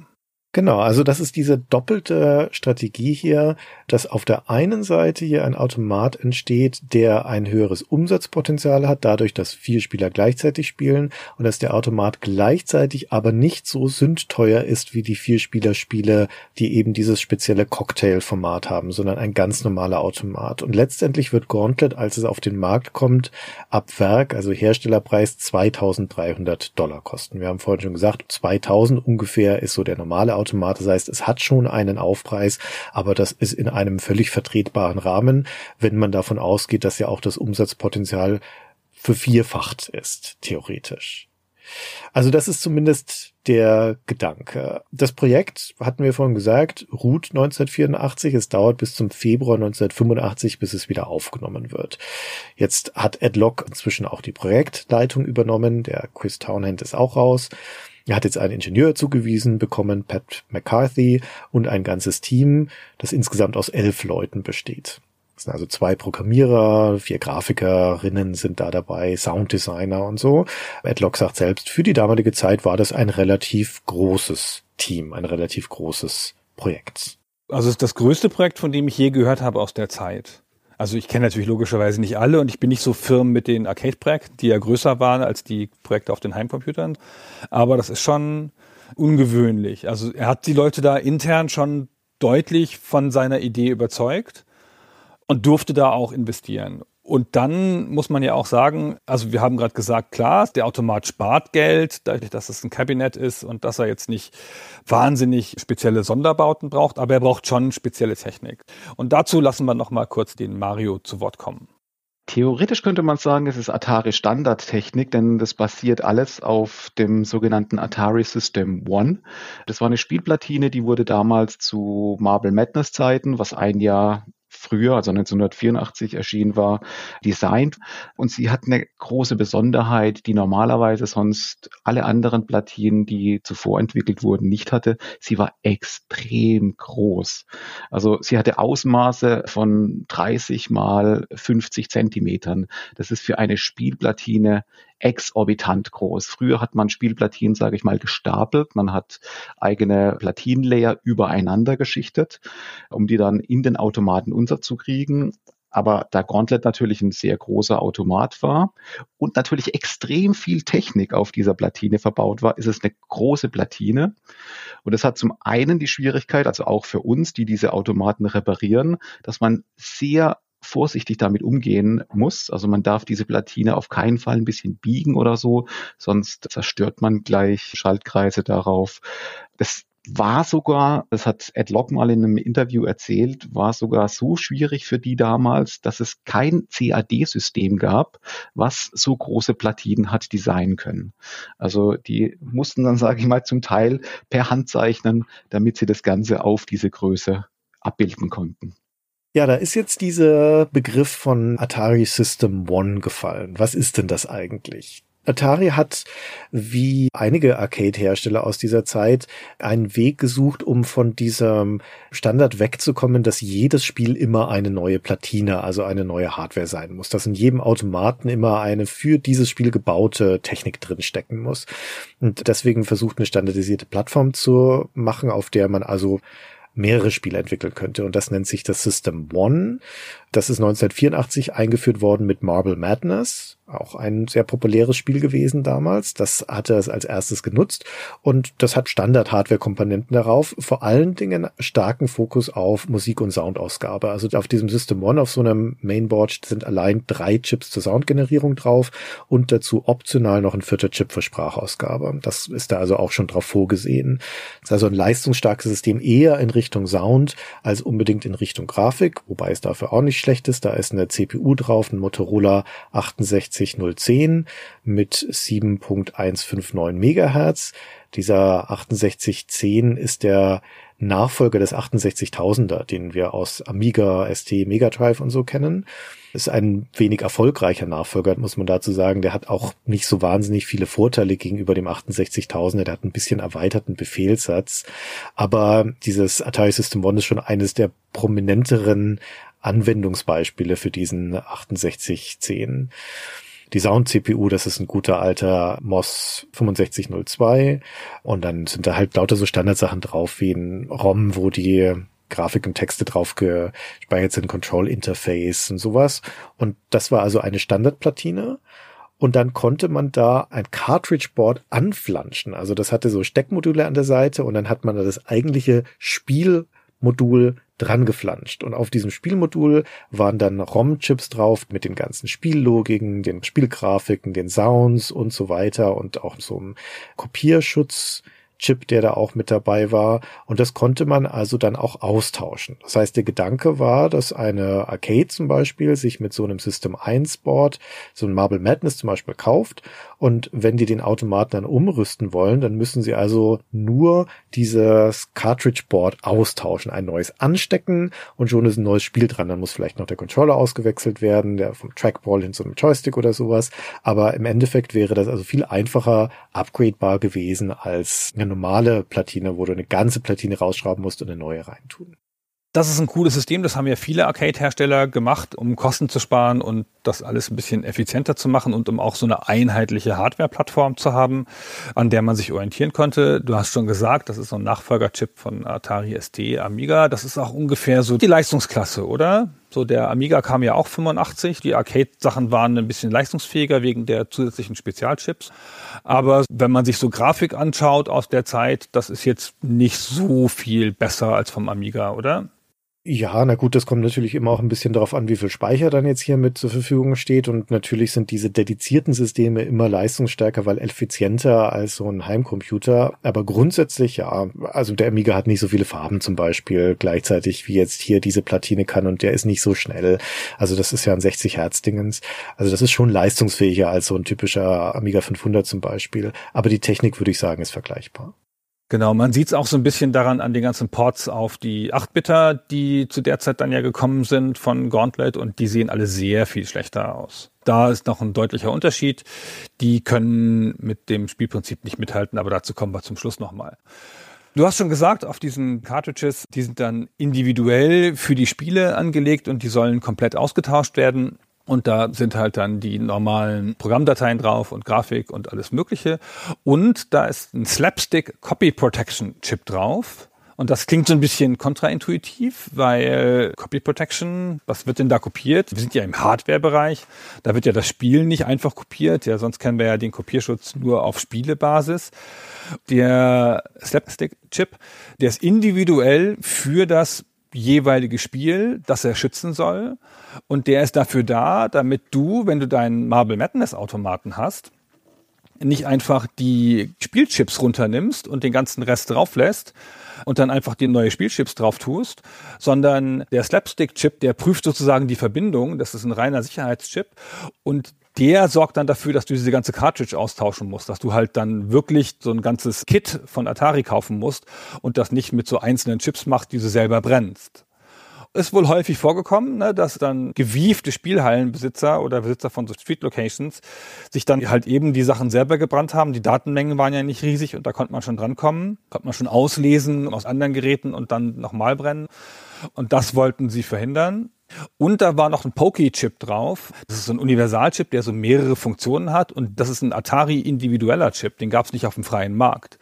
Genau, also das ist diese doppelte Strategie hier, dass auf der einen Seite hier ein Automat entsteht, der ein höheres Umsatzpotenzial hat, dadurch, dass vier Spieler gleichzeitig spielen und dass der Automat gleichzeitig aber nicht so sündteuer ist wie die Vier-Spieler-Spiele, die eben dieses spezielle Cocktail-Format haben, sondern ein ganz normaler Automat. Und letztendlich wird Gauntlet, als es auf den Markt kommt, ab Werk, also Herstellerpreis 2300 Dollar kosten. Wir haben vorhin schon gesagt, 2000 ungefähr ist so der normale Automat. Automat. Das heißt, es hat schon einen Aufpreis, aber das ist in einem völlig vertretbaren Rahmen, wenn man davon ausgeht, dass ja auch das Umsatzpotenzial vervierfacht ist, theoretisch. Also das ist zumindest der Gedanke. Das Projekt, hatten wir vorhin gesagt, ruht 1984. Es dauert bis zum Februar 1985, bis es wieder aufgenommen wird. Jetzt hat Ed Lock inzwischen auch die Projektleitung übernommen. Der Chris Townend ist auch raus. Er hat jetzt einen Ingenieur zugewiesen bekommen, Pat McCarthy, und ein ganzes Team, das insgesamt aus elf Leuten besteht. Es sind also zwei Programmierer, vier Grafikerinnen sind da dabei, Sounddesigner und so. Adlock sagt selbst, für die damalige Zeit war das ein relativ großes Team, ein relativ großes Projekt. Also es ist das größte Projekt, von dem ich je gehört habe aus der Zeit. Also ich kenne natürlich logischerweise nicht alle und ich bin nicht so firm mit den Arcade-Projekten, die ja größer waren als die Projekte auf den Heimcomputern. Aber das ist schon ungewöhnlich. Also er hat die Leute da intern schon deutlich von seiner Idee überzeugt und durfte da auch investieren. Und dann muss man ja auch sagen, also wir haben gerade gesagt, klar, der Automat spart Geld, dadurch, dass es ein Kabinett ist und dass er jetzt nicht wahnsinnig spezielle Sonderbauten braucht, aber er braucht schon spezielle Technik. Und dazu lassen wir nochmal kurz den Mario zu Wort kommen. Theoretisch könnte man sagen, es ist Atari Standardtechnik, denn das basiert alles auf dem sogenannten Atari System One. Das war eine Spielplatine, die wurde damals zu Marble Madness Zeiten, was ein Jahr früher, also 1984 erschienen war, designt. Und sie hat eine große Besonderheit, die normalerweise sonst alle anderen Platinen, die zuvor entwickelt wurden, nicht hatte. Sie war extrem groß. Also sie hatte Ausmaße von 30 mal 50 Zentimetern. Das ist für eine Spielplatine exorbitant groß. Früher hat man Spielplatinen, sage ich mal, gestapelt. Man hat eigene Platinenlayer übereinander geschichtet, um die dann in den Automaten unterzukriegen. Aber da Gauntlet natürlich ein sehr großer Automat war und natürlich extrem viel Technik auf dieser Platine verbaut war, ist es eine große Platine. Und es hat zum einen die Schwierigkeit, also auch für uns, die diese Automaten reparieren, dass man sehr vorsichtig damit umgehen muss. Also man darf diese Platine auf keinen Fall ein bisschen biegen oder so, sonst zerstört man gleich Schaltkreise darauf. Das war sogar, das hat Ed Lock mal in einem Interview erzählt, war sogar so schwierig für die damals, dass es kein CAD-System gab, was so große Platinen hat designen können. Also die mussten dann, sage ich mal, zum Teil per Hand zeichnen, damit sie das Ganze auf diese Größe abbilden konnten. Ja, da ist jetzt dieser Begriff von Atari System One gefallen. Was ist denn das eigentlich? Atari hat, wie einige Arcade-Hersteller aus dieser Zeit, einen Weg gesucht, um von diesem Standard wegzukommen, dass jedes Spiel immer eine neue Platine, also eine neue Hardware sein muss. Dass in jedem Automaten immer eine für dieses Spiel gebaute Technik drinstecken muss. Und deswegen versucht eine standardisierte Plattform zu machen, auf der man also mehrere Spiele entwickeln könnte. Und das nennt sich das System One. Das ist 1984 eingeführt worden mit Marble Madness auch ein sehr populäres Spiel gewesen damals. Das hatte es als erstes genutzt und das hat Standard-Hardware-Komponenten darauf, vor allen Dingen starken Fokus auf Musik- und Soundausgabe. Also auf diesem System One, auf so einem Mainboard sind allein drei Chips zur Soundgenerierung drauf und dazu optional noch ein vierter Chip für Sprachausgabe. Das ist da also auch schon drauf vorgesehen. Das ist also ein leistungsstarkes System eher in Richtung Sound als unbedingt in Richtung Grafik, wobei es dafür auch nicht schlecht ist. Da ist eine CPU drauf, ein Motorola 68 68010 mit 7.159 Megahertz. Dieser 6810 ist der Nachfolger des 68000er, den wir aus Amiga, ST, Mega Drive und so kennen. Ist ein wenig erfolgreicher Nachfolger, muss man dazu sagen. Der hat auch nicht so wahnsinnig viele Vorteile gegenüber dem 68000er. Der hat ein bisschen erweiterten Befehlssatz. Aber dieses Atari System One ist schon eines der prominenteren Anwendungsbeispiele für diesen 6810. Die Sound-CPU, das ist ein guter alter MOS 6502. Und dann sind da halt lauter so Standardsachen drauf, wie ein ROM, wo die Grafik und Texte drauf gespeichert sind, Control Interface und sowas. Und das war also eine Standardplatine. Und dann konnte man da ein Cartridge Board anflanschen. Also das hatte so Steckmodule an der Seite und dann hat man da das eigentliche Spielmodul dran geflanscht. Und auf diesem Spielmodul waren dann ROM-Chips drauf mit den ganzen Spiellogiken, den Spielgrafiken, den Sounds und so weiter und auch so einem Kopierschutz Chip, der da auch mit dabei war. Und das konnte man also dann auch austauschen. Das heißt, der Gedanke war, dass eine Arcade zum Beispiel sich mit so einem System 1 Board, so ein Marble Madness zum Beispiel kauft. Und wenn die den Automaten dann umrüsten wollen, dann müssen sie also nur dieses Cartridge Board austauschen, ein neues anstecken und schon ist ein neues Spiel dran. Dann muss vielleicht noch der Controller ausgewechselt werden, der vom Trackball hin zum Joystick oder sowas. Aber im Endeffekt wäre das also viel einfacher upgradebar gewesen als eine normale Platine, wo du eine ganze Platine rausschrauben musst und eine neue reintun. Das ist ein cooles System, das haben ja viele Arcade-Hersteller gemacht, um Kosten zu sparen und das alles ein bisschen effizienter zu machen und um auch so eine einheitliche Hardware-Plattform zu haben, an der man sich orientieren konnte. Du hast schon gesagt, das ist so ein Nachfolgerchip von Atari ST, Amiga. Das ist auch ungefähr so die Leistungsklasse, oder? So, der Amiga kam ja auch 85. Die Arcade-Sachen waren ein bisschen leistungsfähiger wegen der zusätzlichen Spezialchips. Aber wenn man sich so Grafik anschaut aus der Zeit, das ist jetzt nicht so viel besser als vom Amiga, oder? Ja, na gut, das kommt natürlich immer auch ein bisschen darauf an, wie viel Speicher dann jetzt hier mit zur Verfügung steht. Und natürlich sind diese dedizierten Systeme immer leistungsstärker, weil effizienter als so ein Heimcomputer. Aber grundsätzlich ja, also der Amiga hat nicht so viele Farben zum Beispiel gleichzeitig wie jetzt hier diese Platine kann und der ist nicht so schnell. Also das ist ja ein 60 Hertz Dingens. Also das ist schon leistungsfähiger als so ein typischer Amiga 500 zum Beispiel. Aber die Technik würde ich sagen ist vergleichbar. Genau, man sieht es auch so ein bisschen daran an den ganzen Ports auf die 8-Bitter, die zu der Zeit dann ja gekommen sind von Gauntlet und die sehen alle sehr viel schlechter aus. Da ist noch ein deutlicher Unterschied. Die können mit dem Spielprinzip nicht mithalten, aber dazu kommen wir zum Schluss nochmal. Du hast schon gesagt, auf diesen Cartridges, die sind dann individuell für die Spiele angelegt und die sollen komplett ausgetauscht werden. Und da sind halt dann die normalen Programmdateien drauf und Grafik und alles Mögliche. Und da ist ein Slapstick Copy Protection Chip drauf. Und das klingt so ein bisschen kontraintuitiv, weil Copy Protection, was wird denn da kopiert? Wir sind ja im Hardware-Bereich. Da wird ja das Spiel nicht einfach kopiert. Ja, sonst kennen wir ja den Kopierschutz nur auf Spielebasis. Der Slapstick-Chip, der ist individuell für das jeweilige Spiel, das er schützen soll. Und der ist dafür da, damit du, wenn du deinen Marble Madness Automaten hast, nicht einfach die Spielchips runternimmst und den ganzen Rest drauflässt und dann einfach die neue Spielchips drauf tust, sondern der Slapstick-Chip, der prüft sozusagen die Verbindung, das ist ein reiner Sicherheitschip und der sorgt dann dafür, dass du diese ganze Cartridge austauschen musst, dass du halt dann wirklich so ein ganzes Kit von Atari kaufen musst und das nicht mit so einzelnen Chips machst, die du selber brennst ist wohl häufig vorgekommen, ne, dass dann gewiefte Spielhallenbesitzer oder Besitzer von so Street Locations sich dann halt eben die Sachen selber gebrannt haben. Die Datenmengen waren ja nicht riesig und da konnte man schon drankommen, konnte man schon auslesen aus anderen Geräten und dann nochmal brennen. Und das wollten sie verhindern. Und da war noch ein Poki-Chip drauf. Das ist so ein Universalchip, der so mehrere Funktionen hat. Und das ist ein Atari individueller Chip. Den gab es nicht auf dem freien Markt.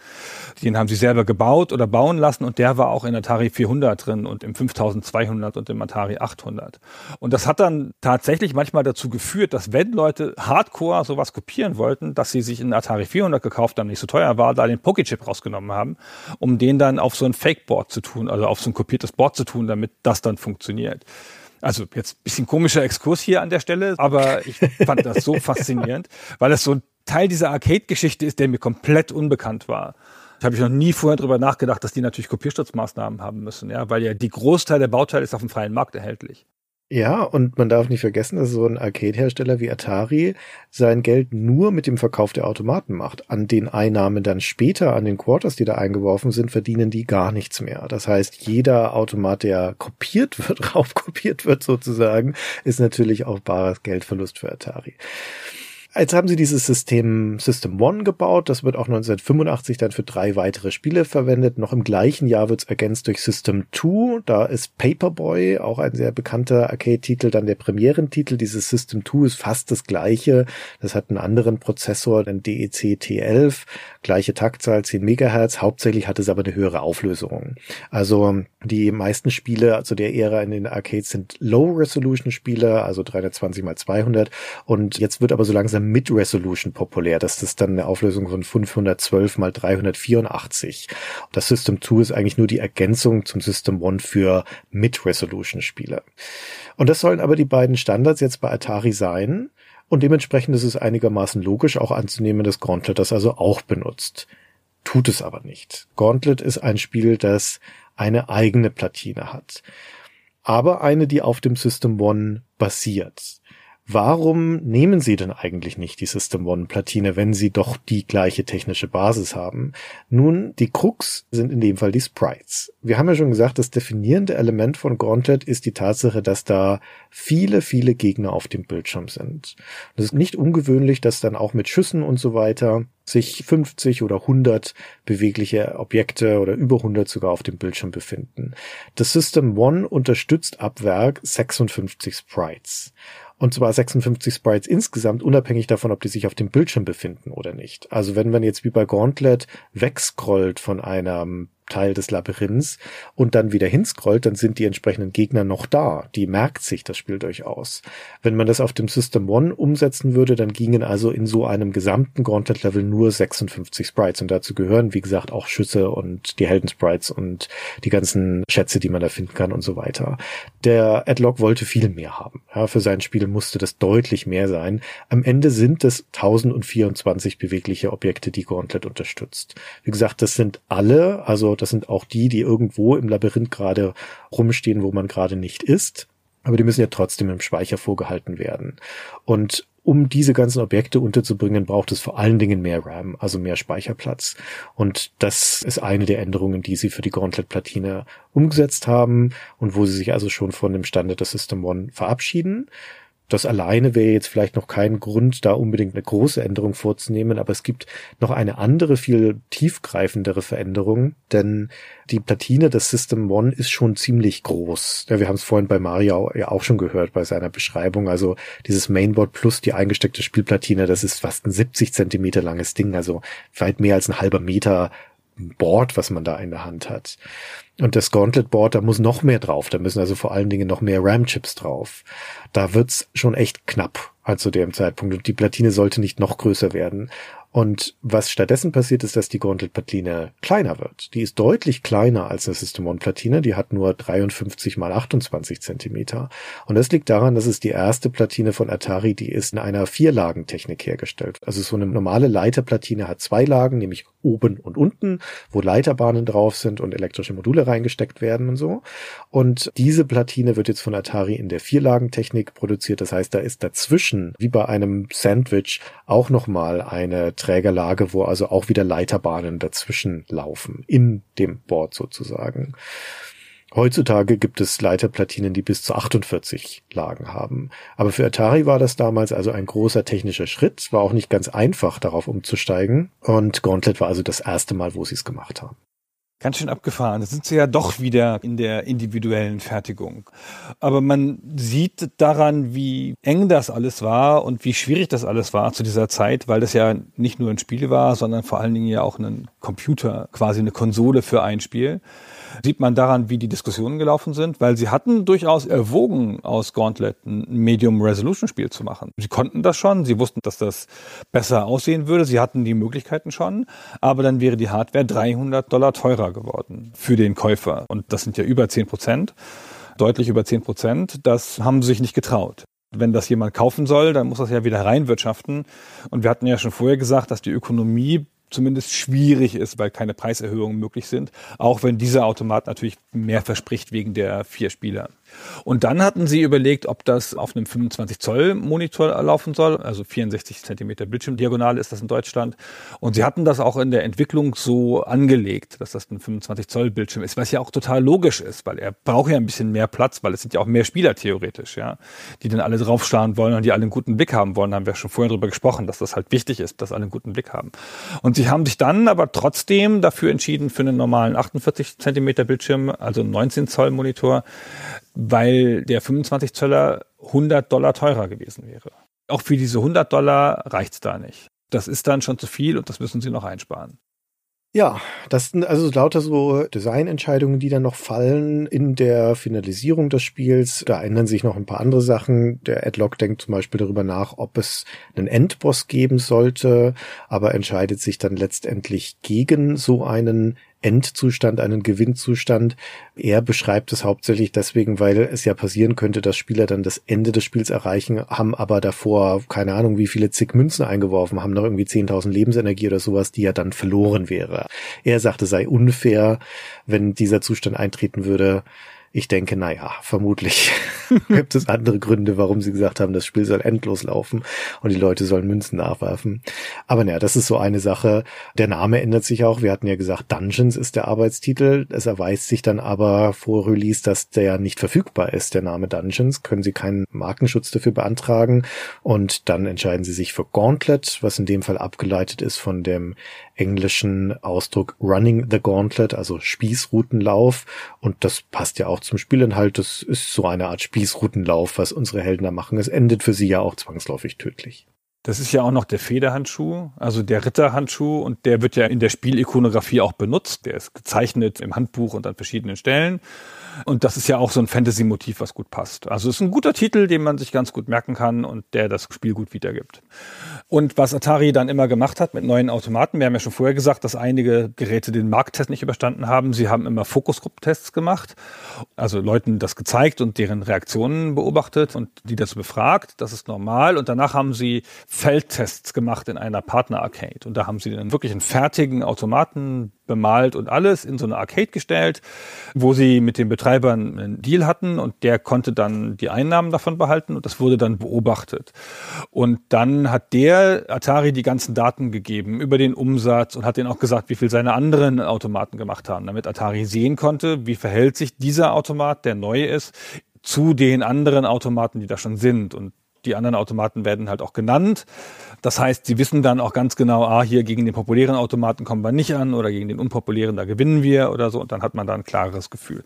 Den haben sie selber gebaut oder bauen lassen. Und der war auch in Atari 400 drin und im 5200 und im Atari 800. Und das hat dann tatsächlich manchmal dazu geführt, dass wenn Leute hardcore sowas kopieren wollten, dass sie sich einen Atari 400 gekauft haben, nicht so teuer war, da den Poki-Chip rausgenommen haben, um den dann auf so ein Fake-Board zu tun, also auf so ein kopiertes Board zu tun, damit das dann funktioniert. Also jetzt ein bisschen komischer Exkurs hier an der Stelle, aber ich fand das so faszinierend, weil es so ein Teil dieser Arcade-Geschichte ist, der mir komplett unbekannt war. Da habe ich noch nie vorher drüber nachgedacht, dass die natürlich Kopierschutzmaßnahmen haben müssen, ja, weil ja die Großteil der Bauteile ist auf dem freien Markt erhältlich. Ja, und man darf nicht vergessen, dass so ein Arcade-Hersteller wie Atari sein Geld nur mit dem Verkauf der Automaten macht. An den Einnahmen dann später, an den Quarters, die da eingeworfen sind, verdienen die gar nichts mehr. Das heißt, jeder Automat, der kopiert wird, raufkopiert wird sozusagen, ist natürlich auch bares Geldverlust für Atari. Jetzt haben sie dieses System System One gebaut. Das wird auch 1985 dann für drei weitere Spiele verwendet. Noch im gleichen Jahr wird es ergänzt durch System 2. Da ist Paperboy, auch ein sehr bekannter Arcade-Titel, dann der Premierentitel. Dieses System 2 ist fast das gleiche. Das hat einen anderen Prozessor, den DEC T11, gleiche Taktzahl, 10 Megahertz. Hauptsächlich hat es aber eine höhere Auflösung. Also die meisten Spiele zu der Ära in den Arcades sind Low-Resolution-Spiele, also 320 mal 200. Und jetzt wird aber so langsam Mid-Resolution populär. Das ist dann eine Auflösung von 512 mal 384. Das System 2 ist eigentlich nur die Ergänzung zum System 1 für Mid-Resolution-Spiele. Und das sollen aber die beiden Standards jetzt bei Atari sein. Und dementsprechend ist es einigermaßen logisch auch anzunehmen, dass Gauntlet das also auch benutzt. tut es aber nicht. Gauntlet ist ein Spiel, das eine eigene Platine hat. Aber eine, die auf dem System One basiert. Warum nehmen Sie denn eigentlich nicht die System One Platine, wenn Sie doch die gleiche technische Basis haben? Nun, die Krux sind in dem Fall die Sprites. Wir haben ja schon gesagt, das definierende Element von Gauntlet ist die Tatsache, dass da viele, viele Gegner auf dem Bildschirm sind. Es ist nicht ungewöhnlich, dass dann auch mit Schüssen und so weiter sich 50 oder 100 bewegliche Objekte oder über 100 sogar auf dem Bildschirm befinden. Das System One unterstützt ab Werk 56 Sprites. Und zwar 56 Sprites insgesamt, unabhängig davon, ob die sich auf dem Bildschirm befinden oder nicht. Also wenn man jetzt wie bei Gauntlet wegscrollt von einem Teil des Labyrinths und dann wieder hinscrollt, dann sind die entsprechenden Gegner noch da. Die merkt sich das Spiel durchaus. Wenn man das auf dem System One umsetzen würde, dann gingen also in so einem gesamten Gauntlet-Level nur 56 Sprites und dazu gehören, wie gesagt, auch Schüsse und die Helden-Sprites und die ganzen Schätze, die man da finden kann und so weiter. Der Adlock wollte viel mehr haben. Ja, für sein Spiel musste das deutlich mehr sein. Am Ende sind es 1024 bewegliche Objekte, die Gauntlet unterstützt. Wie gesagt, das sind alle, also das sind auch die, die irgendwo im Labyrinth gerade rumstehen, wo man gerade nicht ist. Aber die müssen ja trotzdem im Speicher vorgehalten werden. Und um diese ganzen Objekte unterzubringen, braucht es vor allen Dingen mehr RAM, also mehr Speicherplatz. Und das ist eine der Änderungen, die sie für die Gauntlet-Platine umgesetzt haben und wo sie sich also schon von dem Standard des System One verabschieden. Das alleine wäre jetzt vielleicht noch kein Grund, da unbedingt eine große Änderung vorzunehmen, aber es gibt noch eine andere, viel tiefgreifendere Veränderung, denn die Platine des System One ist schon ziemlich groß. Ja, wir haben es vorhin bei Mario ja auch schon gehört bei seiner Beschreibung. Also dieses Mainboard plus die eingesteckte Spielplatine, das ist fast ein 70 Zentimeter langes Ding, also weit mehr als ein halber Meter Board, was man da in der Hand hat. Und das Gauntlet Board, da muss noch mehr drauf. Da müssen also vor allen Dingen noch mehr RAM-Chips drauf. Da wird's schon echt knapp zu dem Zeitpunkt. Und die Platine sollte nicht noch größer werden. Und was stattdessen passiert, ist, dass die Gauntlet-Platine kleiner wird. Die ist deutlich kleiner als eine System One-Platine. Die hat nur 53 mal 28 Zentimeter. Und das liegt daran, dass es die erste Platine von Atari, die ist in einer Vierlagentechnik hergestellt. Also so eine normale Leiterplatine hat zwei Lagen, nämlich oben und unten, wo Leiterbahnen drauf sind und elektrische Module reingesteckt werden und so. Und diese Platine wird jetzt von Atari in der Vierlagentechnik produziert. Das heißt, da ist dazwischen, wie bei einem Sandwich, auch nochmal eine Trägerlage, wo also auch wieder Leiterbahnen dazwischen laufen, in dem Board sozusagen. Heutzutage gibt es Leiterplatinen, die bis zu 48 Lagen haben. Aber für Atari war das damals also ein großer technischer Schritt, war auch nicht ganz einfach, darauf umzusteigen. Und Gauntlet war also das erste Mal, wo sie es gemacht haben. Ganz schön abgefahren. Da sind sie ja doch wieder in der individuellen Fertigung. Aber man sieht daran, wie eng das alles war und wie schwierig das alles war zu dieser Zeit, weil das ja nicht nur ein Spiel war, sondern vor allen Dingen ja auch ein Computer, quasi eine Konsole für ein Spiel sieht man daran, wie die Diskussionen gelaufen sind, weil sie hatten durchaus erwogen, aus Gauntlet ein Medium-Resolution-Spiel zu machen. Sie konnten das schon, sie wussten, dass das besser aussehen würde, sie hatten die Möglichkeiten schon, aber dann wäre die Hardware 300 Dollar teurer geworden für den Käufer. Und das sind ja über 10 Prozent, deutlich über 10 Prozent. Das haben sie sich nicht getraut wenn das jemand kaufen soll, dann muss das ja wieder reinwirtschaften. Und wir hatten ja schon vorher gesagt, dass die Ökonomie zumindest schwierig ist, weil keine Preiserhöhungen möglich sind. Auch wenn dieser Automat natürlich mehr verspricht wegen der vier Spieler. Und dann hatten sie überlegt, ob das auf einem 25 Zoll Monitor laufen soll, also 64 Zentimeter Bildschirmdiagonale ist das in Deutschland. Und sie hatten das auch in der Entwicklung so angelegt, dass das ein 25 Zoll Bildschirm ist, was ja auch total logisch ist, weil er braucht ja ein bisschen mehr Platz, weil es sind ja auch mehr Spieler theoretisch, ja, die dann alle draufstarren wollen und die alle einen guten Blick haben wollen. Da haben wir schon vorher drüber gesprochen, dass das halt wichtig ist, dass alle einen guten Blick haben. Und sie haben sich dann aber trotzdem dafür entschieden, für einen normalen 48 Zentimeter Bildschirm, also 19 Zoll Monitor, weil der 25 Zöller 100 Dollar teurer gewesen wäre. Auch für diese 100 Dollar reicht's da nicht. Das ist dann schon zu viel und das müssen sie noch einsparen. Ja, das sind also lauter so Designentscheidungen, die dann noch fallen in der Finalisierung des Spiels. Da ändern sich noch ein paar andere Sachen. Der Adlock denkt zum Beispiel darüber nach, ob es einen Endboss geben sollte, aber entscheidet sich dann letztendlich gegen so einen Endzustand, einen Gewinnzustand. Er beschreibt es hauptsächlich deswegen, weil es ja passieren könnte, dass Spieler dann das Ende des Spiels erreichen, haben aber davor keine Ahnung, wie viele zig Münzen eingeworfen, haben noch irgendwie 10.000 Lebensenergie oder sowas, die ja dann verloren wäre. Er sagte, sei unfair, wenn dieser Zustand eintreten würde. Ich denke, naja, vermutlich gibt es andere Gründe, warum sie gesagt haben, das Spiel soll endlos laufen und die Leute sollen Münzen nachwerfen. Aber naja, das ist so eine Sache. Der Name ändert sich auch. Wir hatten ja gesagt, Dungeons ist der Arbeitstitel. Es erweist sich dann aber vor Release, dass der nicht verfügbar ist, der Name Dungeons. Können sie keinen Markenschutz dafür beantragen und dann entscheiden sie sich für Gauntlet, was in dem Fall abgeleitet ist von dem englischen Ausdruck Running the Gauntlet, also Spießrutenlauf. Und das passt ja auch zum Spielinhalt. Das ist so eine Art Spießrutenlauf, was unsere Helden da machen. Es endet für sie ja auch zwangsläufig tödlich. Das ist ja auch noch der Federhandschuh, also der Ritterhandschuh und der wird ja in der Spielikonografie auch benutzt. Der ist gezeichnet im Handbuch und an verschiedenen Stellen. Und das ist ja auch so ein Fantasy-Motiv, was gut passt. Also es ist ein guter Titel, den man sich ganz gut merken kann und der das Spiel gut wiedergibt. Und was Atari dann immer gemacht hat mit neuen Automaten, wir haben ja schon vorher gesagt, dass einige Geräte den Markttest nicht überstanden haben. Sie haben immer Fokusgruppentests gemacht, also Leuten das gezeigt und deren Reaktionen beobachtet und die das befragt. Das ist normal. Und danach haben sie Feldtests gemacht in einer Partner-Arcade. Und da haben sie dann wirklich einen fertigen Automaten bemalt und alles in so eine Arcade gestellt, wo sie mit den Betreibern einen Deal hatten und der konnte dann die Einnahmen davon behalten und das wurde dann beobachtet. Und dann hat der Atari die ganzen Daten gegeben über den Umsatz und hat denen auch gesagt, wie viel seine anderen Automaten gemacht haben, damit Atari sehen konnte, wie verhält sich dieser Automat, der neu ist, zu den anderen Automaten, die da schon sind. Und die anderen Automaten werden halt auch genannt. Das heißt, sie wissen dann auch ganz genau, ah, hier gegen den populären Automaten kommen wir nicht an oder gegen den unpopulären, da gewinnen wir oder so. Und dann hat man da ein klareres Gefühl.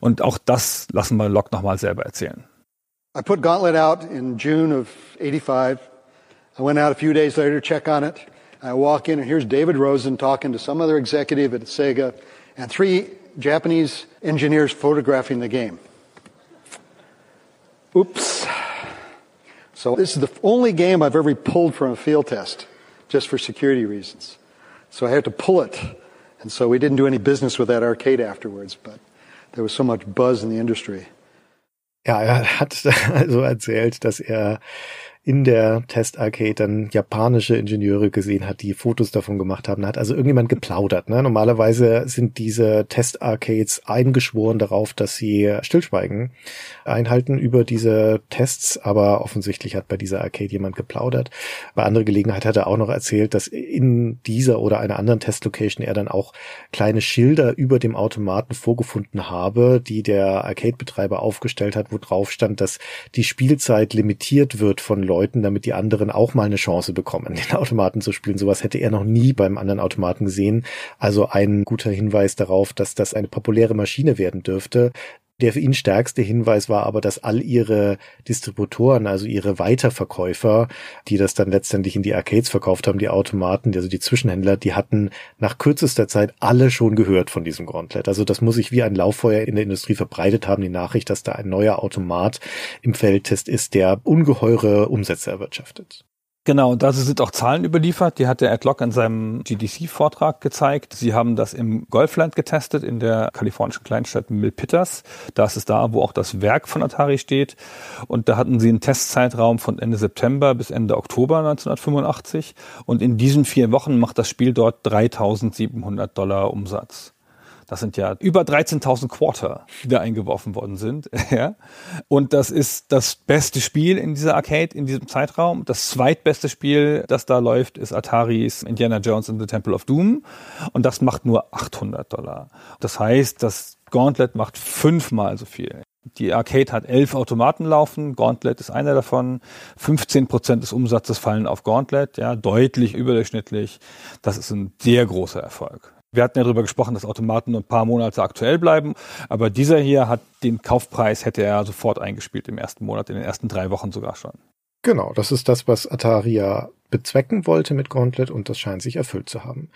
Und auch das lassen wir Locke nochmal selber erzählen. I put Gauntlet out in June of 85. I went out a few days later to check on it. I walk in and here's David Rosen talking to some other executive at Sega and three Japanese engineers photographing the game. Oops. So this is the only game I've ever pulled from a field test just for security reasons. So I had to pull it. And so we didn't do any business with that arcade afterwards, but there was so much buzz in the industry. Ja, er hat also erzählt, dass er in der Test-Arcade dann japanische Ingenieure gesehen hat, die Fotos davon gemacht haben. Da hat also irgendjemand geplaudert. Ne? Normalerweise sind diese Test-Arcades eingeschworen darauf, dass sie Stillschweigen einhalten über diese Tests, aber offensichtlich hat bei dieser Arcade jemand geplaudert. Bei anderer Gelegenheit hat er auch noch erzählt, dass in dieser oder einer anderen Test-Location er dann auch kleine Schilder über dem Automaten vorgefunden habe, die der Arcade-Betreiber aufgestellt hat, wo drauf stand, dass die Spielzeit limitiert wird von Leuten, damit die anderen auch mal eine Chance bekommen, den Automaten zu spielen. Sowas hätte er noch nie beim anderen Automaten gesehen. Also ein guter Hinweis darauf, dass das eine populäre Maschine werden dürfte. Der für ihn stärkste Hinweis war aber, dass all ihre Distributoren, also ihre Weiterverkäufer, die das dann letztendlich in die Arcades verkauft haben, die Automaten, also die Zwischenhändler, die hatten nach kürzester Zeit alle schon gehört von diesem Gauntlet. Also das muss sich wie ein Lauffeuer in der Industrie verbreitet haben, die Nachricht, dass da ein neuer Automat im Feldtest ist, der ungeheure Umsätze erwirtschaftet. Genau, und dazu sind auch Zahlen überliefert. Die hat der Ed Lock in seinem GDC-Vortrag gezeigt. Sie haben das im Golfland getestet, in der kalifornischen Kleinstadt Milpitas. Da ist da, wo auch das Werk von Atari steht. Und da hatten sie einen Testzeitraum von Ende September bis Ende Oktober 1985. Und in diesen vier Wochen macht das Spiel dort 3.700 Dollar Umsatz. Das sind ja über 13.000 Quarter, die da eingeworfen worden sind. ja. Und das ist das beste Spiel in dieser Arcade in diesem Zeitraum. Das zweitbeste Spiel, das da läuft, ist Ataris Indiana Jones in the Temple of Doom. Und das macht nur 800 Dollar. Das heißt, das Gauntlet macht fünfmal so viel. Die Arcade hat elf Automaten laufen, Gauntlet ist einer davon. 15 Prozent des Umsatzes fallen auf Gauntlet, ja, deutlich überdurchschnittlich. Das ist ein sehr großer Erfolg. Wir hatten ja darüber gesprochen, dass Automaten nur ein paar Monate aktuell bleiben, aber dieser hier hat den Kaufpreis, hätte er sofort eingespielt im ersten Monat, in den ersten drei Wochen sogar schon. Genau, das ist das, was Atari ja bezwecken wollte mit Gauntlet und das scheint sich erfüllt zu haben.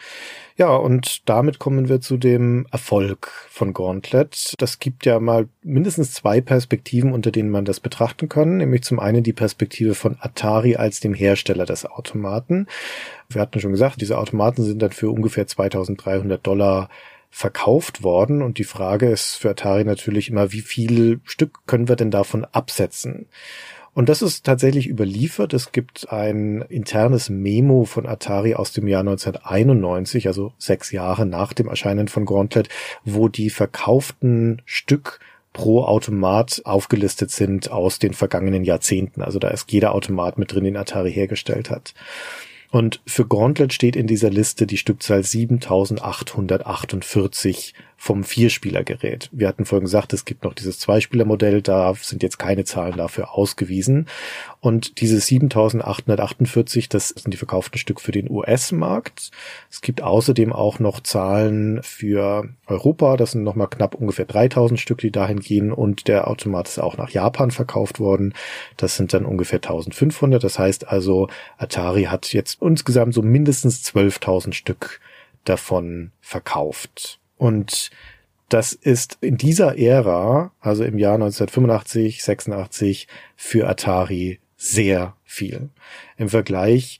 Ja, und damit kommen wir zu dem Erfolg von Gauntlet. Das gibt ja mal mindestens zwei Perspektiven, unter denen man das betrachten kann, nämlich zum einen die Perspektive von Atari als dem Hersteller des Automaten. Wir hatten schon gesagt, diese Automaten sind dann für ungefähr 2300 Dollar verkauft worden. Und die Frage ist für Atari natürlich immer, wie viel Stück können wir denn davon absetzen? Und das ist tatsächlich überliefert. Es gibt ein internes Memo von Atari aus dem Jahr 1991, also sechs Jahre nach dem Erscheinen von Gauntlet, wo die verkauften Stück pro Automat aufgelistet sind aus den vergangenen Jahrzehnten. Also da ist jeder Automat mit drin, den Atari hergestellt hat. Und für Gauntlet steht in dieser Liste die Stückzahl 7848 vom Vierspielergerät. Wir hatten vorhin gesagt, es gibt noch dieses Zweispielermodell, da sind jetzt keine Zahlen dafür ausgewiesen. Und diese 7848, das sind die verkauften Stück für den US-Markt. Es gibt außerdem auch noch Zahlen für Europa, das sind nochmal knapp ungefähr 3000 Stück, die dahin gehen. Und der Automat ist auch nach Japan verkauft worden. Das sind dann ungefähr 1500. Das heißt also, Atari hat jetzt insgesamt so mindestens 12.000 Stück davon verkauft. Und das ist in dieser Ära, also im Jahr 1985, 86, für Atari sehr viel. Im Vergleich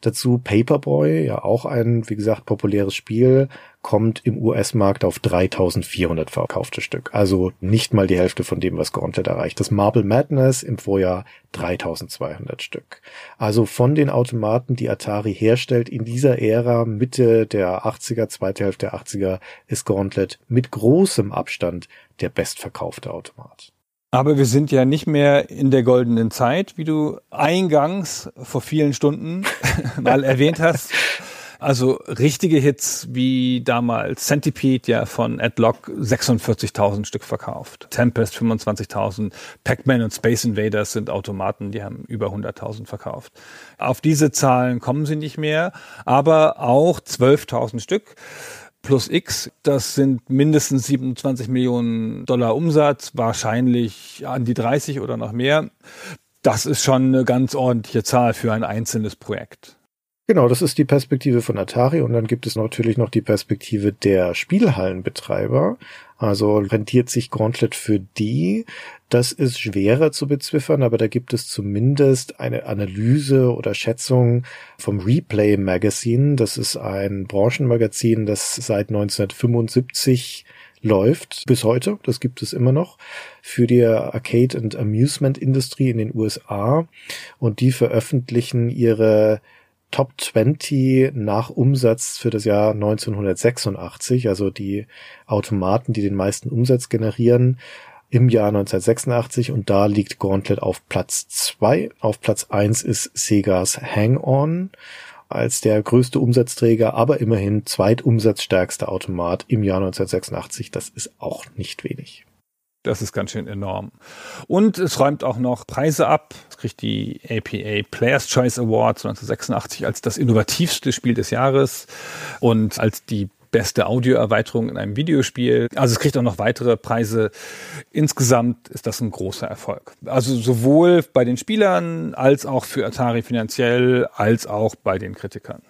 dazu Paperboy, ja auch ein, wie gesagt, populäres Spiel, kommt im US-Markt auf 3400 verkaufte Stück. Also nicht mal die Hälfte von dem, was Gauntlet erreicht. Das Marble Madness im Vorjahr 3200 Stück. Also von den Automaten, die Atari herstellt in dieser Ära, Mitte der 80er, zweite Hälfte der 80er, ist Gauntlet mit großem Abstand der bestverkaufte Automat. Aber wir sind ja nicht mehr in der goldenen Zeit, wie du eingangs vor vielen Stunden mal erwähnt hast. Also richtige Hits wie damals Centipede ja von Adlock 46.000 Stück verkauft. Tempest 25.000. Pac-Man und Space Invaders sind Automaten, die haben über 100.000 verkauft. Auf diese Zahlen kommen sie nicht mehr, aber auch 12.000 Stück plus X, das sind mindestens 27 Millionen Dollar Umsatz, wahrscheinlich an die 30 oder noch mehr. Das ist schon eine ganz ordentliche Zahl für ein einzelnes Projekt. Genau, das ist die Perspektive von Atari und dann gibt es natürlich noch die Perspektive der Spielhallenbetreiber. Also rentiert sich Gauntlet für die. Das ist schwerer zu beziffern, aber da gibt es zumindest eine Analyse oder Schätzung vom Replay Magazine. Das ist ein Branchenmagazin, das seit 1975 läuft bis heute, das gibt es immer noch, für die Arcade and Amusement Industrie in den USA und die veröffentlichen ihre Top 20 nach Umsatz für das Jahr 1986, also die Automaten, die den meisten Umsatz generieren im Jahr 1986 und da liegt Gauntlet auf Platz 2. Auf Platz 1 ist Segas Hang-On als der größte Umsatzträger, aber immerhin zweitumsatzstärkste Automat im Jahr 1986. Das ist auch nicht wenig. Das ist ganz schön enorm. Und es räumt auch noch Preise ab. Es kriegt die APA Players Choice Awards 1986 als das innovativste Spiel des Jahres und als die beste Audioerweiterung in einem Videospiel. Also es kriegt auch noch weitere Preise. Insgesamt ist das ein großer Erfolg. Also sowohl bei den Spielern als auch für Atari finanziell als auch bei den Kritikern.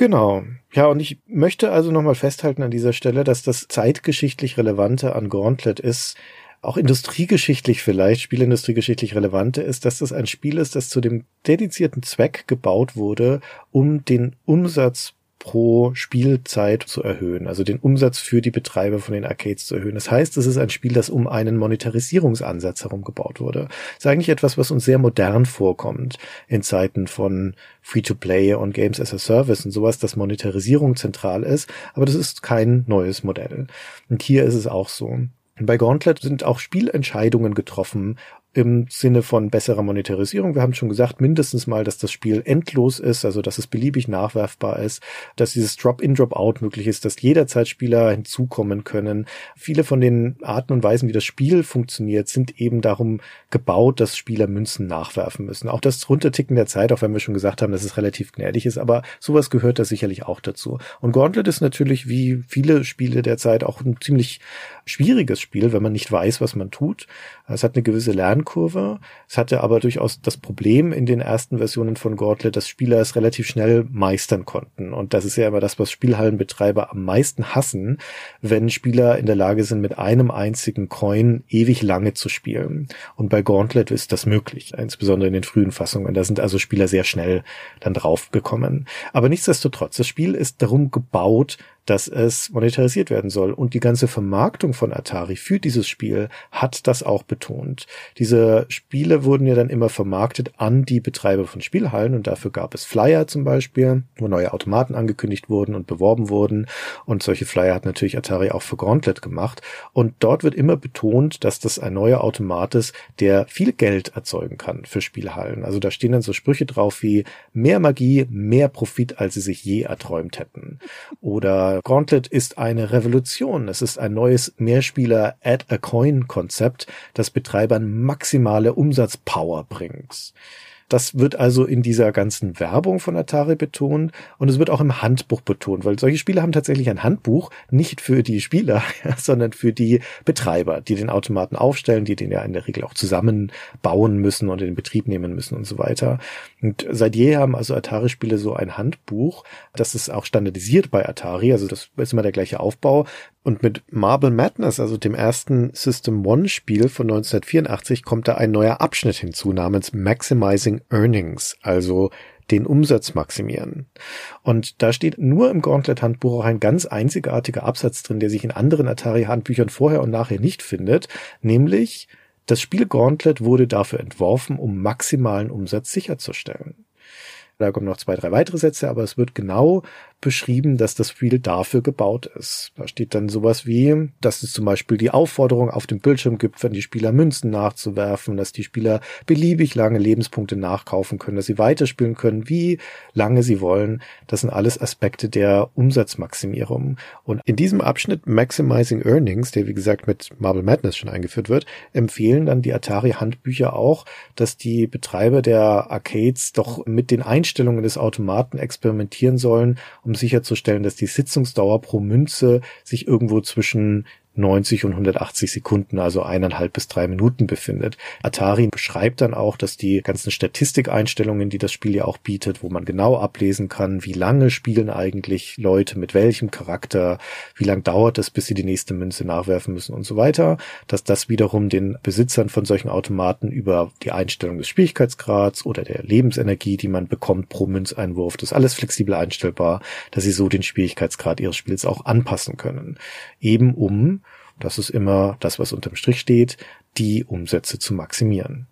Genau. Ja, und ich möchte also nochmal festhalten an dieser Stelle, dass das zeitgeschichtlich Relevante an Gauntlet ist, auch industriegeschichtlich vielleicht, spielindustriegeschichtlich relevante ist, dass das ein Spiel ist, das zu dem dedizierten Zweck gebaut wurde, um den Umsatz pro Spielzeit zu erhöhen, also den Umsatz für die Betreiber von den Arcades zu erhöhen. Das heißt, es ist ein Spiel, das um einen Monetarisierungsansatz herum gebaut wurde. Das ist eigentlich etwas, was uns sehr modern vorkommt in Zeiten von Free-to-Play und Games as a Service und sowas, dass Monetarisierung zentral ist, aber das ist kein neues Modell. Und hier ist es auch so. Bei Gauntlet sind auch Spielentscheidungen getroffen im Sinne von besserer Monetarisierung. Wir haben schon gesagt, mindestens mal, dass das Spiel endlos ist, also dass es beliebig nachwerfbar ist, dass dieses Drop-in, Drop-out möglich ist, dass jederzeit Spieler hinzukommen können. Viele von den Arten und Weisen, wie das Spiel funktioniert, sind eben darum gebaut, dass Spieler Münzen nachwerfen müssen. Auch das Runterticken der Zeit, auch wenn wir schon gesagt haben, dass es relativ gnädig ist, aber sowas gehört da sicherlich auch dazu. Und Gauntlet ist natürlich wie viele Spiele der Zeit auch ein ziemlich schwieriges Spiel, wenn man nicht weiß, was man tut. Es hat eine gewisse Lernkurve. Es hatte aber durchaus das Problem in den ersten Versionen von Gauntlet, dass Spieler es relativ schnell meistern konnten. Und das ist ja immer das, was Spielhallenbetreiber am meisten hassen, wenn Spieler in der Lage sind, mit einem einzigen Coin ewig lange zu spielen. Und bei Gauntlet ist das möglich, insbesondere in den frühen Fassungen. Da sind also Spieler sehr schnell dann draufgekommen. Aber nichtsdestotrotz, das Spiel ist darum gebaut, dass es monetarisiert werden soll. Und die ganze Vermarktung von Atari für dieses Spiel hat das auch betont. Diese Spiele wurden ja dann immer vermarktet an die Betreiber von Spielhallen und dafür gab es Flyer zum Beispiel, wo neue Automaten angekündigt wurden und beworben wurden. Und solche Flyer hat natürlich Atari auch für Gauntlet gemacht. Und dort wird immer betont, dass das ein neuer Automat ist, der viel Geld erzeugen kann für Spielhallen. Also da stehen dann so Sprüche drauf wie mehr Magie, mehr Profit, als sie sich je erträumt hätten. Oder Gauntlet ist eine Revolution. Es ist ein neues Mehrspieler Add a Coin Konzept, das Betreibern maximale Umsatzpower bringt. Das wird also in dieser ganzen Werbung von Atari betont und es wird auch im Handbuch betont, weil solche Spiele haben tatsächlich ein Handbuch, nicht für die Spieler, sondern für die Betreiber, die den Automaten aufstellen, die den ja in der Regel auch zusammenbauen müssen und in Betrieb nehmen müssen und so weiter. Und seit je haben also Atari-Spiele so ein Handbuch, das ist auch standardisiert bei Atari, also das ist immer der gleiche Aufbau, und mit Marble Madness, also dem ersten System One Spiel von 1984, kommt da ein neuer Abschnitt hinzu namens Maximizing Earnings, also den Umsatz maximieren. Und da steht nur im Gauntlet-Handbuch auch ein ganz einzigartiger Absatz drin, der sich in anderen Atari-Handbüchern vorher und nachher nicht findet, nämlich das Spiel Gauntlet wurde dafür entworfen, um maximalen Umsatz sicherzustellen. Da kommen noch zwei, drei weitere Sätze, aber es wird genau beschrieben, dass das Spiel dafür gebaut ist. Da steht dann sowas wie, dass es zum Beispiel die Aufforderung auf dem Bildschirm gibt, wenn die Spieler Münzen nachzuwerfen, dass die Spieler beliebig lange Lebenspunkte nachkaufen können, dass sie weiterspielen können, wie lange sie wollen. Das sind alles Aspekte der Umsatzmaximierung. Und in diesem Abschnitt Maximizing Earnings, der wie gesagt mit Marble Madness schon eingeführt wird, empfehlen dann die Atari Handbücher auch, dass die Betreiber der Arcades doch mit den Einstellungen des Automaten experimentieren sollen, sicherzustellen, dass die Sitzungsdauer pro Münze sich irgendwo zwischen 90 und 180 Sekunden, also eineinhalb bis drei Minuten befindet. Atari beschreibt dann auch, dass die ganzen Statistikeinstellungen, die das Spiel ja auch bietet, wo man genau ablesen kann, wie lange spielen eigentlich Leute mit welchem Charakter, wie lang dauert es, bis sie die nächste Münze nachwerfen müssen und so weiter, dass das wiederum den Besitzern von solchen Automaten über die Einstellung des Schwierigkeitsgrads oder der Lebensenergie, die man bekommt pro Münzeinwurf, das alles flexibel einstellbar, dass sie so den Schwierigkeitsgrad ihres Spiels auch anpassen können. Eben um das ist immer das, was unterm Strich steht, die Umsätze zu maximieren.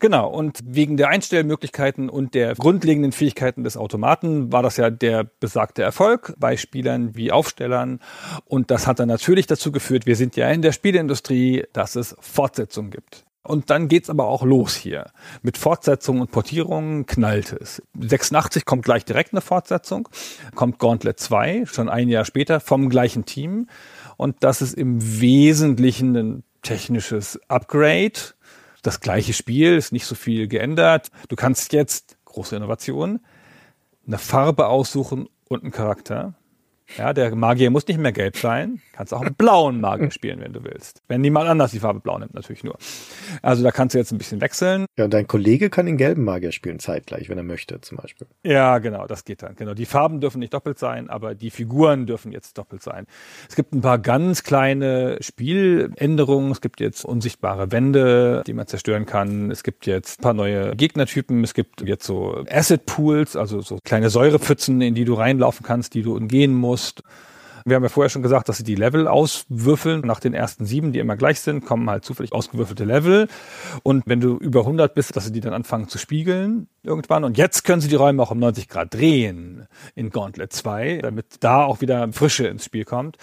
Genau, und wegen der Einstellmöglichkeiten und der grundlegenden Fähigkeiten des Automaten war das ja der besagte Erfolg bei Spielern wie Aufstellern. Und das hat dann natürlich dazu geführt, wir sind ja in der Spieleindustrie, dass es Fortsetzungen gibt. Und dann geht's aber auch los hier. Mit Fortsetzungen und Portierungen knallt es. 86 kommt gleich direkt eine Fortsetzung, kommt Gauntlet 2, schon ein Jahr später, vom gleichen Team. Und das ist im Wesentlichen ein technisches Upgrade. Das gleiche Spiel, ist nicht so viel geändert. Du kannst jetzt, große Innovation, eine Farbe aussuchen und einen Charakter. Ja, der Magier muss nicht mehr gelb sein. Kannst auch einen blauen Magier spielen, wenn du willst. Wenn niemand anders die Farbe blau nimmt, natürlich nur. Also da kannst du jetzt ein bisschen wechseln. Ja, und dein Kollege kann den gelben Magier spielen zeitgleich, wenn er möchte, zum Beispiel. Ja, genau, das geht dann. Genau. Die Farben dürfen nicht doppelt sein, aber die Figuren dürfen jetzt doppelt sein. Es gibt ein paar ganz kleine Spieländerungen. Es gibt jetzt unsichtbare Wände, die man zerstören kann. Es gibt jetzt ein paar neue Gegnertypen. Es gibt jetzt so Acid Pools, also so kleine Säurepfützen, in die du reinlaufen kannst, die du umgehen musst musst. Wir haben ja vorher schon gesagt, dass sie die Level auswürfeln. Nach den ersten sieben, die immer gleich sind, kommen halt zufällig ausgewürfelte Level. Und wenn du über 100 bist, dass sie die dann anfangen zu spiegeln irgendwann. Und jetzt können sie die Räume auch um 90 Grad drehen in Gauntlet 2, damit da auch wieder Frische ins Spiel kommt.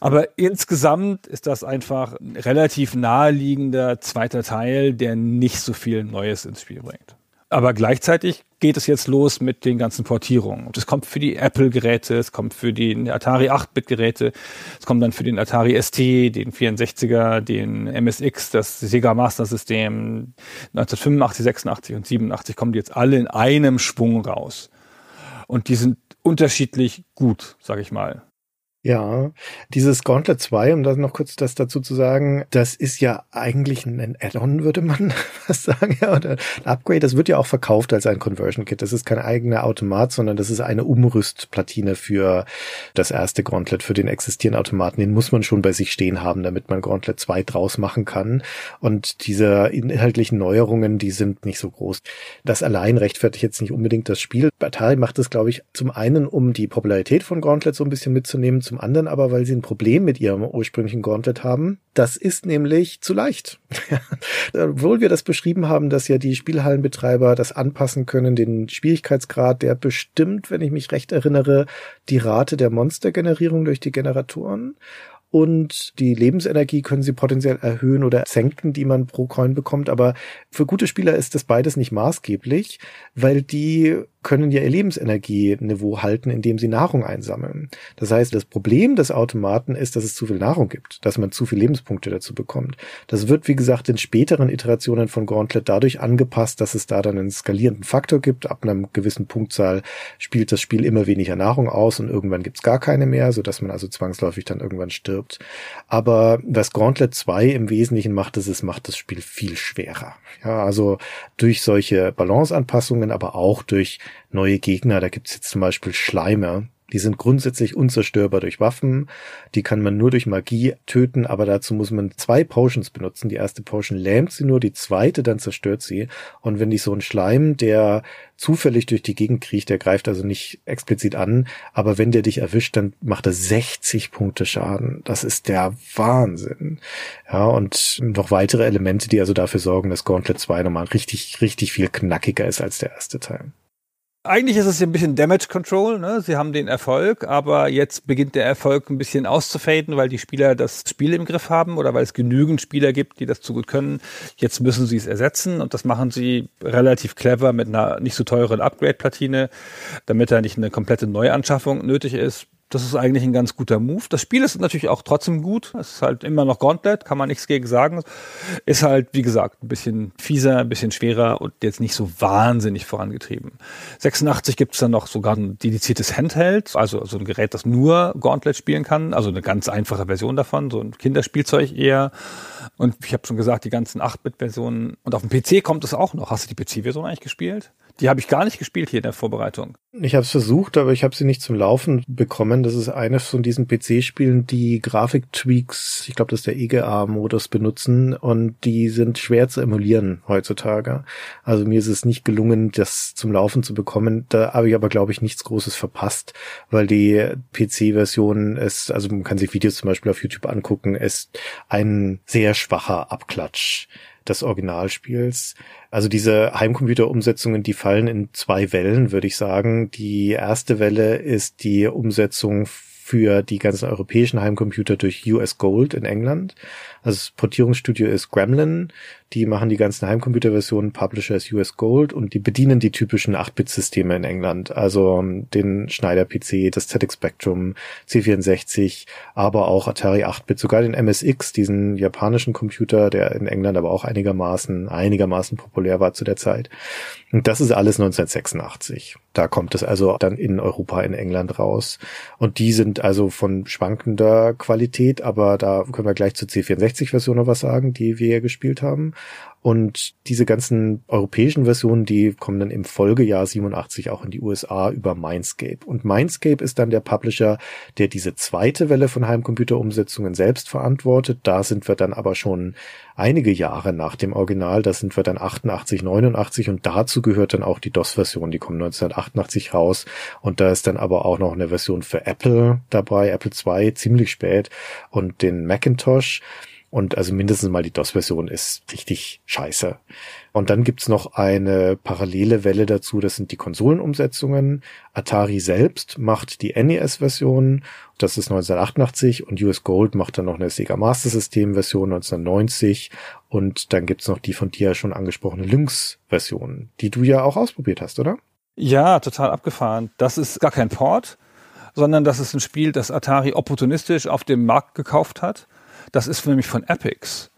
Aber insgesamt ist das einfach ein relativ naheliegender zweiter Teil, der nicht so viel Neues ins Spiel bringt. Aber gleichzeitig geht es jetzt los mit den ganzen Portierungen. Und es kommt für die Apple-Geräte, es kommt für die Atari 8-Bit-Geräte, es kommt dann für den Atari ST, den 64er, den MSX, das Sega Master System 1985, 86 und 87 kommen die jetzt alle in einem Schwung raus. Und die sind unterschiedlich gut, sag ich mal. Ja, dieses Gauntlet 2, um das noch kurz das dazu zu sagen, das ist ja eigentlich ein Add-on, würde man fast sagen, ja, oder ein Upgrade. Das wird ja auch verkauft als ein Conversion Kit. Das ist kein eigener Automat, sondern das ist eine Umrüstplatine für das erste Gauntlet, für den existierenden Automaten. Den muss man schon bei sich stehen haben, damit man Gauntlet 2 draus machen kann. Und diese inhaltlichen Neuerungen, die sind nicht so groß. Das allein rechtfertigt jetzt nicht unbedingt das Spiel. Atari macht es, glaube ich, zum einen, um die Popularität von Gauntlet so ein bisschen mitzunehmen, zum anderen aber, weil sie ein Problem mit ihrem ursprünglichen Gauntlet haben. Das ist nämlich zu leicht. Obwohl wir das beschrieben haben, dass ja die Spielhallenbetreiber das anpassen können, den Schwierigkeitsgrad, der bestimmt, wenn ich mich recht erinnere, die Rate der Monstergenerierung durch die Generatoren und die Lebensenergie können sie potenziell erhöhen oder senken, die man pro Coin bekommt. Aber für gute Spieler ist das beides nicht maßgeblich, weil die können ja ihr Lebensenergieniveau halten, indem sie Nahrung einsammeln. Das heißt, das Problem des Automaten ist, dass es zu viel Nahrung gibt, dass man zu viel Lebenspunkte dazu bekommt. Das wird, wie gesagt, in späteren Iterationen von Gauntlet dadurch angepasst, dass es da dann einen skalierenden Faktor gibt. Ab einer gewissen Punktzahl spielt das Spiel immer weniger Nahrung aus und irgendwann gibt's gar keine mehr, sodass man also zwangsläufig dann irgendwann stirbt. Aber was Gauntlet 2 im Wesentlichen macht, ist, es macht das Spiel viel schwerer. Ja, also durch solche Balanceanpassungen, aber auch durch neue Gegner. Da gibt's jetzt zum Beispiel Schleimer. Die sind grundsätzlich unzerstörbar durch Waffen. Die kann man nur durch Magie töten, aber dazu muss man zwei Potions benutzen. Die erste Potion lähmt sie nur, die zweite dann zerstört sie. Und wenn die so ein Schleim, der zufällig durch die Gegend kriecht, der greift also nicht explizit an, aber wenn der dich erwischt, dann macht er 60 Punkte Schaden. Das ist der Wahnsinn. Ja, und noch weitere Elemente, die also dafür sorgen, dass Gauntlet 2 nochmal richtig, richtig viel knackiger ist als der erste Teil eigentlich ist es ein bisschen Damage Control. Ne? Sie haben den Erfolg, aber jetzt beginnt der Erfolg ein bisschen auszufaden, weil die Spieler das Spiel im Griff haben oder weil es genügend Spieler gibt, die das zu gut können. Jetzt müssen sie es ersetzen und das machen sie relativ clever mit einer nicht so teuren Upgrade-Platine, damit da nicht eine komplette Neuanschaffung nötig ist das ist eigentlich ein ganz guter Move. Das Spiel ist natürlich auch trotzdem gut. Es ist halt immer noch Gauntlet, kann man nichts gegen sagen. Ist halt, wie gesagt, ein bisschen fieser, ein bisschen schwerer und jetzt nicht so wahnsinnig vorangetrieben. 86 gibt es dann noch sogar ein dediziertes Handheld, also so ein Gerät, das nur Gauntlet spielen kann. Also eine ganz einfache Version davon, so ein Kinderspielzeug eher. Und ich habe schon gesagt, die ganzen 8-Bit-Versionen. Und auf dem PC kommt es auch noch. Hast du die PC-Version eigentlich gespielt? Die habe ich gar nicht gespielt hier in der Vorbereitung. Ich habe es versucht, aber ich habe sie nicht zum Laufen bekommen. Das ist eines von diesen PC-Spielen, die Grafik-Tweaks, ich glaube, das ist der EGA-Modus benutzen und die sind schwer zu emulieren heutzutage. Also mir ist es nicht gelungen, das zum Laufen zu bekommen. Da habe ich aber, glaube ich, nichts Großes verpasst, weil die PC-Version ist, also man kann sich Videos zum Beispiel auf YouTube angucken, ist ein sehr schwacher Abklatsch des Originalspiels. Also diese Heimcomputer-Umsetzungen, die fallen in zwei Wellen, würde ich sagen. Die erste Welle ist die Umsetzung für die ganzen europäischen Heimcomputer durch US Gold in England. Also das Portierungsstudio ist Gremlin. Die machen die ganzen Heimcomputerversionen. Publisher ist US Gold und die bedienen die typischen 8-Bit-Systeme in England. Also ähm, den Schneider-PC, das ZX Spectrum, C64, aber auch Atari 8-Bit, sogar den MSX, diesen japanischen Computer, der in England aber auch einigermaßen, einigermaßen populär war zu der Zeit. Und das ist alles 1986. Da kommt es also dann in Europa, in England raus. Und die sind also von schwankender Qualität, aber da können wir gleich zu C64 N64-Version noch was sagen, die wir gespielt haben. Und diese ganzen europäischen Versionen, die kommen dann im Folgejahr 87 auch in die USA über Mindscape. Und Mindscape ist dann der Publisher, der diese zweite Welle von Heimcomputerumsetzungen selbst verantwortet. Da sind wir dann aber schon einige Jahre nach dem Original. Da sind wir dann 88, 89 und dazu gehört dann auch die DOS-Version. Die kommt 1988 raus und da ist dann aber auch noch eine Version für Apple dabei, Apple II, ziemlich spät und den Macintosh. Und also mindestens mal die DOS-Version ist richtig scheiße. Und dann gibt's noch eine parallele Welle dazu, das sind die Konsolenumsetzungen. Atari selbst macht die NES-Version, das ist 1988 und US Gold macht dann noch eine Sega Master System-Version 1990 und dann gibt's noch die von dir schon angesprochene Lynx-Version, die du ja auch ausprobiert hast, oder? Ja, total abgefahren. Das ist gar kein Port, sondern das ist ein Spiel, das Atari opportunistisch auf dem Markt gekauft hat das ist nämlich von Epics.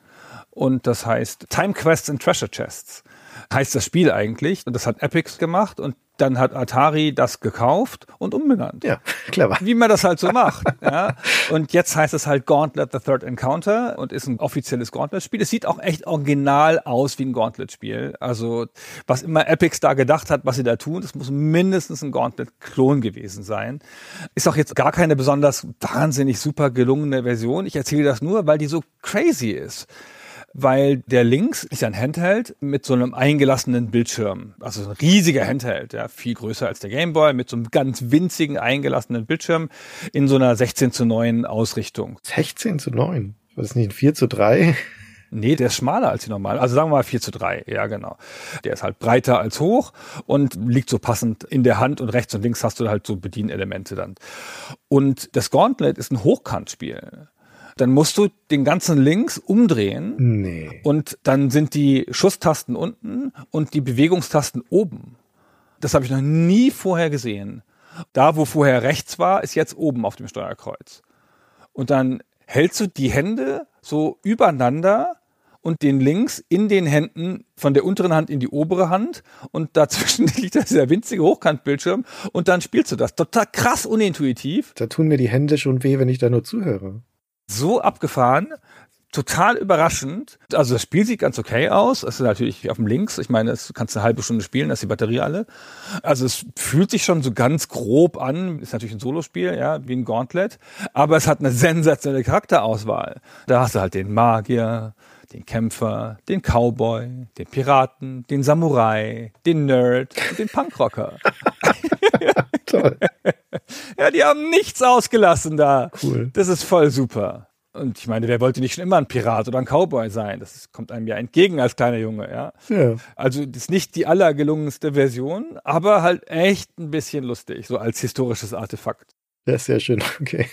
Und das heißt Time Quests and Treasure Chests. Heißt das Spiel eigentlich. Und das hat Epics gemacht und dann hat Atari das gekauft und umbenannt. Ja, clever. Wie man das halt so macht. ja. Und jetzt heißt es halt Gauntlet The Third Encounter und ist ein offizielles Gauntlet-Spiel. Es sieht auch echt original aus wie ein Gauntlet-Spiel. Also was immer Epics da gedacht hat, was sie da tun, das muss mindestens ein Gauntlet-Klon gewesen sein. Ist auch jetzt gar keine besonders wahnsinnig super gelungene Version. Ich erzähle das nur, weil die so crazy ist weil der links ist ein Handheld mit so einem eingelassenen Bildschirm. Also ein riesiger Handheld, ja, viel größer als der Gameboy, mit so einem ganz winzigen eingelassenen Bildschirm in so einer 16 zu 9 Ausrichtung. 16 zu 9? War das nicht ein 4 zu 3? Nee, der ist schmaler als die normal. Also sagen wir mal 4 zu 3. Ja, genau. Der ist halt breiter als hoch und liegt so passend in der Hand und rechts und links hast du halt so Bedienelemente dann. Und das Gauntlet ist ein Hochkantspiel dann musst du den ganzen Links umdrehen nee. und dann sind die Schusstasten unten und die Bewegungstasten oben. Das habe ich noch nie vorher gesehen. Da, wo vorher rechts war, ist jetzt oben auf dem Steuerkreuz. Und dann hältst du die Hände so übereinander und den links in den Händen von der unteren Hand in die obere Hand und dazwischen liegt dieser winzige Hochkantbildschirm und dann spielst du das. Total krass unintuitiv. Da tun mir die Hände schon weh, wenn ich da nur zuhöre so abgefahren, total überraschend. Also das Spiel sieht ganz okay aus. Es ist natürlich auf dem Links. Ich meine, es kannst eine halbe Stunde spielen, da ist die Batterie alle. Also es fühlt sich schon so ganz grob an. Ist natürlich ein Solospiel, ja, wie ein Gauntlet. Aber es hat eine sensationelle Charakterauswahl. Da hast du halt den Magier, den Kämpfer, den Cowboy, den Piraten, den Samurai, den Nerd und den Punkrocker. Toll. Ja, die haben nichts ausgelassen da. Cool. Das ist voll super. Und ich meine, wer wollte nicht schon immer ein Pirat oder ein Cowboy sein? Das kommt einem ja entgegen als kleiner Junge, ja. ja. Also das ist nicht die allergelungenste Version, aber halt echt ein bisschen lustig, so als historisches Artefakt. Ja, sehr schön, okay.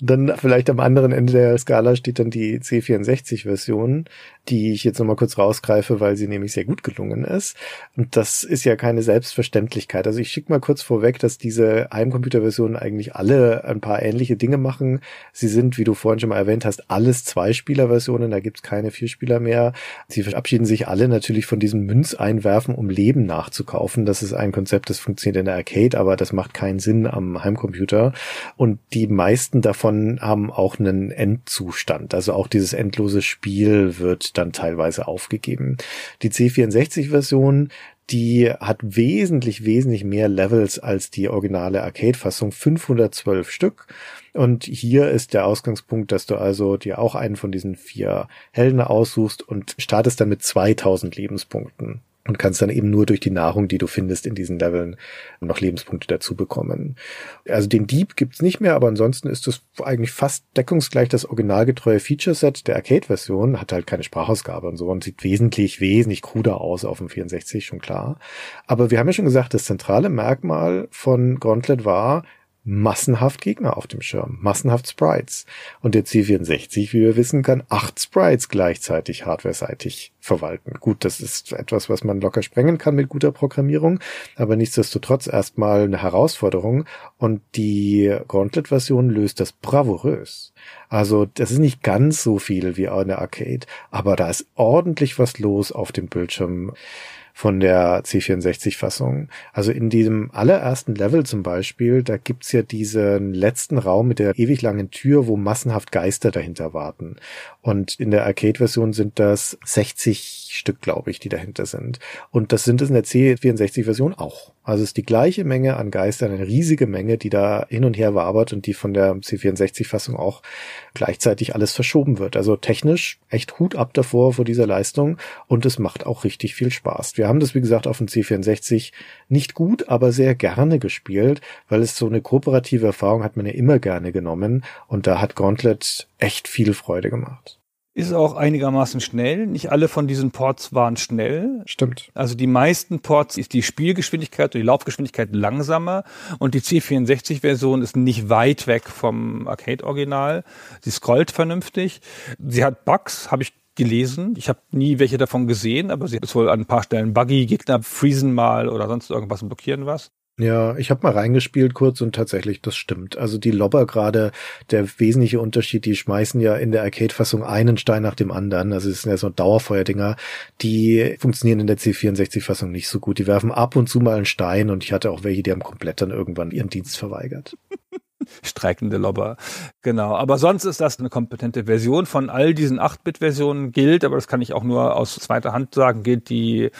Dann vielleicht am anderen Ende der Skala steht dann die C64-Version, die ich jetzt nochmal kurz rausgreife, weil sie nämlich sehr gut gelungen ist. Und das ist ja keine Selbstverständlichkeit. Also ich schicke mal kurz vorweg, dass diese Heimcomputer-Versionen eigentlich alle ein paar ähnliche Dinge machen. Sie sind, wie du vorhin schon mal erwähnt hast, alles Zwei-Spieler-Versionen, da gibt's keine Vierspieler mehr. Sie verabschieden sich alle natürlich von diesem Münzeinwerfen, um Leben nachzukaufen. Das ist ein Konzept, das funktioniert in der Arcade, aber das macht keinen Sinn am Heimcomputer. Und die meisten davon davon haben auch einen Endzustand. Also auch dieses endlose Spiel wird dann teilweise aufgegeben. Die C64-Version, die hat wesentlich, wesentlich mehr Levels als die originale Arcade-Fassung, 512 Stück. Und hier ist der Ausgangspunkt, dass du also dir auch einen von diesen vier Helden aussuchst und startest dann mit 2000 Lebenspunkten und kannst dann eben nur durch die Nahrung, die du findest in diesen Leveln, noch Lebenspunkte dazu bekommen. Also den Dieb gibt's nicht mehr, aber ansonsten ist es eigentlich fast deckungsgleich das originalgetreue Feature-Set der Arcade-Version, hat halt keine Sprachausgabe und so und sieht wesentlich, wesentlich kruder aus auf dem 64, schon klar. Aber wir haben ja schon gesagt, das zentrale Merkmal von Gauntlet war, massenhaft Gegner auf dem Schirm, massenhaft Sprites. Und der C64, wie wir wissen, kann acht Sprites gleichzeitig hardware-seitig verwalten. Gut, das ist etwas, was man locker sprengen kann mit guter Programmierung, aber nichtsdestotrotz erstmal eine Herausforderung. Und die Gauntlet-Version löst das bravourös. Also das ist nicht ganz so viel wie eine Arcade, aber da ist ordentlich was los auf dem Bildschirm von der C64-Fassung. Also in diesem allerersten Level zum Beispiel, da gibt's ja diesen letzten Raum mit der ewig langen Tür, wo massenhaft Geister dahinter warten. Und in der Arcade-Version sind das 60 Stück, glaube ich, die dahinter sind. Und das sind es in der C64-Version auch. Also es ist die gleiche Menge an Geistern, eine riesige Menge, die da hin und her wabert und die von der C64-Fassung auch gleichzeitig alles verschoben wird. Also technisch echt Hut ab davor vor dieser Leistung und es macht auch richtig viel Spaß. Wir haben das, wie gesagt, auf dem C64 nicht gut, aber sehr gerne gespielt, weil es so eine kooperative Erfahrung hat man ja immer gerne genommen und da hat Gauntlet echt viel Freude gemacht ist auch einigermaßen schnell. Nicht alle von diesen Ports waren schnell. Stimmt. Also die meisten Ports ist die Spielgeschwindigkeit und die Laufgeschwindigkeit langsamer und die C64-Version ist nicht weit weg vom Arcade-Original. Sie scrollt vernünftig. Sie hat Bugs, habe ich gelesen. Ich habe nie welche davon gesehen, aber sie ist wohl an ein paar Stellen buggy, Gegner freezen mal oder sonst irgendwas und blockieren was. Ja, ich habe mal reingespielt kurz und tatsächlich, das stimmt. Also die Lobber gerade, der wesentliche Unterschied, die schmeißen ja in der Arcade-Fassung einen Stein nach dem anderen. Also es sind ja so Dauerfeuerdinger, die funktionieren in der C64-Fassung nicht so gut. Die werfen ab und zu mal einen Stein und ich hatte auch welche, die haben komplett dann irgendwann ihren Dienst verweigert. streikende Lobber. Genau. Aber sonst ist das eine kompetente Version von all diesen 8-Bit-Versionen gilt, aber das kann ich auch nur aus zweiter Hand sagen, gilt die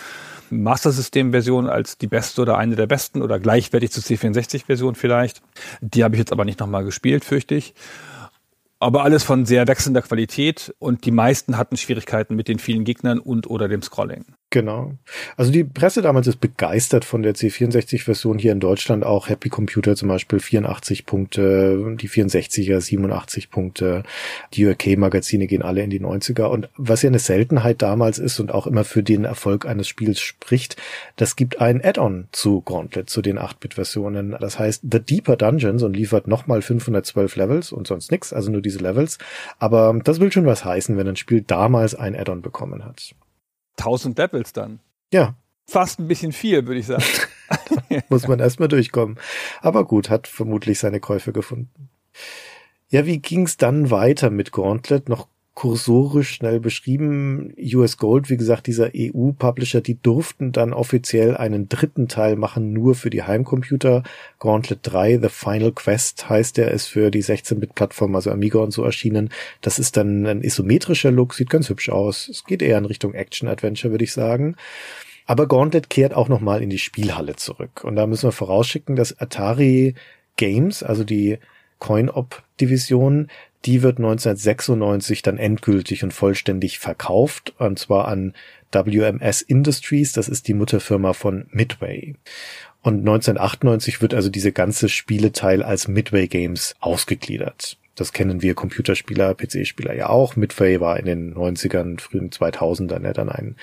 Master System Version als die beste oder eine der besten oder gleichwertig zur C64 Version vielleicht. Die habe ich jetzt aber nicht nochmal gespielt, fürchte ich. Aber alles von sehr wechselnder Qualität und die meisten hatten Schwierigkeiten mit den vielen Gegnern und oder dem Scrolling. Genau. Also die Presse damals ist begeistert von der C64-Version hier in Deutschland auch. Happy Computer zum Beispiel 84 Punkte, die 64er 87 Punkte, die UK-Magazine gehen alle in die 90er. Und was ja eine Seltenheit damals ist und auch immer für den Erfolg eines Spiels spricht, das gibt ein Add-on zu Gauntlet, zu den 8-Bit-Versionen. Das heißt The Deeper Dungeons und liefert nochmal 512 Levels und sonst nichts, also nur diese Levels. Aber das will schon was heißen, wenn ein Spiel damals ein Add-on bekommen hat. 1000 Levels dann. Ja. Fast ein bisschen viel, würde ich sagen. Muss man erstmal durchkommen. Aber gut, hat vermutlich seine Käufe gefunden. Ja, wie ging's dann weiter mit Gauntlet? Noch kursorisch schnell beschrieben. US Gold, wie gesagt, dieser EU-Publisher, die durften dann offiziell einen dritten Teil machen, nur für die Heimcomputer. Gauntlet 3, The Final Quest heißt der, ist für die 16-Bit-Plattform, also Amiga und so erschienen. Das ist dann ein isometrischer Look, sieht ganz hübsch aus. Es geht eher in Richtung Action-Adventure, würde ich sagen. Aber Gauntlet kehrt auch nochmal in die Spielhalle zurück. Und da müssen wir vorausschicken, dass Atari Games, also die Coin-Op-Division, die wird 1996 dann endgültig und vollständig verkauft, und zwar an WMS Industries, das ist die Mutterfirma von Midway. Und 1998 wird also diese ganze Spieleteil als Midway Games ausgegliedert. Das kennen wir Computerspieler, PC-Spieler ja auch. Midway war in den 90ern, frühen 2000ern ja dann ein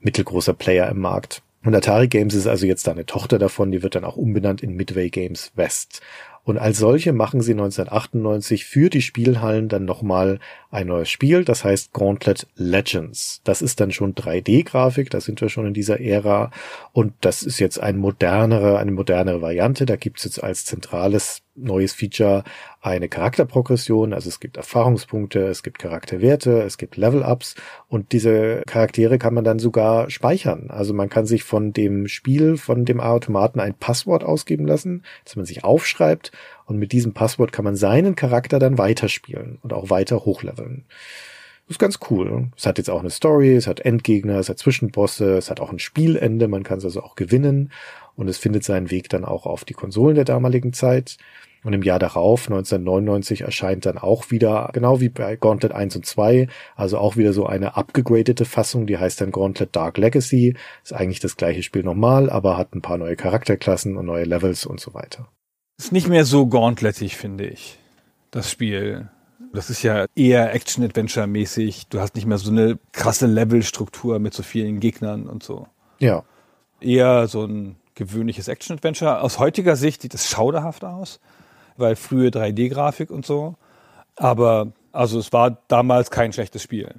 mittelgroßer Player im Markt. Und Atari Games ist also jetzt eine Tochter davon, die wird dann auch umbenannt in Midway Games West. Und als solche machen sie 1998 für die Spielhallen dann nochmal ein neues Spiel, das heißt Gauntlet Legends. Das ist dann schon 3D-Grafik, da sind wir schon in dieser Ära. Und das ist jetzt ein modernere, eine modernere Variante. Da gibt's jetzt als zentrales neues Feature eine Charakterprogression, also es gibt Erfahrungspunkte, es gibt Charakterwerte, es gibt Level-Ups und diese Charaktere kann man dann sogar speichern. Also man kann sich von dem Spiel, von dem Automaten ein Passwort ausgeben lassen, das man sich aufschreibt und mit diesem Passwort kann man seinen Charakter dann weiterspielen und auch weiter hochleveln. Das ist ganz cool. Es hat jetzt auch eine Story, es hat Endgegner, es hat Zwischenbosse, es hat auch ein Spielende, man kann es also auch gewinnen und es findet seinen Weg dann auch auf die Konsolen der damaligen Zeit. Und im Jahr darauf, 1999, erscheint dann auch wieder, genau wie bei Gauntlet 1 und 2, also auch wieder so eine abgegradete Fassung, die heißt dann Gauntlet Dark Legacy. Ist eigentlich das gleiche Spiel nochmal, aber hat ein paar neue Charakterklassen und neue Levels und so weiter. Ist nicht mehr so gauntletig, finde ich, das Spiel. Das ist ja eher Action-Adventure-mäßig. Du hast nicht mehr so eine krasse Levelstruktur mit so vielen Gegnern und so. Ja. Eher so ein gewöhnliches Action-Adventure. Aus heutiger Sicht sieht es schauderhaft aus, weil frühe 3D-Grafik und so. Aber also es war damals kein schlechtes Spiel.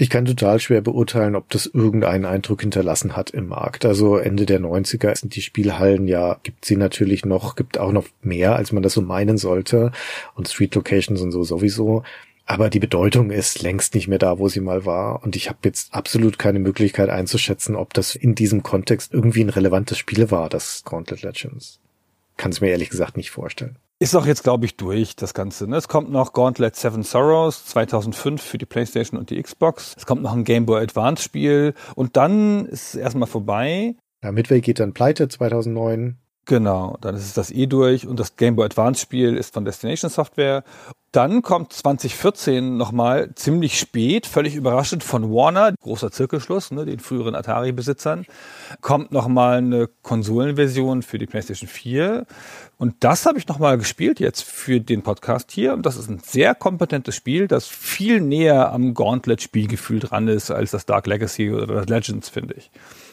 Ich kann total schwer beurteilen, ob das irgendeinen Eindruck hinterlassen hat im Markt. Also Ende der 90er sind die Spielhallen ja, gibt sie natürlich noch, gibt auch noch mehr, als man das so meinen sollte. Und Street Locations und so sowieso. Aber die Bedeutung ist längst nicht mehr da, wo sie mal war. Und ich habe jetzt absolut keine Möglichkeit einzuschätzen, ob das in diesem Kontext irgendwie ein relevantes Spiel war, das Gauntlet Legends. Kann es mir ehrlich gesagt nicht vorstellen. Ist auch jetzt, glaube ich, durch, das Ganze. Ne? Es kommt noch Gauntlet Seven Sorrows 2005 für die Playstation und die Xbox. Es kommt noch ein Game Boy Advance Spiel. Und dann ist es erstmal vorbei. Ja, Midway geht dann pleite 2009. Genau, dann ist es das eh durch und das Game Boy Advance Spiel ist von Destination Software. Dann kommt 2014 nochmal ziemlich spät, völlig überraschend von Warner, großer Zirkelschluss, ne, den früheren Atari-Besitzern, kommt nochmal eine Konsolenversion für die PlayStation 4. Und das habe ich nochmal gespielt jetzt für den Podcast hier. Und das ist ein sehr kompetentes Spiel, das viel näher am Gauntlet-Spielgefühl dran ist als das Dark Legacy oder das Legends, finde ich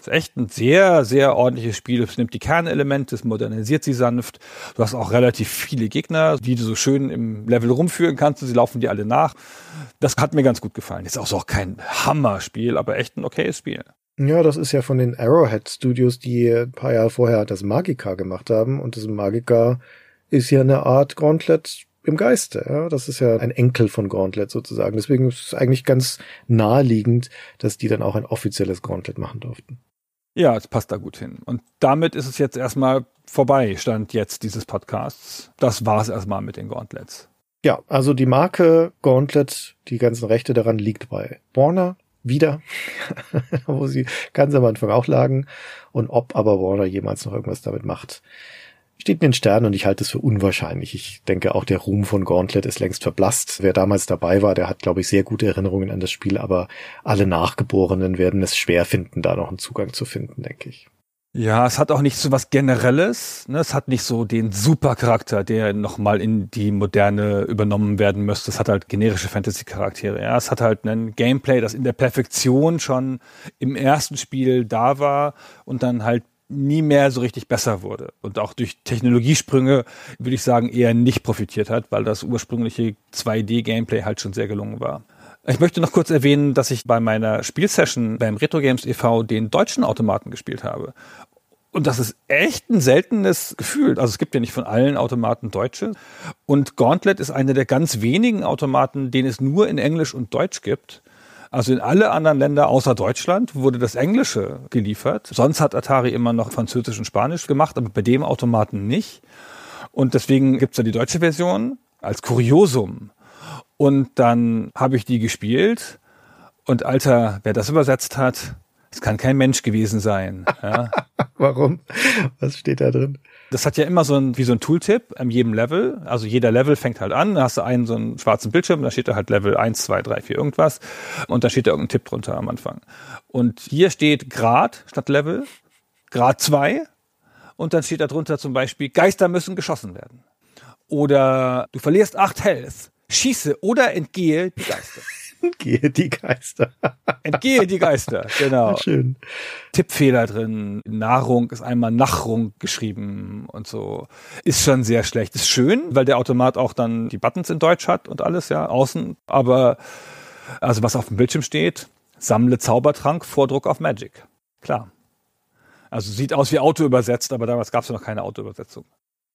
ist echt ein sehr, sehr ordentliches Spiel. Es nimmt die Kernelemente, es modernisiert sie sanft. Du hast auch relativ viele Gegner, die du so schön im Level rumführen kannst. Sie laufen dir alle nach. Das hat mir ganz gut gefallen. Ist auch so auch kein Hammerspiel, aber echt ein okayes Spiel. Ja, das ist ja von den Arrowhead Studios, die ein paar Jahre vorher das Magica gemacht haben. Und das Magica ist ja eine Art Gauntlet im Geiste. Ja? Das ist ja ein Enkel von Gauntlet sozusagen. Deswegen ist es eigentlich ganz naheliegend, dass die dann auch ein offizielles Gauntlet machen durften. Ja, es passt da gut hin. Und damit ist es jetzt erstmal vorbei, stand jetzt dieses Podcasts. Das war es erstmal mit den Gauntlets. Ja, also die Marke Gauntlet, die ganzen Rechte daran liegt bei Warner wieder, wo sie ganz am Anfang auch lagen. Und ob aber Warner jemals noch irgendwas damit macht, steht in den Sternen und ich halte es für unwahrscheinlich. Ich denke auch der Ruhm von Gauntlet ist längst verblasst. Wer damals dabei war, der hat, glaube ich, sehr gute Erinnerungen an das Spiel, aber alle Nachgeborenen werden es schwer finden, da noch einen Zugang zu finden, denke ich. Ja, es hat auch nicht so was Generelles. Ne? Es hat nicht so den Supercharakter, der nochmal in die Moderne übernommen werden müsste. Es hat halt generische Fantasy-Charaktere. Ja, es hat halt ein Gameplay, das in der Perfektion schon im ersten Spiel da war und dann halt nie mehr so richtig besser wurde und auch durch Technologiesprünge, würde ich sagen, eher nicht profitiert hat, weil das ursprüngliche 2D-Gameplay halt schon sehr gelungen war. Ich möchte noch kurz erwähnen, dass ich bei meiner Spielsession beim Retro Games e.V. den deutschen Automaten gespielt habe. Und das ist echt ein seltenes Gefühl. Also es gibt ja nicht von allen Automaten Deutsche. Und Gauntlet ist einer der ganz wenigen Automaten, den es nur in Englisch und Deutsch gibt. Also in alle anderen Länder außer Deutschland wurde das Englische geliefert. Sonst hat Atari immer noch Französisch und Spanisch gemacht, aber bei dem Automaten nicht. Und deswegen gibt's da die deutsche Version als Kuriosum. Und dann habe ich die gespielt. Und Alter, wer das übersetzt hat, es kann kein Mensch gewesen sein. Ja. Warum? Was steht da drin? Das hat ja immer so ein, wie so ein Tooltip an jedem Level. Also jeder Level fängt halt an, da hast du einen so einen schwarzen Bildschirm, da steht da halt Level 1, 2, 3, 4 irgendwas. Und da steht da irgendein Tipp drunter am Anfang. Und hier steht Grad statt Level, Grad 2. Und dann steht da drunter zum Beispiel, Geister müssen geschossen werden. Oder du verlierst 8 Health. Schieße oder entgehe die Geister. Entgehe die Geister. Entgehe die Geister, genau. Schön. Tippfehler drin. Nahrung ist einmal Nachrung geschrieben und so. Ist schon sehr schlecht. Ist schön, weil der Automat auch dann die Buttons in Deutsch hat und alles, ja, außen. Aber, also was auf dem Bildschirm steht, sammle Zaubertrank, Vordruck auf Magic. Klar. Also sieht aus wie Auto übersetzt, aber damals gab es ja noch keine Autoübersetzung.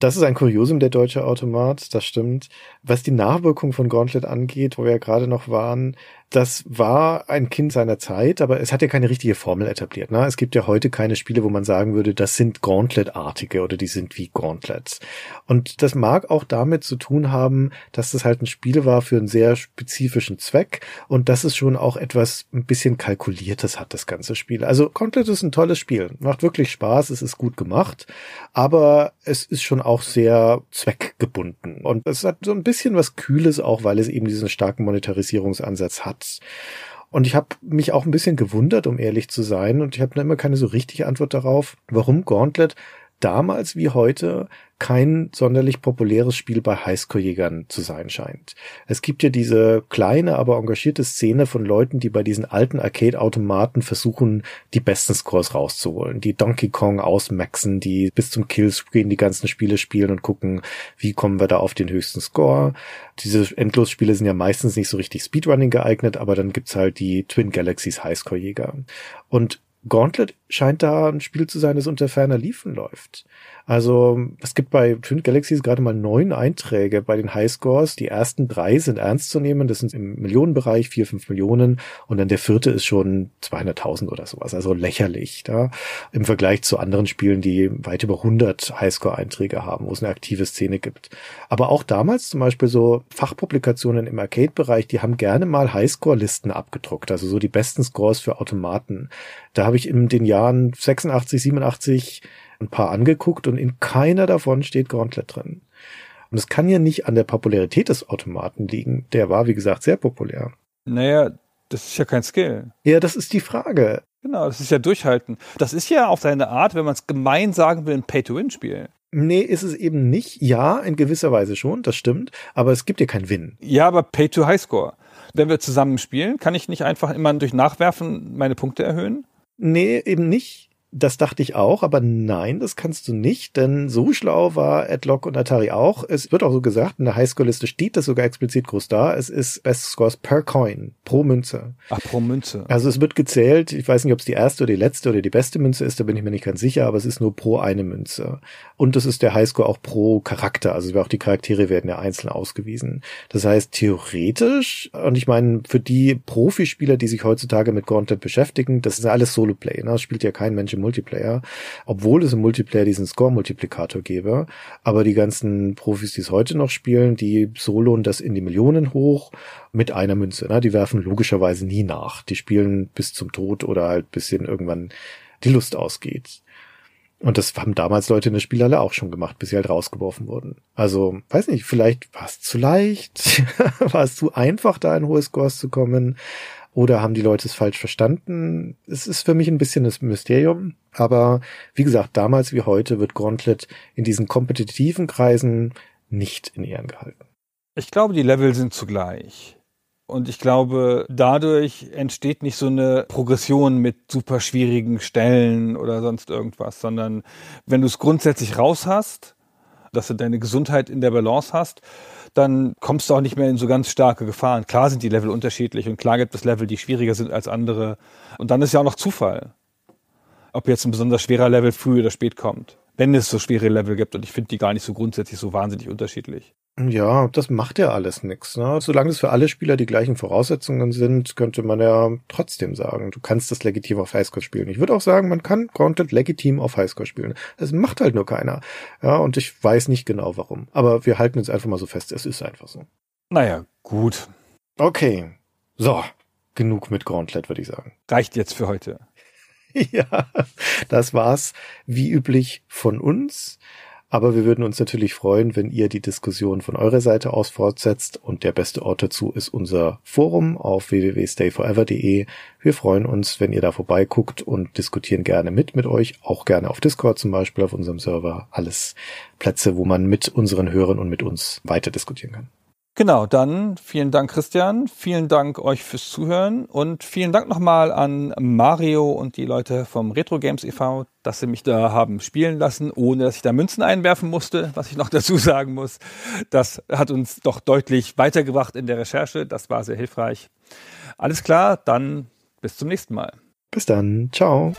Das ist ein Kuriosum, der deutsche Automat, das stimmt. Was die Nachwirkung von Gauntlet angeht, wo wir ja gerade noch waren, das war ein Kind seiner Zeit, aber es hat ja keine richtige Formel etabliert. Ne? Es gibt ja heute keine Spiele, wo man sagen würde, das sind Gauntlet-artige oder die sind wie Gauntlets. Und das mag auch damit zu tun haben, dass das halt ein Spiel war für einen sehr spezifischen Zweck und dass es schon auch etwas ein bisschen kalkuliertes hat, das ganze Spiel. Also Gauntlet ist ein tolles Spiel, macht wirklich Spaß, es ist gut gemacht, aber es ist schon auch sehr zweckgebunden und es hat so ein bisschen was Kühles auch, weil es eben diesen starken Monetarisierungsansatz hat. Und ich habe mich auch ein bisschen gewundert, um ehrlich zu sein, und ich habe immer keine so richtige Antwort darauf, warum Gauntlet damals wie heute kein sonderlich populäres Spiel bei Highscore-Jägern zu sein scheint. Es gibt ja diese kleine, aber engagierte Szene von Leuten, die bei diesen alten Arcade-Automaten versuchen, die besten Scores rauszuholen, die Donkey Kong ausmaxen, die bis zum Killscreen die ganzen Spiele spielen und gucken, wie kommen wir da auf den höchsten Score. Diese Endlosspiele sind ja meistens nicht so richtig Speedrunning geeignet, aber dann gibt's halt die Twin Galaxies Highscore-Jäger. Und Gauntlet scheint da ein Spiel zu sein, das unter ferner Liefen läuft. Also es gibt bei Twin Galaxies gerade mal neun Einträge bei den Highscores. Die ersten drei sind ernst zu nehmen, das sind im Millionenbereich, vier, fünf Millionen. Und dann der vierte ist schon 200.000 oder sowas, also lächerlich. Da Im Vergleich zu anderen Spielen, die weit über 100 Highscore-Einträge haben, wo es eine aktive Szene gibt. Aber auch damals zum Beispiel so Fachpublikationen im Arcade-Bereich, die haben gerne mal Highscore-Listen abgedruckt, also so die besten Scores für Automaten. Da habe ich in den Jahren 86, 87 ein paar angeguckt und in keiner davon steht Gauntlet drin. Und es kann ja nicht an der Popularität des Automaten liegen. Der war, wie gesagt, sehr populär. Naja, das ist ja kein Skill. Ja, das ist die Frage. Genau, das ist ja Durchhalten. Das ist ja auf seine Art, wenn man es gemein sagen will, ein Pay-to-Win-Spiel. Nee, ist es eben nicht. Ja, in gewisser Weise schon, das stimmt. Aber es gibt ja keinen Win. Ja, aber Pay-to-Highscore. Wenn wir zusammen spielen, kann ich nicht einfach immer durch Nachwerfen meine Punkte erhöhen? Nee, eben nicht. Das dachte ich auch, aber nein, das kannst du nicht, denn so schlau war Adlock und Atari auch. Es wird auch so gesagt, in der Highscore-Liste steht das sogar explizit groß da. Es ist Best Scores per Coin, pro Münze. Ach, pro Münze. Also es wird gezählt, ich weiß nicht, ob es die erste oder die letzte oder die beste Münze ist, da bin ich mir nicht ganz sicher, aber es ist nur pro eine Münze. Und es ist der Highscore auch pro Charakter, also auch die Charaktere werden ja einzeln ausgewiesen. Das heißt, theoretisch, und ich meine, für die Profispieler, die sich heutzutage mit Gauntlet beschäftigen, das ist alles Solo-Play, ne? das spielt ja kein Mensch im Multiplayer, obwohl es im Multiplayer diesen Score-Multiplikator gäbe. Aber die ganzen Profis, die es heute noch spielen, die soloen das in die Millionen hoch mit einer Münze. Ne? Die werfen logischerweise nie nach. Die spielen bis zum Tod oder halt bis ihnen irgendwann die Lust ausgeht. Und das haben damals Leute in der Spielhalle auch schon gemacht, bis sie halt rausgeworfen wurden. Also, weiß nicht, vielleicht war es zu leicht, war es zu einfach, da in hohe Scores zu kommen. Oder haben die Leute es falsch verstanden? Es ist für mich ein bisschen das Mysterium. Aber wie gesagt, damals wie heute wird Gauntlet in diesen kompetitiven Kreisen nicht in Ehren gehalten. Ich glaube, die Level sind zugleich. Und ich glaube, dadurch entsteht nicht so eine Progression mit super schwierigen Stellen oder sonst irgendwas, sondern wenn du es grundsätzlich raus hast, dass du deine Gesundheit in der Balance hast, dann kommst du auch nicht mehr in so ganz starke Gefahren. Klar sind die Level unterschiedlich und klar gibt es Level, die schwieriger sind als andere. Und dann ist ja auch noch Zufall, ob jetzt ein besonders schwerer Level früh oder spät kommt. Wenn es so schwere Level gibt und ich finde die gar nicht so grundsätzlich so wahnsinnig unterschiedlich. Ja, das macht ja alles nix. Ne? Solange es für alle Spieler die gleichen Voraussetzungen sind, könnte man ja trotzdem sagen, du kannst das legitim auf Highscore spielen. Ich würde auch sagen, man kann Content legitim auf Highscore spielen. Das macht halt nur keiner. Ja, und ich weiß nicht genau warum. Aber wir halten uns einfach mal so fest, es ist einfach so. Naja, gut. Okay. So, genug mit Gauntlet, würde ich sagen. Reicht jetzt für heute. ja, das war's wie üblich von uns. Aber wir würden uns natürlich freuen, wenn ihr die Diskussion von eurer Seite aus fortsetzt und der beste Ort dazu ist unser Forum auf www.stayforever.de. Wir freuen uns, wenn ihr da vorbeiguckt und diskutieren gerne mit mit euch, auch gerne auf Discord zum Beispiel auf unserem Server. Alles Plätze, wo man mit unseren Hörern und mit uns weiter diskutieren kann. Genau, dann vielen Dank, Christian. Vielen Dank euch fürs Zuhören und vielen Dank nochmal an Mario und die Leute vom Retro Games e.V., dass sie mich da haben spielen lassen, ohne dass ich da Münzen einwerfen musste, was ich noch dazu sagen muss. Das hat uns doch deutlich weitergebracht in der Recherche. Das war sehr hilfreich. Alles klar, dann bis zum nächsten Mal. Bis dann. Ciao.